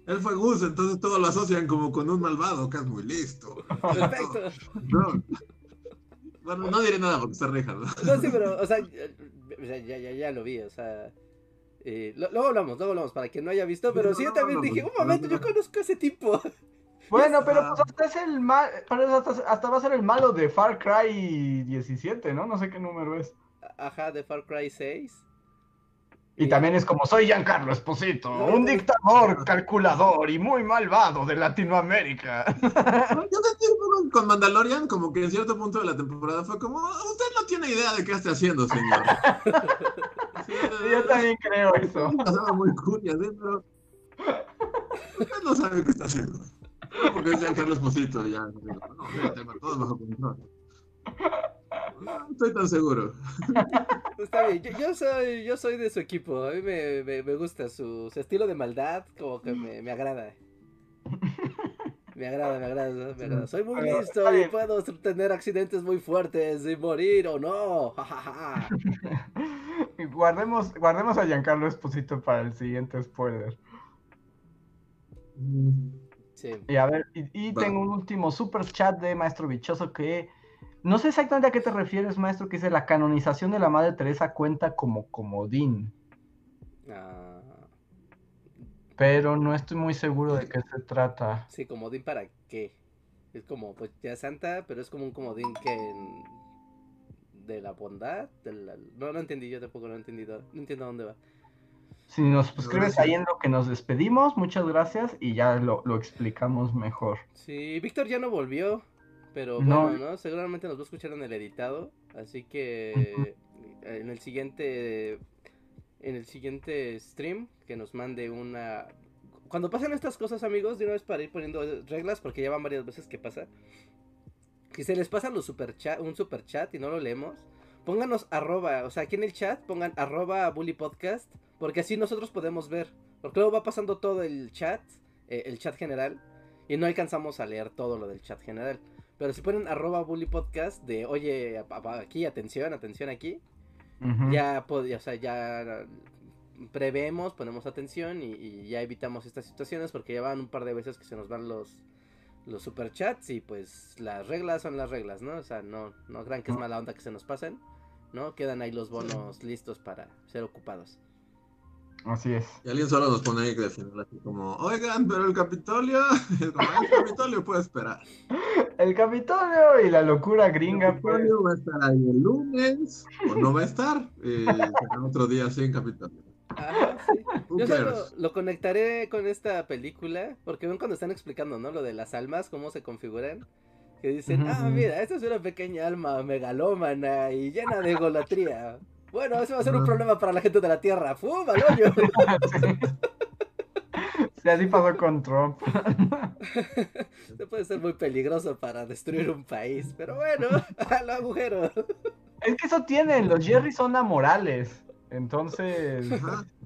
Él fue Gus, entonces todos lo asocian como con un malvado que es muy listo. Perfecto. No. Bueno, no diré nada porque está reja, ¿no? No, sí, pero, o sea, ya, ya, ya lo vi, o sea. Eh, lo- luego hablamos, luego hablamos, para quien no haya visto, pero No, sí yo también no, dije, un momento, no, yo no. conozco a ese tipo. Bueno, pero pues hasta es el mal, hasta, hasta va a ser el malo de Far Cry 17, ¿no? No sé qué número es. Ajá, de Far Cry 6. Y también es como soy Giancarlo Esposito, No, un no. dictador, calculador y muy malvado de Latinoamérica. Yo sentí un poco con Mandalorian, como que en cierto punto de la temporada fue como, usted no tiene idea de qué está haciendo, señor. Sí, yo también creo eso. Pasaba muy usted no sabe qué está haciendo. Porque es Giancarlo Esposito, ya. No, fíjate, todo bajo control. No estoy tan seguro. Está bien, yo, yo soy, yo soy de su equipo, a mí me, me, me gusta su, su estilo de maldad, como que me, me agrada. Me agrada, me agrada, me agrada. Soy muy listo y puedo tener accidentes muy fuertes y morir o no. Guardemos, guardemos a Giancarlo Esposito para el siguiente spoiler. Sí. Y a ver, y, y tengo un último super chat de Maestro Bichoso que no sé exactamente a qué te refieres, maestro, que dice la canonización de la Madre Teresa cuenta como comodín, Ah, pero no estoy muy seguro de qué se trata. sí, comodín para qué. Es como, pues ya santa, pero es como un comodín que en- de la bondad. de la- No, no entendí, yo tampoco lo he entendido. No entiendo a dónde va. Si nos suscribes ahí en lo que nos despedimos, muchas gracias y ya lo, lo explicamos mejor. Sí, Víctor ya no volvió, pero No. bueno, ¿no? Seguramente nos va a escuchar en el editado, así que en el siguiente en el siguiente stream que nos mande una cuando pasen estas cosas, amigos, de una vez para ir poniendo reglas porque ya van varias veces que pasa. Que se les pasan los super un super chat y no lo leemos. Pónganos arroba, o sea, aquí en el chat pongan arroba bully podcast, porque así nosotros podemos ver. Porque luego va pasando todo el chat, eh, el chat general, y no alcanzamos a leer todo lo del chat general. Pero si ponen arroba bully podcast de, oye, aquí, atención, atención aquí, Ya, pod- o sea, ya prevemos, ponemos atención y, y ya evitamos estas situaciones porque ya van un par de veces que se nos van los los superchats y pues las reglas son las reglas, ¿no? O sea, no, no crean que es mala onda que se nos pasen, ¿no? Quedan ahí los bonos listos para ser ocupados. Así es. Y alguien solo nos pone ahí de final así como, oigan, pero el Capitolio, el Capitolio puede esperar. El Capitolio y la locura El gringa, pues. Capitolio va a estar ahí el lunes, o no va a estar, eh, será otro día sin Capitolio. Ajá, sí. Yo solo lo conectaré con esta película, porque ven cuando están explicando, ¿no? Lo de las almas, cómo se configuran. Que dicen, ah, mira, esta es una pequeña alma megalómana y llena de golatría. Bueno, eso va a ser un problema para la gente de la Tierra. ¡Fum, al hoyo! Sí, así pasó con Trump. Se puede ser muy peligroso para destruir un país, pero bueno, al agujero. Es que eso tienen, los Jerry son amorales. Entonces.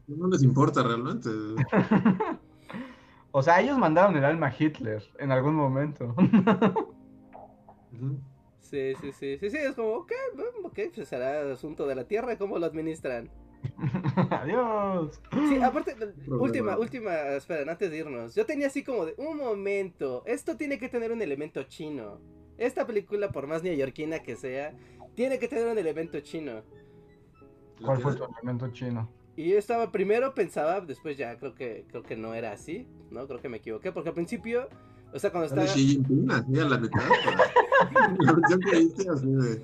no les importa realmente. o sea, ellos mandaron el alma a Hitler en algún momento. Sí, sí, sí, sí, sí, es como, ok, ok, pues será asunto de la Tierra, ¿cómo lo administran? Adiós. Sí, aparte, última, última, esperen, antes de irnos. Yo tenía así como de, un momento, esto tiene que tener un elemento chino. Esta película, por más neoyorquina que sea, tiene que tener un elemento chino. ¿Cuál fue tu elemento chino? Y yo estaba, primero pensaba, después ya creo que, creo que no era así, ¿no? Creo que me equivoqué, porque al principio o sea, cuando está. Xi Jinping, así a la mitad. La versión que hice así de.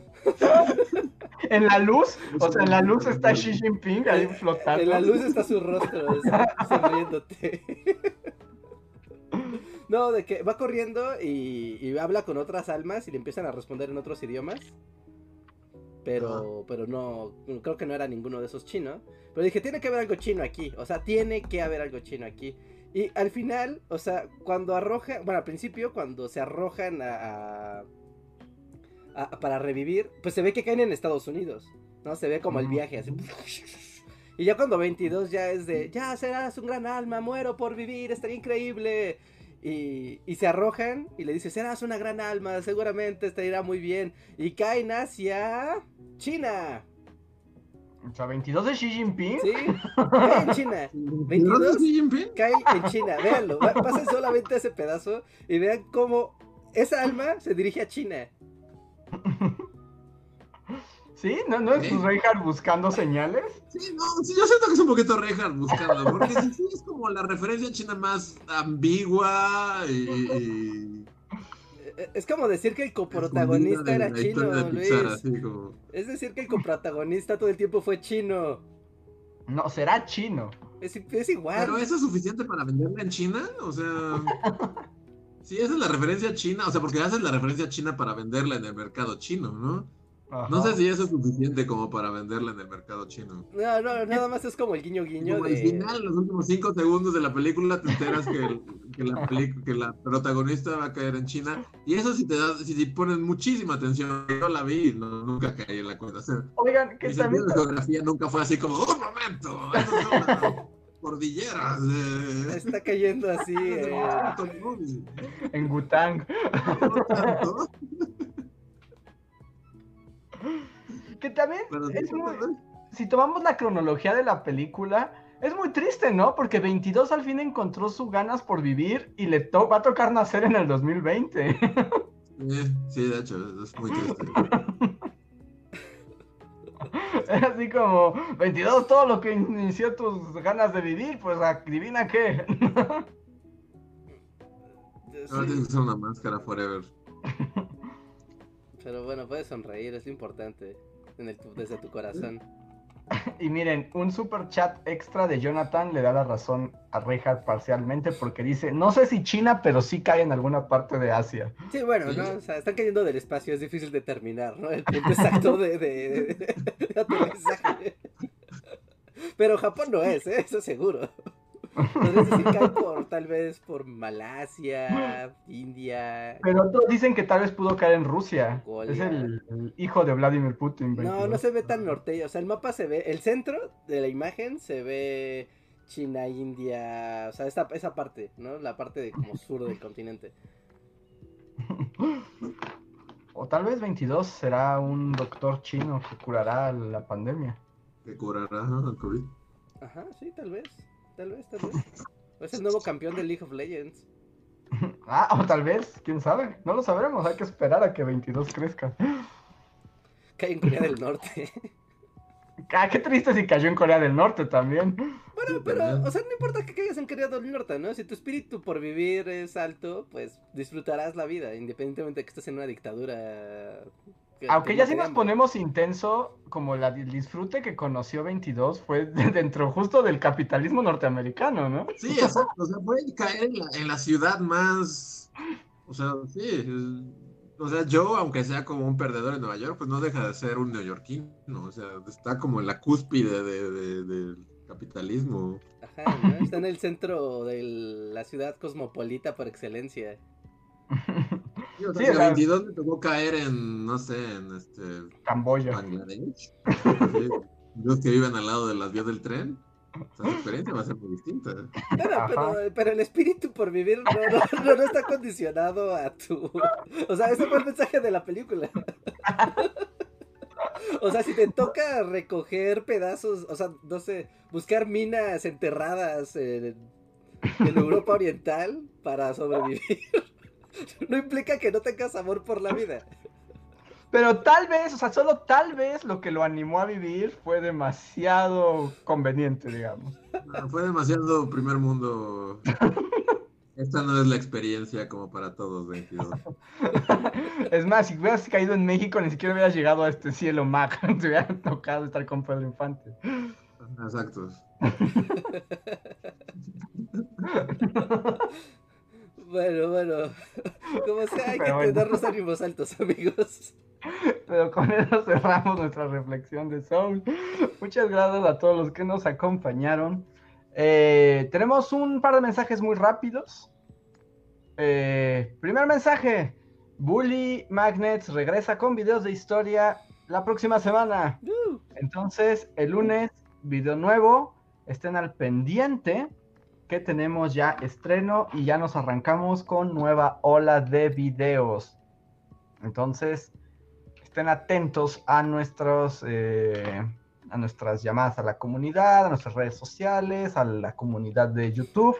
En la luz, o sea, en la luz está Xi Jinping ahí flotando. En la luz está su rostro sonriéndote. No, de que va corriendo y, y, habla con otras almas y le empiezan a responder en otros idiomas. Pero, pero no, creo que no era ninguno de esos chinos. Pero dije, tiene que haber algo chino aquí. O sea, tiene que haber algo chino aquí. Y al final, o sea, cuando arrojan, bueno, al principio, cuando se arrojan a, para revivir, pues se ve que caen en Estados Unidos, ¿no? Se ve como el viaje así. Y ya cuando 22 ya es de, ya serás un gran alma, muero por vivir, estaría increíble. Y, y, se arrojan y le dice, serás una gran alma, seguramente te irá muy bien. Y caen hacia China. O sea, 22 de Xi Jinping. Sí, cae en China. 22 de Xi Jinping. Cae en China, véanlo. Pasen solamente ese pedazo y vean cómo esa alma se dirige a China. ¿Sí? ¿No, no es Reinhardt buscando señales? Sí, no, sí, yo siento que es un poquito Reinhardt buscando, porque sí, es como la referencia china más ambigua y, es como decir que el coprotagonista era chino, Luis. Es decir que el coprotagonista todo el tiempo fue chino. No, será chino. Es, es igual. Pero eso es suficiente para venderla en China, o sea. sí, esa es la referencia china, o sea, porque haces la referencia china para venderla en el mercado chino, ¿no? No sé si eso es suficiente como para venderla en el mercado chino. No, no, nada más es como el guiño guiño. Al final, los últimos cinco segundos de la película, te enteras que, que, la protagonista va a caer en China. Y eso si te das, si, pones muchísima atención, yo la vi y nunca caí en la cuenta. Oigan, que también. La geografía nunca fue así como, ¡un momento! Eso cordilleras. Está cayendo así. Eh. En Gutang. Que también si tomamos la cronología de la película, es muy triste, ¿no? Porque 22 al fin encontró sus ganas por vivir y le va a tocar nacer en el 2020. Sí, de hecho, es muy triste. Es así como, 22, todo lo que inició tus ganas de vivir, pues adivina qué. Ahora tienes que usar una máscara forever. Pero bueno, puedes sonreír, es importante en el, desde tu corazón. Y miren, un super chat extra de Jonathan le da la razón a Reinhardt parcialmente porque dice, no sé si China, pero sí cae en alguna parte de Asia. Sí, bueno, ¿no? O sea, están cayendo del espacio, es difícil determinar, ¿no? El punto exacto de, de, aterrizaje. Pero Japón no es, ¿eh? eso seguro. Podrías decir que por, tal vez por Malasia, India. Pero otros dicen que tal vez pudo caer en Rusia. Es el, hijo de Vladimir Putin. No, no se ve tan norte. O sea, el mapa se ve, el centro de la imagen se ve China, India, o sea, esta, esa parte, ¿no? La parte de como sur del continente. O tal vez 22 será un doctor chino que curará la pandemia. Que curará el COVID. Ajá, sí, tal vez. Tal vez, tal vez. es el nuevo campeón de League of Legends. Ah, o tal vez, quién sabe. No lo sabremos, hay que esperar a que 22 crezca. Cae en Corea del Norte. Ah, qué triste si cayó en Corea del Norte también. Bueno, pero, o sea, no importa que caigas en Corea del Norte, ¿no? Si tu espíritu por vivir es alto, pues disfrutarás la vida, independientemente de que estés en una dictadura Aunque ya si nos ponemos intenso, como la, el disfrute que conoció 22 fue dentro justo del capitalismo norteamericano, ¿no? Sí, exacto. O sea, puede caer en la, ciudad más. O sea, sí. O sea, yo, aunque sea como un perdedor en Nueva York, pues no deja de ser un neoyorquino. O sea, está como en la cúspide del capitalismo. Ajá, ¿no? Está en el centro de la ciudad cosmopolita por excelencia. Sí, o sea, sí, 22 me tocó caer en, no sé, en este... Camboya. Bangladesh. Los que viven al lado de las vías del tren. O sea, su experiencia va a ser muy distinta. Pero, pero, el espíritu por vivir no, no, no, está condicionado a tu... O sea, ese fue el mensaje de la película. O sea, si te toca recoger pedazos, o sea, no sé, buscar minas enterradas en, en Europa Oriental para sobrevivir no implica que no tengas amor por la vida. Pero tal vez, o sea, solo tal vez lo que lo animó a vivir fue demasiado conveniente, digamos. Ah, fue demasiado primer mundo. Esta no es la experiencia como para todos, 22. Es más, si hubieras caído en México, ni siquiera hubieras llegado a este cielo mag. Te hubiera tocado estar con Pedro Infante. Exacto. Bueno, bueno. Como sea, hay que tener los ánimos altos, amigos. Pero con eso cerramos nuestra reflexión de Soul. Muchas gracias a todos los que nos acompañaron. Eh, tenemos un par de mensajes muy rápidos. Eh, primer mensaje. Bully Magnets regresa con videos de historia la próxima semana. Uh. Entonces, el lunes, video nuevo. Estén al pendiente que tenemos ya estreno y ya nos arrancamos con nueva ola de videos. Entonces, estén atentos a nuestros eh, a nuestras llamadas a la comunidad, a nuestras redes sociales, a la comunidad de YouTube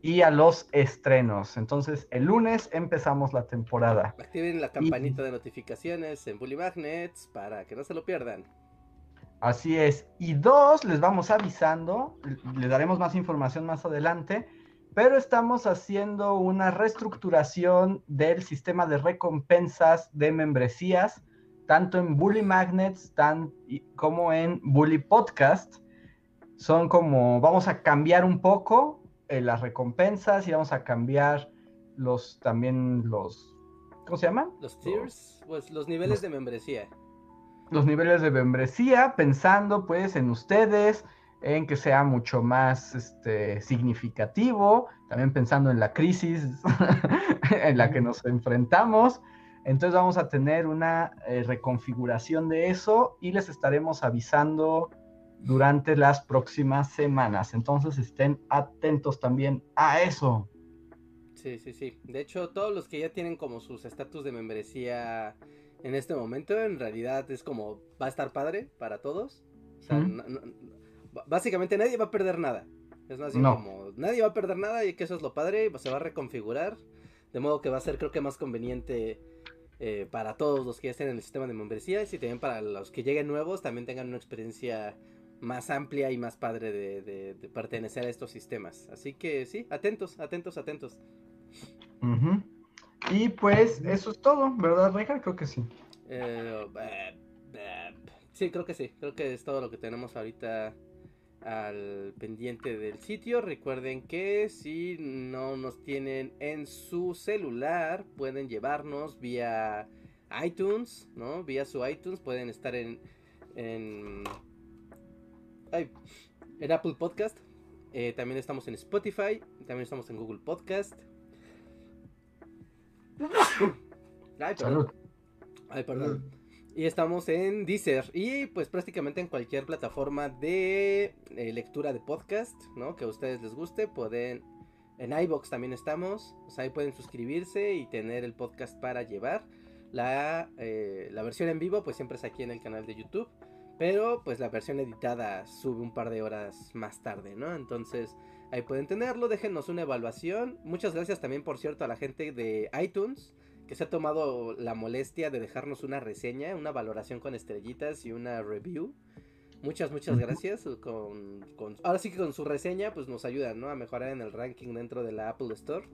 y a los estrenos. Entonces, el lunes empezamos la temporada. Activen la campanita de notificaciones en Bully Magnets para que no se lo pierdan. Así es. Y dos, les vamos avisando, les daremos más información más adelante, pero estamos haciendo una reestructuración del sistema de recompensas de membresías, tanto en Bully Magnets tan, como en Bully Podcast. Son como, vamos a cambiar un poco eh, las recompensas y vamos a cambiar los, también los, ¿cómo se llaman? Los tiers, pues los niveles de membresía los niveles de membresía, pensando pues en ustedes, en que sea mucho más este, significativo, también pensando en la crisis en la que nos enfrentamos. Entonces vamos a tener una eh, reconfiguración de eso y les estaremos avisando durante las próximas semanas. Entonces estén atentos también a eso. Sí, sí, sí. De hecho, todos los que ya tienen como sus estatus de membresía en este momento en realidad es como va a estar padre para todos. O sea, básicamente nadie va a perder nada. Es más como nadie va a perder nada y que eso es lo padre, se va a reconfigurar. De modo que va a ser creo que más conveniente eh, para todos los que ya estén en el sistema de membresías y también para los que lleguen nuevos también tengan una experiencia más amplia y más padre de, pertenecer a estos sistemas. Así que sí, atentos, atentos, atentos. Y pues eso es todo, ¿verdad, Reja? Creo que sí. Eh, sí, creo que sí. Creo que es todo lo que tenemos ahorita al pendiente del sitio. Recuerden que si no nos tienen en su celular, pueden llevarnos vía iTunes, ¿no? Vía su iTunes, pueden estar en en, en Apple Podcast. Eh, también estamos en Spotify, también estamos en Google Podcast. Ay, perdón. Ay, perdón. Y estamos en Deezer y pues prácticamente en cualquier plataforma de eh, lectura de podcast, ¿no? Que a ustedes les guste, pueden... En iBox también estamos, o sea, ahí pueden suscribirse y tener el podcast para llevar. La, eh, la versión en vivo pues siempre es aquí en el canal de YouTube, pero pues la versión editada sube un par de horas más tarde, ¿no? Entonces Ahí pueden tenerlo, déjenos una evaluación. Muchas gracias también, por cierto, a la gente de iTunes que se ha tomado la molestia de dejarnos una reseña, una valoración con estrellitas y una review. Muchas, muchas gracias. Con, ahora sí que con su reseña pues nos ayudan ¿no? a mejorar en el ranking dentro de la Apple Store.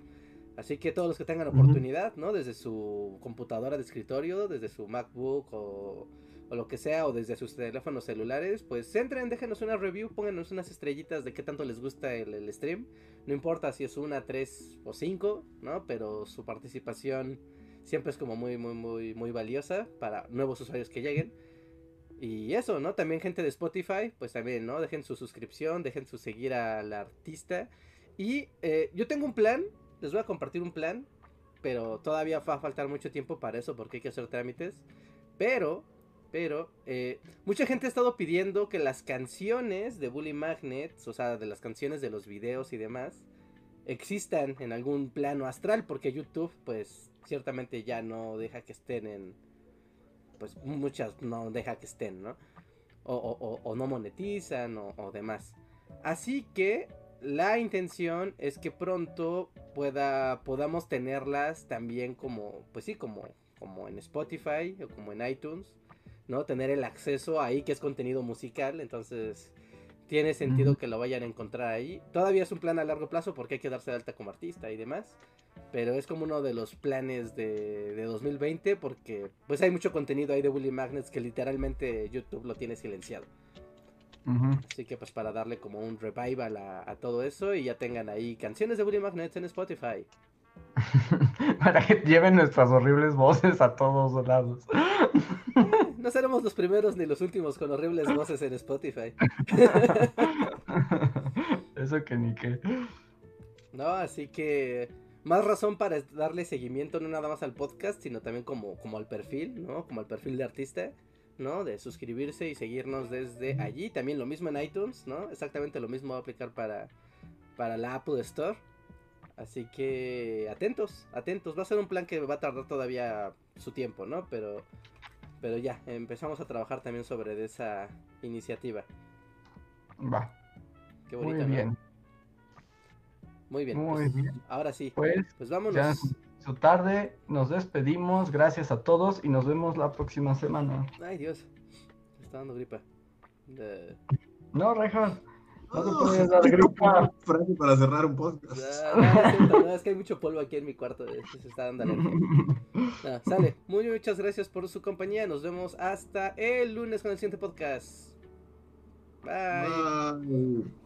Así que todos los que tengan oportunidad, ¿no? Desde su computadora de escritorio, desde su MacBook o, lo que sea, o desde sus teléfonos celulares, pues entren, déjenos una review, pónganos unas estrellitas de qué tanto les gusta el, el stream. No importa si es una, tres o cinco, ¿no? Pero su participación siempre es como muy, muy, muy, muy valiosa para nuevos usuarios que lleguen. Y eso, ¿no? También gente de Spotify, pues también, ¿no? Dejen su suscripción, dejen su seguir al artista. Y eh, yo tengo un plan les voy a compartir un plan, pero todavía va a faltar mucho tiempo para eso porque hay que hacer trámites. Pero, pero, eh, mucha gente ha estado pidiendo que las canciones de Bully Magnets, o sea, de las canciones de los videos y demás, existan en algún plano astral porque YouTube, pues, ciertamente ya no deja que estén en... Pues muchas no deja que estén, ¿no? O, no monetizan o, o demás. Así que la intención es que pronto pueda podamos tenerlas también como pues sí como como en Spotify o como en iTunes no tener el acceso ahí que es contenido musical entonces tiene sentido que lo vayan a encontrar ahí. Todavía es un plan a largo plazo porque hay que darse de alta como artista y demás pero es como uno de los planes de, de 2020 porque pues hay mucho contenido ahí de Willy Magnets que literalmente YouTube lo tiene silenciado. Así que pues para darle como un revival a, todo eso y ya tengan ahí canciones de Willy Magnets en Spotify. para que lleven nuestras horribles voces a todos lados. No seremos los primeros ni los últimos con horribles voces en Spotify. Eso que ni qué. No, así que más razón para darle seguimiento no nada más al podcast, sino también como, como al perfil, ¿no? Como al perfil de artista. ¿no? De suscribirse y seguirnos desde allí. También lo mismo en iTunes, ¿no? Exactamente lo mismo va a aplicar para, para la Apple Store. Así que atentos, atentos. Va a ser un plan que va a tardar todavía su tiempo, ¿no? Pero, pero ya, empezamos a trabajar también sobre esa iniciativa. Va. Qué bonito, Muy bien. Muy bien. Muy pues, bien. Ahora sí. Pues, pues vámonos tarde, nos despedimos, gracias a todos y nos vemos la próxima semana. Ay Dios, me está dando gripa. No, Rejas, no te puedes dar gripa. Frase para cerrar un podcast. No, es que hay mucho polvo aquí en mi cuarto, se está dando sale, muy muchas gracias por su compañía, nos vemos hasta el lunes con el siguiente podcast. Bye.